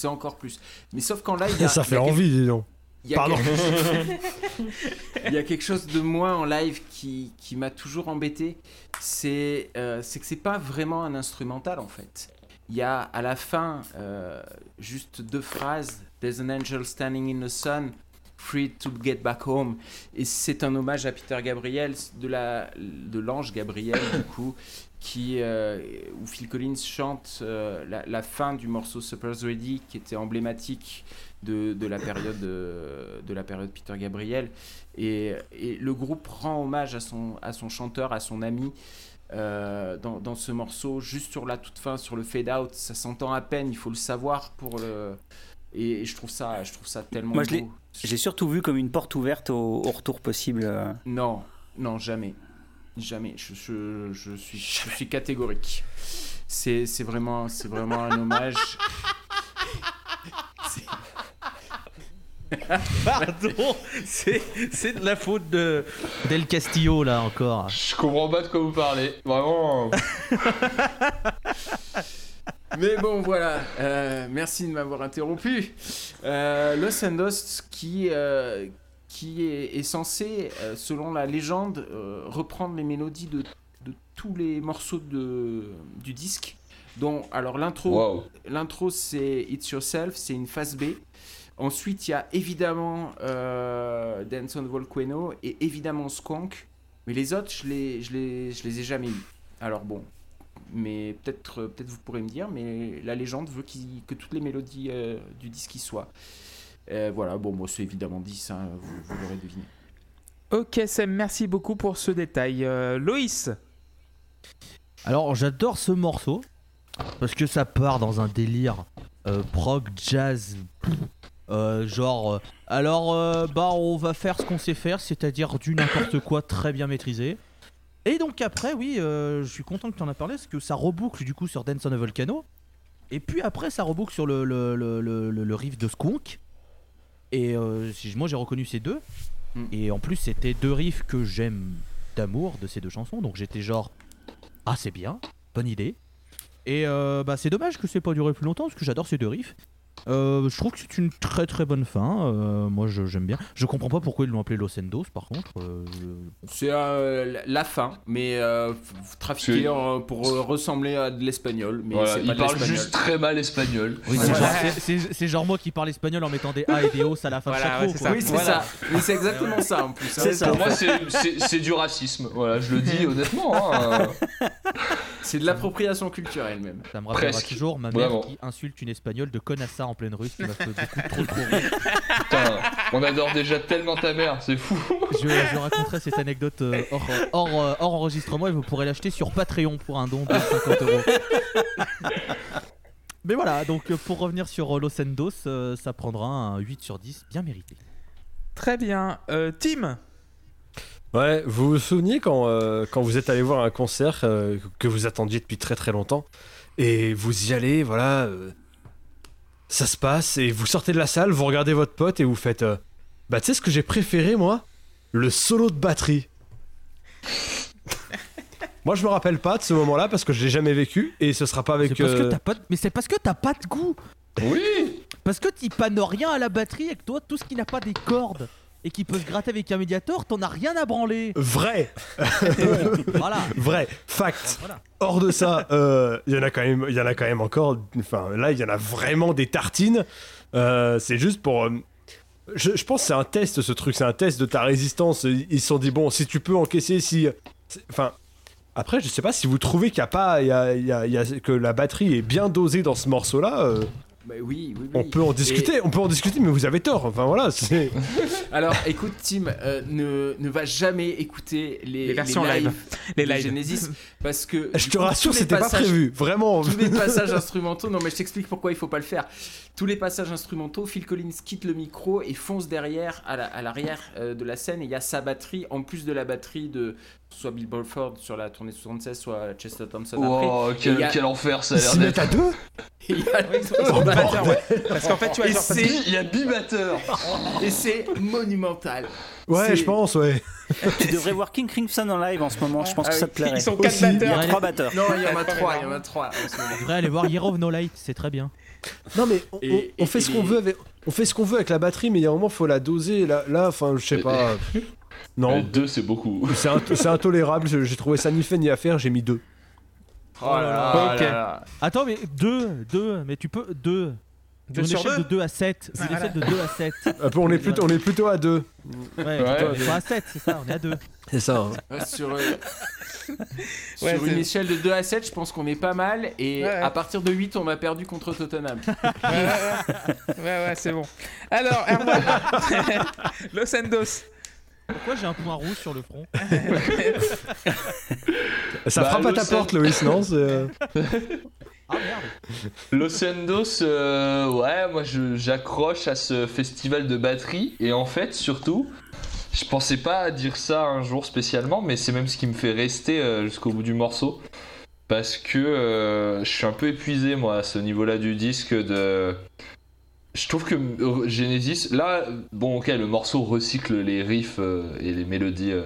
S4: C'est encore plus. Mais sauf qu'en live, il y a-
S6: Ça
S4: y
S6: fait
S4: quelque-
S6: envie, dis donc.
S4: il y a
S6: Pardon.
S4: quelque- Il y a quelque chose de moi en live qui, qui m'a toujours embêté. C'est euh, c'est que c'est pas vraiment un instrumental en fait. Il y a à la fin euh, juste deux phrases. There's an angel standing in the sun, free to get back home. Et c'est un hommage à Peter Gabriel, de la de l'ange Gabriel du coup, qui euh, où Phil Collins chante euh, la, la fin du morceau Supper's Ready, qui était emblématique de, de la période de, de la période Peter Gabriel et, et le groupe rend hommage à son à son chanteur à son ami euh, dans, dans ce morceau juste sur la toute fin sur le fade out ça s'entend à peine il faut le savoir pour le et, et je trouve ça je trouve ça tellement
S7: Moi, je l'ai-
S4: beau.
S7: J'ai surtout vu comme une porte ouverte au, au retour possible. euh.
S4: non non jamais jamais je, je, je suis je suis catégorique c'est c'est vraiment c'est vraiment un hommage
S5: Pardon, c'est c'est de la faute de Del Castillo là encore.
S2: Je comprends pas de quoi vous parlez. Vraiment.
S4: Mais bon, voilà. Euh, merci de m'avoir interrompu. Euh, Los Endos, qui, euh, qui est, est censé, euh, selon la légende, euh, reprendre les mélodies de, de tous les morceaux de, du disque. Dont, alors l'intro,
S2: Wow.
S4: l'intro c'est It's Yourself, c'est une phase B. Ensuite, il y a évidemment euh, Dance on Volcano et évidemment Squonk. Mais les autres, je les, je les, je les ai jamais eu. Alors bon, mais peut-être peut vous pourrez me dire, mais la légende veut que toutes les mélodies euh, du disque y soient. Euh, voilà, bon, moi c'est évidemment 10, hein, vous, vous l'aurez deviné.
S1: Ok, Sam, merci beaucoup pour ce détail. Euh, Loïs
S5: Alors j'adore ce morceau parce que ça part dans un délire euh, prog jazz. euh, genre, euh, alors euh, bah on va faire ce qu'on sait faire, c'est-à-dire du n'importe quoi très bien maîtrisé. Et donc après, oui, euh, je suis content que tu en as parlé parce que ça reboucle du coup sur Dance on a Volcano. Et puis après, ça reboucle sur le, le, le, le- le- le riff de Skunk. Et euh, moi j'ai reconnu ces deux.
S4: Mm.
S5: Et en plus, c'était deux riffs que j'aime d'amour de ces deux chansons. Donc j'étais genre, ah c'est bien, bonne idée. Et euh, bah, c'est dommage que c'est pas duré plus longtemps parce que j'adore ces deux riffs. Euh, je trouve que c'est une très très bonne fin. Euh, moi je- j'aime bien. Je comprends pas pourquoi ils l'ont appelé Los Endos par contre. Euh, je-
S4: C'est euh, la- fin, mais euh, trafiqué en- pour ressembler à de l'espagnol. Mais
S2: Voilà, il parle juste très mal espagnol.
S5: Oui,
S4: Ouais.
S5: c'est genre, c'est- c'est- c'est genre moi qui parle espagnol en mettant des A et des O à la fin
S1: Voilà,
S5: de chaque
S1: ouais,
S5: mot.
S4: Oui, c'est
S5: Voilà.
S4: ça. Mais c'est exactement ça en plus. hein.
S7: Ça.
S2: Pour moi, c'est- c'est c'est du racisme. Voilà, je le dis honnêtement. hein.
S4: C'est de l'appropriation culturelle même.
S5: Ça me rappellera
S2: Presque.
S5: toujours ma mère
S2: Vraiment.
S5: qui insulte une espagnole de connassa en pleine rue, ce qui m'a fait beaucoup trop trop rire.
S2: Putain, on adore déjà tellement ta mère, c'est fou.
S5: Je, je raconterai cette anecdote euh, hors, hors, euh, hors enregistrement et vous pourrez l'acheter sur Patreon pour un don de 50 euros. Mais voilà, donc euh, pour revenir sur Los Endos, euh, ça prendra un 8 sur 10 bien mérité.
S1: Très bien. Euh, Tim
S6: Ouais, vous vous souvenez quand, euh, quand vous êtes allé voir un concert euh, que vous attendiez depuis très très longtemps et vous y allez, voilà, euh, ça se passe et vous sortez de la salle, vous regardez votre pote et vous faites euh, Bah, tu sais ce que j'ai préféré moi? Le solo de batterie. moi, je me rappelle pas de ce moment-là parce que je l'ai jamais vécu et ce sera pas avec.
S5: Parce que
S6: euh,
S5: t'as pas de- Mais c'est parce que t'as pas de goût
S2: Oui
S5: Parce que t'y pannes rien à la batterie et que toi, tout ce qui n'a pas des cordes et qui peut se gratter avec un médiator, t'en as rien à branler
S6: Vrai,
S5: Voilà
S6: vrai, fact.
S5: Voilà.
S6: Hors de ça, euh, il y en a quand même, il y en a quand même encore. Enfin, là, il y en a vraiment des tartines. Euh, c'est juste pour. euh, je, je pense que c'est un test ce truc, c'est un test de ta résistance. Ils se sont dit, bon, si tu peux encaisser, si. Enfin. Après, je sais pas si vous trouvez qu'il y a pas. il Y a, y a- y a- que la batterie est bien dosée dans ce morceau-là.
S4: Bah oui, oui, oui.
S6: on peut en
S4: Et-
S6: discuter, on peut en discuter, mais vous avez tort. Enfin voilà, c'est.
S4: Alors, écoute, Tim, euh, ne, ne va jamais écouter les,
S1: Les versions live. Les
S4: de
S1: lives.
S4: Genesis parce que
S6: Je te rassure,
S4: les
S6: c'était pas prévu, vraiment.
S4: Tous les passages instrumentaux, non mais je t'explique pourquoi il faut pas le faire. Tous les passages instrumentaux, Phil Collins quitte le micro et fonce derrière à la- à l'arrière euh, de la scène et il y a sa batterie en plus de la batterie de soit Bill Bolford sur la tournée 76, soit Chester Thompson.
S2: Oh, quel,
S4: a-
S2: enfer ça a l'air d'être.
S6: à deux
S4: il y a-
S1: Oh, batteur, ouais. Parce qu'en fait, tu vois, genre,
S2: Il y a bibatteur.
S4: et c'est monumental.
S6: Ouais, je pense, ouais.
S7: Tu devrais voir King Crimson en live en ce moment, je pense
S4: Ah
S7: que ça te plairait.
S1: Ils sont quatre
S6: Aussi.
S7: Il y a
S1: batteurs.
S7: trois batteurs.
S4: Non, il y en a
S1: Ouais,
S4: trois,
S1: ouais,
S4: il y en a trois en ce moment.
S5: Tu devrais aller voir Year of No Light, c'est très bien.
S6: Non mais on,
S4: Et-
S6: on
S4: et-
S6: fait
S4: et
S6: ce qu'on veut avec, on fait ce qu'on veut avec la batterie, mais il y a un moment faut la doser. Là, là, enfin, je sais pas. Non,
S2: Euh, Deux, c'est beaucoup.
S6: c'est int- c'est intolérable. J'ai trouvé ça ni fait ni à faire. J'ai mis deux.
S4: Oh là là,
S1: Ok.
S4: là là.
S5: Attends, mais 2, 2, mais tu peux 2.
S1: Deux
S5: une
S1: sur
S5: échelle
S1: deux
S5: de 2 à 7. Une
S1: Ah,
S5: échelle de 2 à 7.
S6: Un peu, on est plutôt, on est plutôt à deux.
S5: Ouais,
S2: Ouais.
S5: on est pas à 7, c'est ça, on est à 2.
S6: C'est ça. hein.
S4: Ouais, sur euh, sur
S1: Ouais,
S4: une
S1: c'est-
S4: échelle de 2 à 7, je pense qu'on est pas mal. Et
S1: Ouais, ouais.
S4: à partir de 8, on a perdu contre Tottenham.
S1: Ouais, ouais, ouais. Ouais, ouais, c'est bon. Alors, Erwan, Los Andos.
S5: Pourquoi j'ai un point rouge sur le front
S6: Ça
S2: Bah,
S6: frappe à ta porte, Loïs, non euh,
S5: Ah merde.
S2: Los Endos, euh, ouais, moi je- j'accroche à ce festival de batterie. Et en fait surtout, je pensais pas dire ça un jour spécialement, mais c'est même ce qui me fait rester euh, jusqu'au bout du morceau. Parce que euh, je suis un peu épuisé moi à ce niveau-là du disque de. Je trouve que euh, Genesis, là, bon ok, le morceau recycle les riffs euh, et les mélodies euh,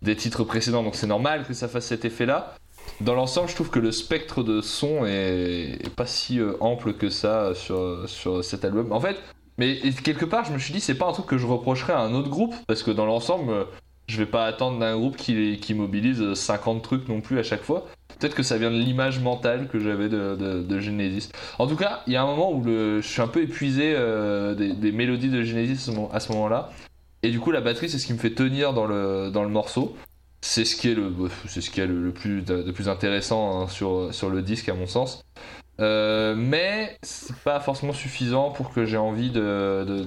S2: des titres précédents, donc c'est normal que ça fasse cet effet-là. Dans l'ensemble, je trouve que le spectre de son est, pas si ample que ça sur, sur cet album. En fait, mais quelque part, je me suis dit, c'est pas un truc que je reprocherais à un autre groupe, parce que dans l'ensemble, je vais pas attendre d'un groupe qui, mobilise 50 trucs non plus à chaque fois. Peut-être que ça vient de l'image mentale que j'avais de, de, Genesis. En tout cas, il y a un moment où je suis un peu épuisé euh, des, mélodies de Genesis à ce moment-là. Et du coup, la batterie, c'est ce qui me fait tenir dans le, morceau. C'est ce qui est le, plus, plus intéressant hein, sur, le disque, à mon sens. Euh, mais c'est pas forcément suffisant pour que j'ai envie de-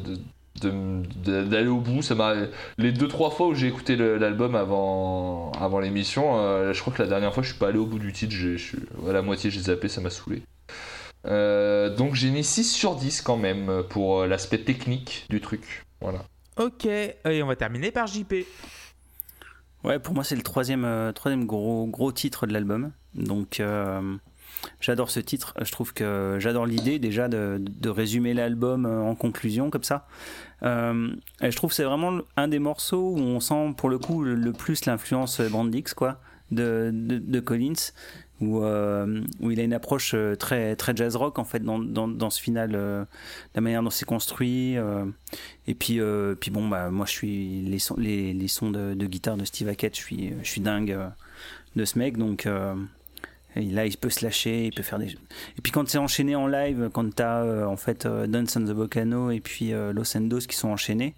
S2: d'aller au bout. Ça m'a les deux trois fois où j'ai écouté l'album avant avant l'émission, euh, je crois que la dernière fois je suis pas allé au bout du titre. J'ai, je suis à la moitié, j'ai zappé, ça m'a saoulé. Euh, donc j'ai mis 6 sur 10 quand même pour euh, l'aspect technique du truc. Voilà.
S1: Ok, et on va terminer par JP.
S7: Ouais, pour moi, c'est le troisième, euh, troisième gros, gros titre de l'album. Donc, euh, j'adore ce titre. Je trouve que j'adore l'idée déjà de, de résumer l'album en conclusion comme ça. Euh, je trouve que c'est vraiment un des morceaux où on sent pour le coup le, plus l'influence Brandix, quoi, de, de, Collins. Où, euh, où il a une approche euh, très, très jazz rock en fait dans, dans, dans ce final, la manière dont c'est construit. et puis, puis bon, bah, moi je suis les sons, les, les sons de, guitare de Steve Hackett, je suis, je suis dingue de ce mec. Donc et là, il peut se lâcher, il peut faire des. Et puis quand c'est enchaîné en live, quand t'as euh, en fait euh, Dance the Volcano et puis euh, Los Endos qui sont enchaînés,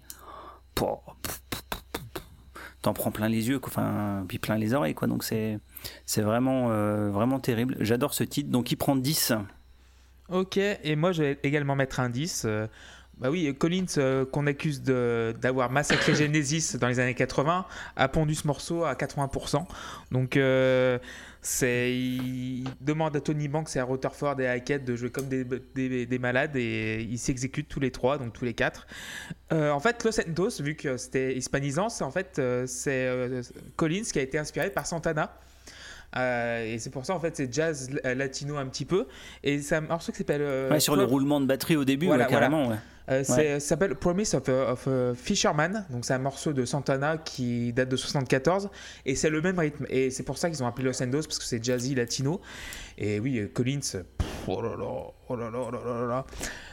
S7: t'en prends plein les yeux, quoi, puis plein les oreilles, quoi. Donc c'est c'est vraiment euh, vraiment terrible. J'adore ce titre. Donc il prend 10.
S1: Ok, et moi je vais également mettre un 10. Bah oui, Collins, euh, qu'on accuse d'avoir massacré Genesis dans les années 80, a pondu ce morceau à 80%. Donc, euh, c'est, il demande à Tony Banks et à Rutherford et à Hackett de jouer comme des, des- des malades et ils s'exécutent tous les trois, donc tous les quatre. Euh, en fait, Los Santos, vu que c'était hispanisant, c'est en fait c'est Collins qui a été inspiré par Santana. Euh, et c'est pour ça en fait c'est jazz euh, latino un petit peu. Et c'est un morceau qui s'appelle euh,
S7: Ouais, sur le roulement de batterie au début,
S1: Voilà,
S7: ouais, carrément. Ouais.
S1: euh, ça s'appelle Promise of a, of a Fisherman, donc c'est un morceau de Santana qui date de 74 et c'est le même rythme. Et c'est pour ça qu'ils ont appelé Los Endos parce que c'est jazzy latino. Et oui Collins, pff, oh là là, oh là là, oh là là là là,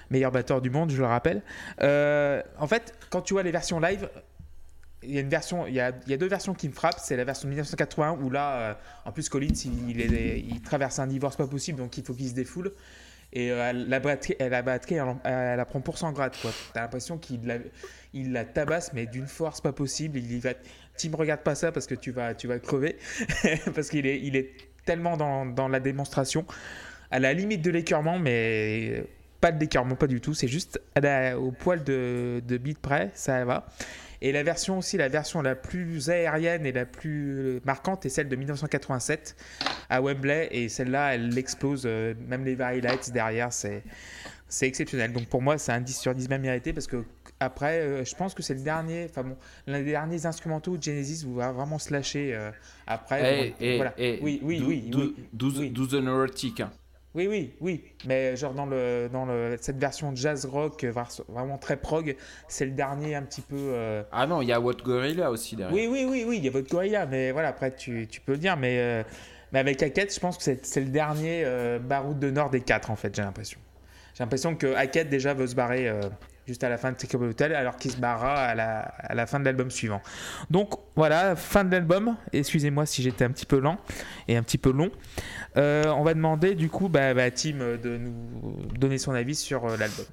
S1: meilleur batteur du monde, je le rappelle. Euh, en fait, quand tu vois les versions live, il y a deux versions qui me frappent. C'est la version de 1981 où là, euh, en plus Collins, il, traverse un divorce pas possible, donc il faut qu'il se défoule. Et euh, la batterie, elle, la batterie, elle, elle la prend pour 100 grade, quoi. T'as l'impression qu'il la, il la tabasse, mais d'une force pas possible. Il va. Tim, regarde pas ça parce que tu vas, tu vas crever. parce qu'il est, il est tellement dans, dans la démonstration. À la limite de l'écœurement, mais pas de l'écœurement, pas du tout. C'est juste au poil de, de bit près, ça va. Et la version aussi, la version la plus aérienne et la plus marquante est celle de 1987 à Wembley. Et celle-là, elle explose. euh, même les Very Lights derrière, c'est c'est exceptionnel. Donc pour moi, c'est un 10 sur 10 bien mérité parce que après, euh, je pense que c'est le dernier, enfin bon, l'un des derniers instrumentaux où Genesis vous va vraiment se lâcher euh, après.
S4: Eh,
S1: Bon,
S4: eh,
S1: voilà.
S4: eh,
S1: oui, oui, oui,
S4: dou-
S1: oui.
S4: douze-
S1: oui.
S4: hein.
S1: Oui, oui, oui. Mais genre dans, le, dans le, cette version jazz rock euh, vraiment très prog, c'est le dernier un petit peu. euh,
S4: Ah non, il y a What Gorilla aussi derrière.
S1: Oui, oui, oui, oui, il y a votre gorilla, mais voilà, après tu, tu peux le dire. Mais, euh, mais avec Hackett, je pense que c'est c'est le dernier euh, baroud de Nord des quatre, en fait, j'ai l'impression. J'ai l'impression que Hackett déjà veut se barrer juste à la fin de Take Hotel, alors qu'il se barrera à la, à la fin de l'album suivant. Donc voilà, fin de l'album. Excusez-moi si j'étais un petit peu lent et un petit peu long. Euh, on va demander du coup bah, bah, à Tim de nous donner son avis sur euh, l'album.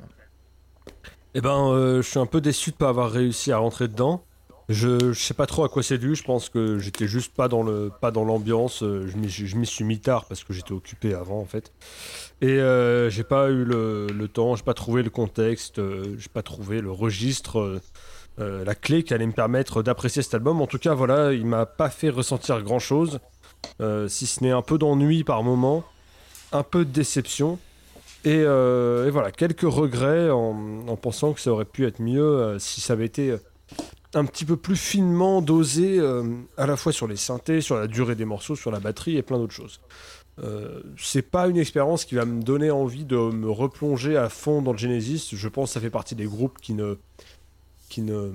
S6: Eh ben, euh, je suis un peu déçu de pas avoir réussi à rentrer dedans. Je, sais pas trop à quoi c'est dû. Je pense que j'étais juste pas dans le pas dans l'ambiance. Euh, Je m'y suis mis tard parce que j'étais occupé avant en fait. Et euh, j'ai pas eu le, le temps. J'ai pas trouvé le contexte. euh, j'ai pas trouvé le registre. la clé qui allait me permettre d'apprécier cet album. En tout cas, voilà, il m'a pas fait ressentir grand chose, si ce n'est un peu d'ennui par moment, un peu de déception. Et, voilà, quelques regrets en, en pensant que ça aurait pu être mieux si ça avait été un petit peu plus finement dosé, euh, à la fois sur les synthés, sur la durée des morceaux, sur la batterie et plein d'autres choses. Euh, c'est pas une expérience qui va me donner envie de me replonger à fond dans le Genesis. Je pense que ça fait partie des groupes qui ne, qui ne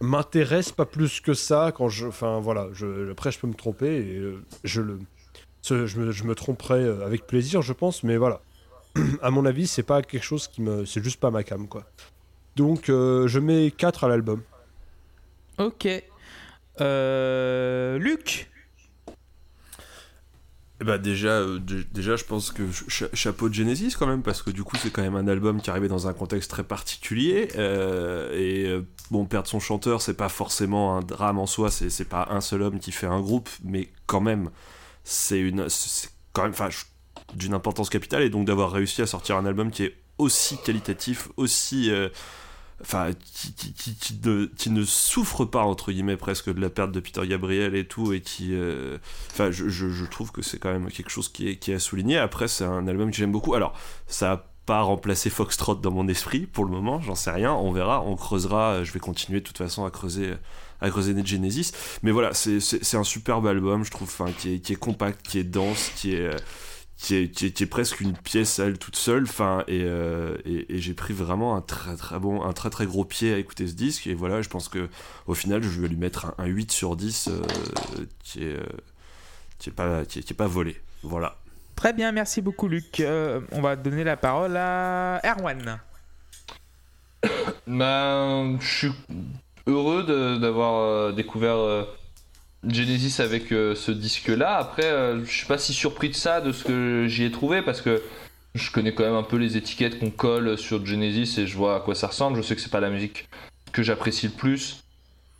S6: m'intéressent pas plus que ça. Quand je, enfin voilà, je, après je peux me tromper et euh, je le, je me, je me tromperai avec plaisir, je pense. Mais voilà, à mon avis, c'est pas quelque chose qui me. C'est juste pas ma cam, quoi. Donc, je mets 4 à l'album.
S1: Ok. Euh, Luc
S3: bah déjà, euh, dé- déjà, je pense que cha- chapeau de Genesis quand même, parce que du coup, c'est quand même un album qui arrivait dans un contexte très particulier. euh, et bon, perdre son chanteur, c'est pas forcément un drame en soi, c'est pas un seul homme qui fait un groupe, mais quand même, c'est une, quand même, d'une importance capitale. Et donc d'avoir réussi à sortir un album qui est aussi qualitatif, aussi enfin qui, qui, qui, qui qui ne souffre pas entre guillemets presque de la perte de Peter Gabriel et tout et qui euh, enfin je, je, je trouve que c'est quand même quelque chose qui est, qui est à souligner. Après c'est un album que j'aime beaucoup. Alors ça a pas remplacé Foxtrot dans mon esprit pour le moment j'en sais rien. On verra on creusera je vais continuer de toute façon à creuser à creuser Genesis. Mais voilà c'est un superbe album je trouve enfin qui est, qui est compact qui est dense qui est euh, qui est, qui est, qui est presque une pièce à elle toute seule enfin et, euh, et, et j'ai pris vraiment un très très bon un très très gros pied à écouter ce disque et voilà je pense que au final je vais lui mettre un, un 8 sur 10 euh, qui est euh, qui est pas qui est, qui est pas volé voilà
S1: Très bien, merci beaucoup Luc. Euh, on va donner la parole à Erwan.
S2: Ben, je suis heureux de- d'avoir découvert euh, Genesis avec euh, ce disque-là. Après, euh, je suis pas si surpris de ça, de ce que j'y ai trouvé, parce que je connais quand même un peu les étiquettes qu'on colle sur Genesis et je vois à quoi ça ressemble. Je sais que c'est pas la musique que j'apprécie le plus.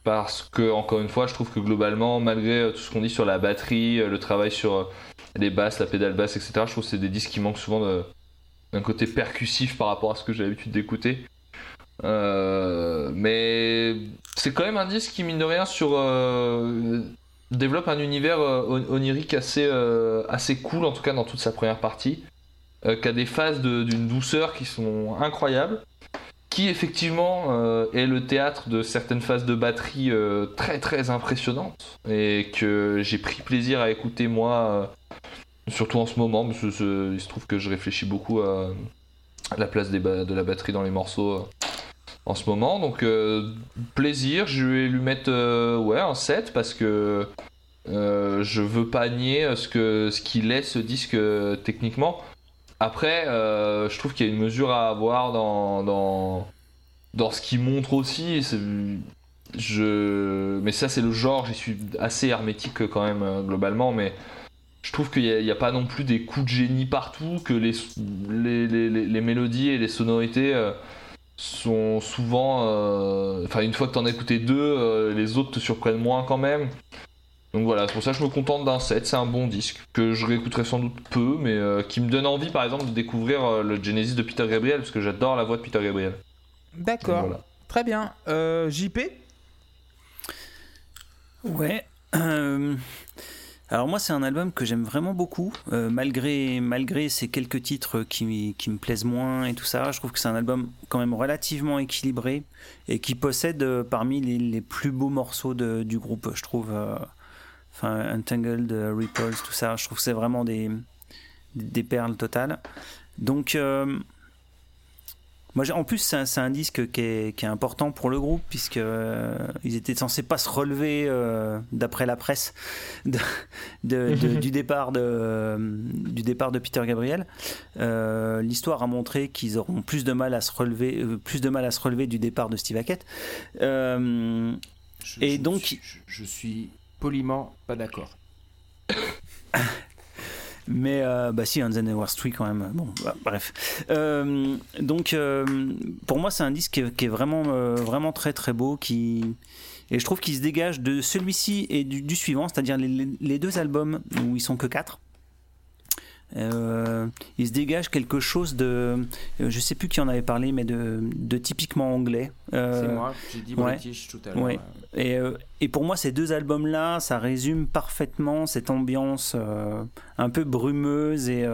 S2: Parce que, encore une fois, je trouve que globalement, malgré euh, tout ce qu'on dit sur la batterie, le travail sur les basses, la pédale basse, etc., je trouve que c'est des disques qui manquent souvent d'un côté percussif par rapport à ce que j'ai l'habitude d'écouter. Euh, mais c'est quand même un disque qui, mine de rien, sur, euh, développe un univers euh, on- onirique assez, assez cool, en tout cas dans toute sa première partie, qui a des phases d'une douceur qui sont incroyables, qui effectivement est le théâtre de certaines phases de batterie très très impressionnantes, et que j'ai pris plaisir à écouter moi, surtout en ce moment, parce que il se trouve que je réfléchis beaucoup à la place de la batterie dans les morceaux. En ce moment. Donc euh, plaisir, je vais lui mettre euh, ouais, un 7 parce que euh, je veux pas nier ce que ce qu'il est ce disque techniquement. Après, je trouve qu'il y a une mesure à avoir dans, dans, dans ce qu'il montre aussi. Je... Mais ça, c'est le genre, j'y suis assez hermétique quand même, globalement. Mais je trouve qu'il n'y a, pas non plus des coups de génie partout, que les, les, les, les mélodies et les sonorités sont souvent. euh, Enfin, une fois que tu en as écouté deux, euh, les autres te surprennent moins quand même. Donc voilà, c'est pour ça que je me contente d'un set, c'est un bon disque, que je réécouterai sans doute peu, mais euh, qui me donne envie par exemple de découvrir euh, le Genesis de Peter Gabriel, parce que j'adore la voix de Peter Gabriel.
S1: D'accord.
S2: Voilà.
S1: Très bien. Euh, JP
S7: Ouais. Alors moi c'est un album que j'aime vraiment beaucoup, euh, malgré, malgré ces quelques titres qui, qui me plaisent moins et tout ça. Je trouve que c'est un album quand même relativement équilibré et qui possède euh, parmi les, plus beaux morceaux de- du groupe, je trouve. euh, Enfin, Untangled, Ripples, tout ça. Je trouve que c'est vraiment des, des perles totales. Donc... moi, en plus, c'est un, c'est un disque qui est, qui est important pour le groupe, puisque euh, ils étaient censés pas se relever, euh, d'après la presse, de- de- de- du, départ de, euh, du départ de Peter Gabriel. Euh, L'histoire a montré qu'ils auront plus de mal à se relever, euh, plus de mal à se relever du départ de Steve Hackett. Euh,
S4: Je-
S7: Et
S4: je
S7: donc-
S4: suis- je, je suis poliment pas d'accord.
S7: Mais euh, bah si, Never Street quand même. Bon, bah, bref. Euh, donc euh, pour moi, c'est un disque qui est, qui est vraiment, euh, vraiment très très beau, qui et je trouve qu'il se dégage de celui-ci et du, suivant, c'est-à-dire les- les deux albums où ils sont que quatre. Euh, il se dégage quelque chose de, euh, je sais plus qui en avait parlé, mais de, de typiquement anglais. Euh,
S4: C'est moi, j'ai dit
S7: ouais.
S4: British tout à l'heure.
S7: Ouais. et, euh, et pour moi, ces deux albums-là, ça résume parfaitement cette ambiance un peu brumeuse et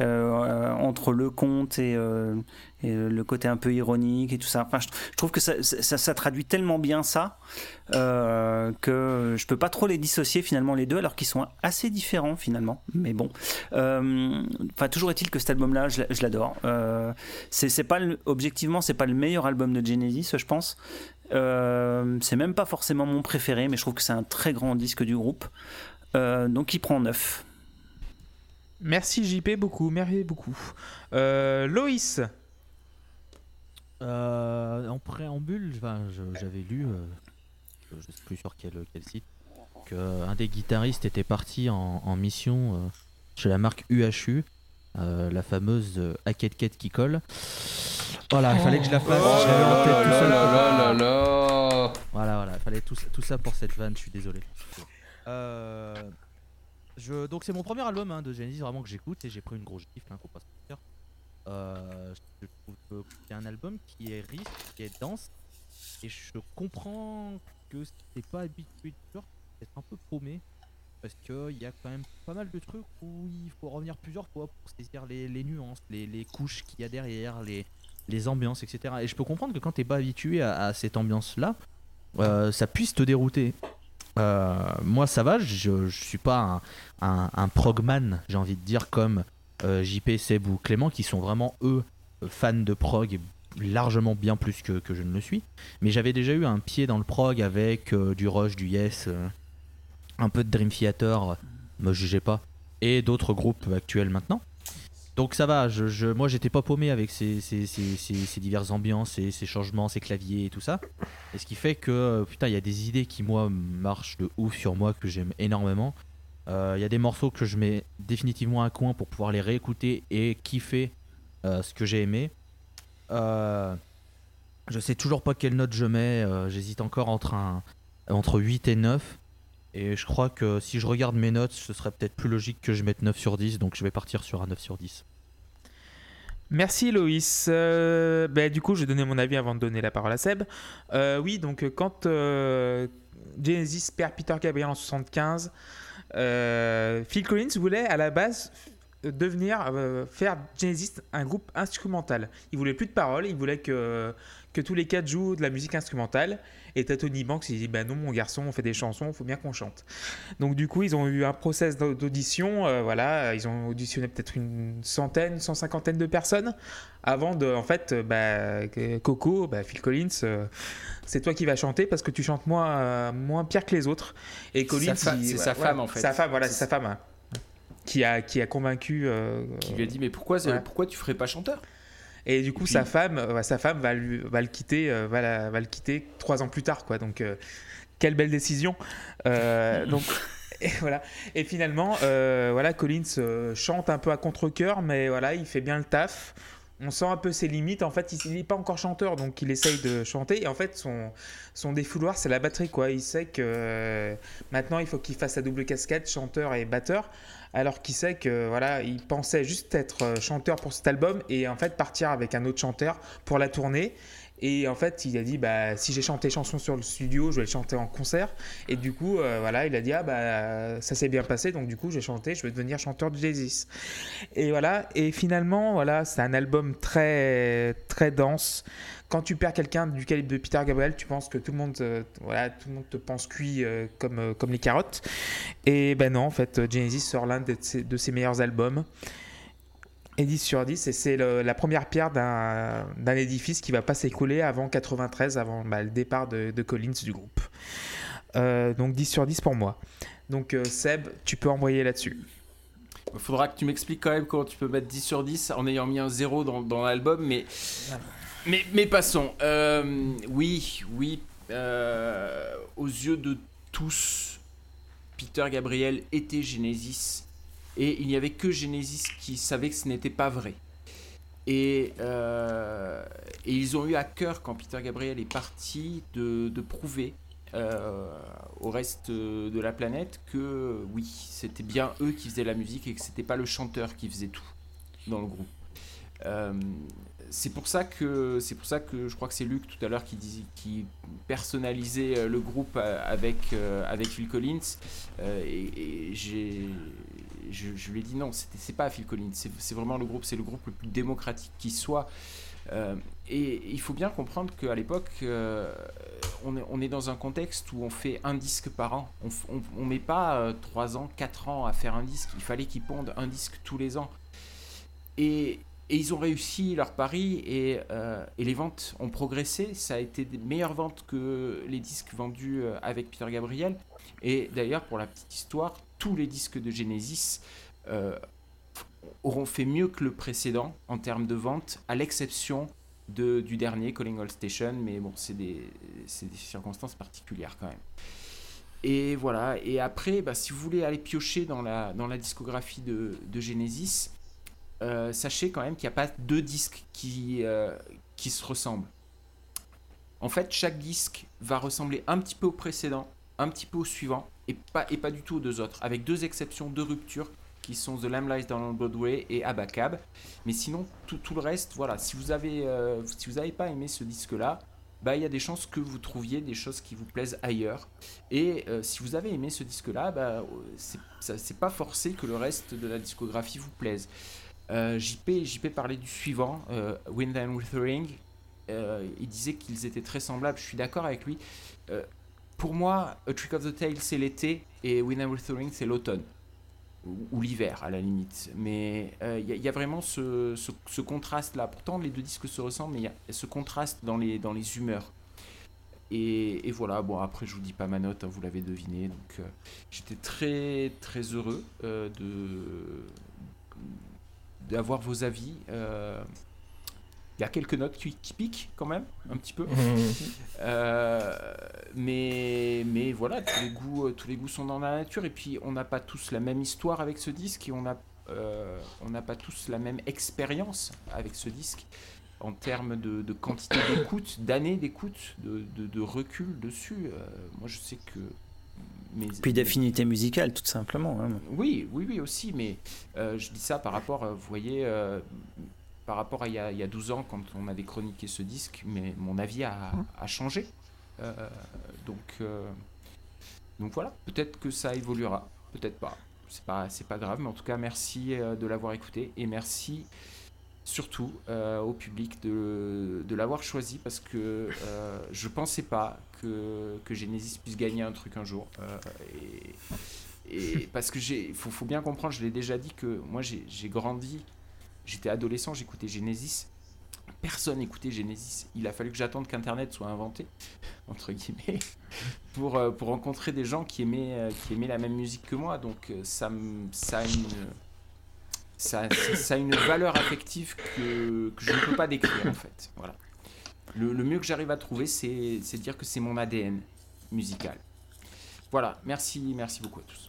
S7: entre le conte et, euh, et le côté un peu ironique et tout ça. Enfin, je, trouve que ça, traduit tellement bien ça euh, que je peux pas trop les dissocier finalement les deux, alors qu'ils sont assez différents finalement. Mais bon, Euh, enfin toujours est-il que cet album-là, je, l'a- je l'adore. Euh, c'est pas le- objectivement, c'est pas le meilleur album de Genesis, je pense. Euh, c'est même pas forcément mon préféré, mais je trouve que c'est un très grand disque du groupe. Euh, donc il prend 9.
S1: Merci JP beaucoup, merci beaucoup. Euh, Loïs
S5: Euh, en préambule, j'avais lu, euh, je sais plus sur quel, quel site, qu'un des guitaristes était parti en, en mission euh, chez la marque UHU, euh, la fameuse Hackett Cat qui colle. Voilà, il fallait que je la fasse. je l'avais en tête tout seul.
S2: là là
S5: Voilà, voilà, il fallait tout, ça- tout ça pour cette vanne, je suis désolé. Euh, donc c'est mon premier album hein, de Genesis vraiment que j'écoute et j'ai pris une grosse gifle, hein, faut pas se mentir. Euh, je trouve que c'est un album qui est riche, qui est dense et je comprends que si t'es pas habitué de c'est un peu paumé parce qu'il y a quand même pas mal de trucs où il faut revenir plusieurs fois pour saisir les, nuances, les, couches qu'il y a derrière, les, ambiances, etc. Et je peux comprendre que quand t'es pas habitué à, cette ambiance-là, euh, ça puisse te dérouter. Euh, moi, ça va, je, je suis pas un, progman, j'ai envie de dire, comme euh, JP, Seb ou Clément, qui sont vraiment, eux, fans de prog largement bien plus que, je ne le suis. Mais j'avais déjà eu un pied dans le prog avec euh, du Rush, du Yes, un peu de Dream Theater, me jugez pas, et d'autres groupes actuels maintenant. Donc ça va, je, je- moi j'étais pas paumé avec ces, diverses ambiances, ces, changements, ces claviers et tout ça. Et ce qui fait que, euh, putain, il y a des idées qui, moi, marchent de ouf sur moi, que j'aime énormément. Euh, Il y a des morceaux que je mets définitivement à coin pour pouvoir les réécouter et kiffer euh, ce que j'ai aimé. Je sais toujours pas quelle note je mets, j'hésite encore entre, un, entre 8 et 9. Et je crois que si je regarde mes notes, ce serait peut-être plus logique que je mette 9 sur 10, donc je vais partir sur un 9 sur 10.
S1: Merci Loïs. Euh, bah, du coup, je vais donner mon avis avant de donner la parole à Seb. Euh, oui, donc euh, quand Genesis perd Peter Gabriel en 75, euh, Phil Collins voulait à la base devenir faire Genesis un groupe instrumental. Il voulait plus de paroles, il voulait que que tous les quatre jouent de la musique instrumentale. Et t'as Tony Banks, il dit bah non mon garçon, on fait des chansons, faut bien qu'on chante. Donc du coup, ils ont eu un process d'au- d'audition. euh, voilà, ils ont auditionné peut-être une centaine, cent cinquantaine de personnes avant de, en fait, bah, Coco, bah, Phil Collins, euh, c'est toi qui vas chanter parce que tu chantes moins, euh, moins pire que les autres. Et Collins,
S4: c'est sa femme, en fait.
S1: Sa femme, voilà,
S4: C'est
S1: sa femme. hein, Qui a, qui a convaincu.
S4: Qui lui a dit mais pourquoi,
S1: Ouais.
S4: pourquoi tu ferais pas chanteur?
S1: Et du coup,
S4: puis-
S1: sa femme, euh, sa femme va, lui, va le quitter, euh, va, la- va le quitter trois ans plus tard, quoi. Donc, euh, quelle belle décision. Donc, Et voilà. Et finalement, euh, voilà, Collins euh, chante un peu à contre-coeur, mais voilà, il fait bien le taf. On sent un peu ses limites. En fait, il n'est pas encore chanteur, donc il essaye de chanter. Et en fait, son, défouloir, c'est la batterie, quoi. Il sait que euh, maintenant, il faut qu'il fasse sa double casquette, chanteur et batteur. Alors qu'il sait que, voilà, il pensait juste être euh, chanteur pour cet album et en fait partir avec un autre chanteur pour la tournée. Et en fait, il a dit bah si j'ai chanté chanson sur le studio, je vais le chanter en concert. Et du coup, euh, voilà, il a dit ah bah ça s'est bien passé, donc du coup j'ai chanté, je vais devenir chanteur de Genesis. Et voilà. Et finalement, voilà, c'est un album très très dense. Quand tu perds quelqu'un du calibre de Peter Gabriel, tu penses que tout le monde, euh, voilà, tout le monde te pense cuit euh, comme comme les carottes. Et ben non, en fait, Genesis sort l'un de ses meilleurs albums et 10 sur 10 et c'est la première pierre d'un édifice qui va pas s'écouler avant 93 avant bah, le départ de, Collins du groupe. Euh, donc 10 sur 10 pour moi. Donc euh, Seb tu peux envoyer là-dessus.
S4: Il faudra que tu m'expliques quand même comment tu peux mettre 10 sur 10 en ayant mis un 0 dans, dans l'album, mais, mais, passons. Euh, oui, oui, aux yeux de tous, Peter Gabriel était Genesis, et il n'y avait que Genesis qui savait que ce n'était pas vrai. Et, euh, ils ont eu à cœur, quand Peter Gabriel est parti, de, prouver euh, au reste de la planète que oui, c'était bien eux qui faisaient la musique et que c'était pas le chanteur qui faisait tout dans le groupe. Euh, c'est pour ça que pour ça que je crois que c'est Luc tout à l'heure qui qui personnalisait le groupe avec avec Phil Collins et j'ai je, lui ai dit non c'est pas Phil Collins c'est vraiment le groupe c'est le groupe le plus démocratique qui soit Euh, et il faut bien comprendre qu'à l'époque euh, on, est, dans un contexte où on fait un disque par an on, on met pas 3 ans 4 ans à faire un disque il fallait qu'ils pondent un disque tous les ans et, ils ont réussi leur pari et, euh, et les ventes ont progressé. Ça a été des meilleures ventes que les disques vendus euh, avec Peter Gabriel. Et d'ailleurs, pour la petite histoire, tous les disques de Genesis euh, auront fait mieux que le précédent en termes de vente, à l'exception de, du dernier, Calling All Station. Mais bon, c'est des, des circonstances particulières quand même. Et voilà. Et après, bah, si vous voulez aller piocher dans la, dans la discographie de, de Genesis, euh, sachez quand même qu'il n'y a pas deux disques qui, euh, qui se ressemblent. En fait, chaque disque va ressembler un petit peu au précédent, un petit peu au suivant, et pas, et pas du tout aux deux autres, avec deux exceptions, deux ruptures, qui sont The Down on Broadway et Abacab. Mais sinon, tout, tout le reste, voilà, si vous avez, euh, si vous n'avez pas aimé ce disque-là, bah, il y a des chances que vous trouviez des choses qui vous plaisent ailleurs. Et euh, si vous avez aimé ce disque-là, bah, euh, c'est pas forcé que le reste de la discographie vous plaise. Euh, JP, JP parlait du suivant, Wind and Withering. Il disait qu'ils étaient très semblables. Je suis d'accord avec lui. Euh, pour moi, A Trick of the Tail, c'est l'été et Wind and Withering, c'est l'automne. Ou, l'hiver, à la limite. Mais euh, il il y a vraiment ce, contraste-là. Pourtant, les deux disques se ressemblent, mais il y a ce contraste dans les, humeurs. Et, voilà, bon, après, je vous dis pas ma note, hein, vous l'avez deviné. Donc, euh, j'étais très, très heureux euh, d'avoir vos avis. Il y a quelques notes qui, qui piquent quand même, un petit peu. Euh, mais, mais voilà, tous les, goûts, euh, tous les goûts sont dans la nature. Et puis, on n'a pas tous la même histoire avec ce disque et on n'a euh, n'a pas tous la même expérience avec ce disque en termes de, de quantité d'écoute, d'années d'écoute, de, de- de recul dessus. Euh, moi, je sais que.
S7: Puis d'affinité musicale, tout simplement. hein.
S4: oui, oui, oui, aussi, mais euh, je dis ça par rapport, vous voyez, euh, par rapport à il y, a, il y a 12 ans, quand on avait chroniqué ce disque, mais mon avis a, a changé. Euh, donc, euh, donc voilà, peut-être que ça évoluera, peut-être pas. C'est pas, c'est pas grave, mais en tout cas, merci euh, de l'avoir écouté et merci surtout euh, au public de, de l'avoir choisi parce que je pensais pas que, que Genesis puisse gagner un truc un jour. Et, et parce que j'ai, faut, faut bien comprendre, je l'ai déjà dit que moi j'ai grandi, j'étais adolescent, j'écoutais Genesis. Personne n'écoutait Genesis. Il a fallu que j'attende qu'Internet soit inventé, entre guillemets, pour, euh, pour rencontrer des gens qui aimaient, euh, qui aimaient la même musique que moi. Donc euh, ça, ça a une, ça, ça une valeur affective que, je ne peux pas décrire en fait. Voilà. Le, mieux que j'arrive à trouver, c'est c'est dire que c'est mon ADN musical. Voilà, merci, merci beaucoup à tous.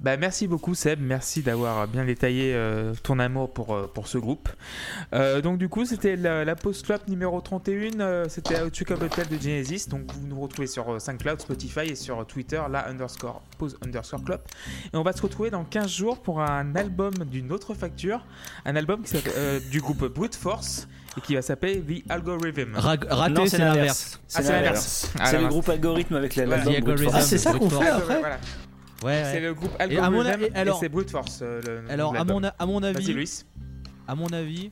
S1: Bah, merci beaucoup Seb, merci d'avoir bien détaillé euh, ton amour pour, euh, pour ce groupe. Euh, donc du coup c'était la, la Post Club numéro 31, euh, c'était Check of Hotel de Genesis, donc vous nous retrouvez sur SoundCloud, Spotify et sur Twitter, la underscore pause underscore club. Et on va se retrouver dans 15 jours pour un album d'une autre facture, un album qui euh, du groupe Brute Force et qui va s'appeler The Algorithm.
S5: Ra- raté, c'est l'inverse.
S1: Ah, c'est l'inverse. Ah,
S7: C'est
S1: la
S7: le groupe algorithme avec la
S1: Voilà.
S7: l'album. Force.
S8: Ah, c'est ça qu'on fait après
S1: Voilà.
S5: Ouais,
S1: C'est
S5: ouais.
S1: le groupe
S5: Et à mon
S1: Algorithm
S5: a-
S1: et,
S5: alors-
S1: c'est Brute Force. euh, le-
S5: Alors, à mon, à avis,
S1: Louis.
S5: à mon avis,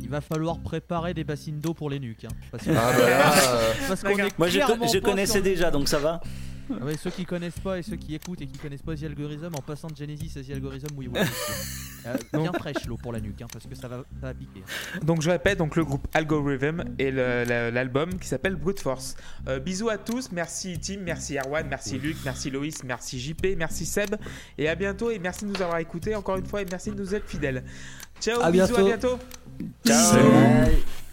S5: il va falloir préparer des bassines d'eau pour les nuques. hein, parce que-
S2: Ah bah là, euh,
S5: parce qu'on
S1: D'accord.
S5: est
S7: Moi, je, connaissais
S5: sur-
S7: déjà, donc ça va.
S5: Ah ouais, ceux qui connaissent pas et ceux qui écoutent et qui connaissent pas The Algorithm, en passant de Genesis à The Algorithm, oui, oui. euh, bien fraîche l'eau pour la nuque, hein, parce que ça va, ça va piquer.
S1: Donc je répète, donc le groupe Algorithm et l'album qui s'appelle Brute Force. Euh, bisous à tous, merci Tim, merci Erwan, merci Luc, merci Loïs, merci JP, merci Seb et à bientôt et merci de nous avoir écoutés encore une fois et merci de nous être fidèles. Ciao,
S8: À
S1: bisous, à
S8: bientôt.
S1: bientôt.
S7: Ciao.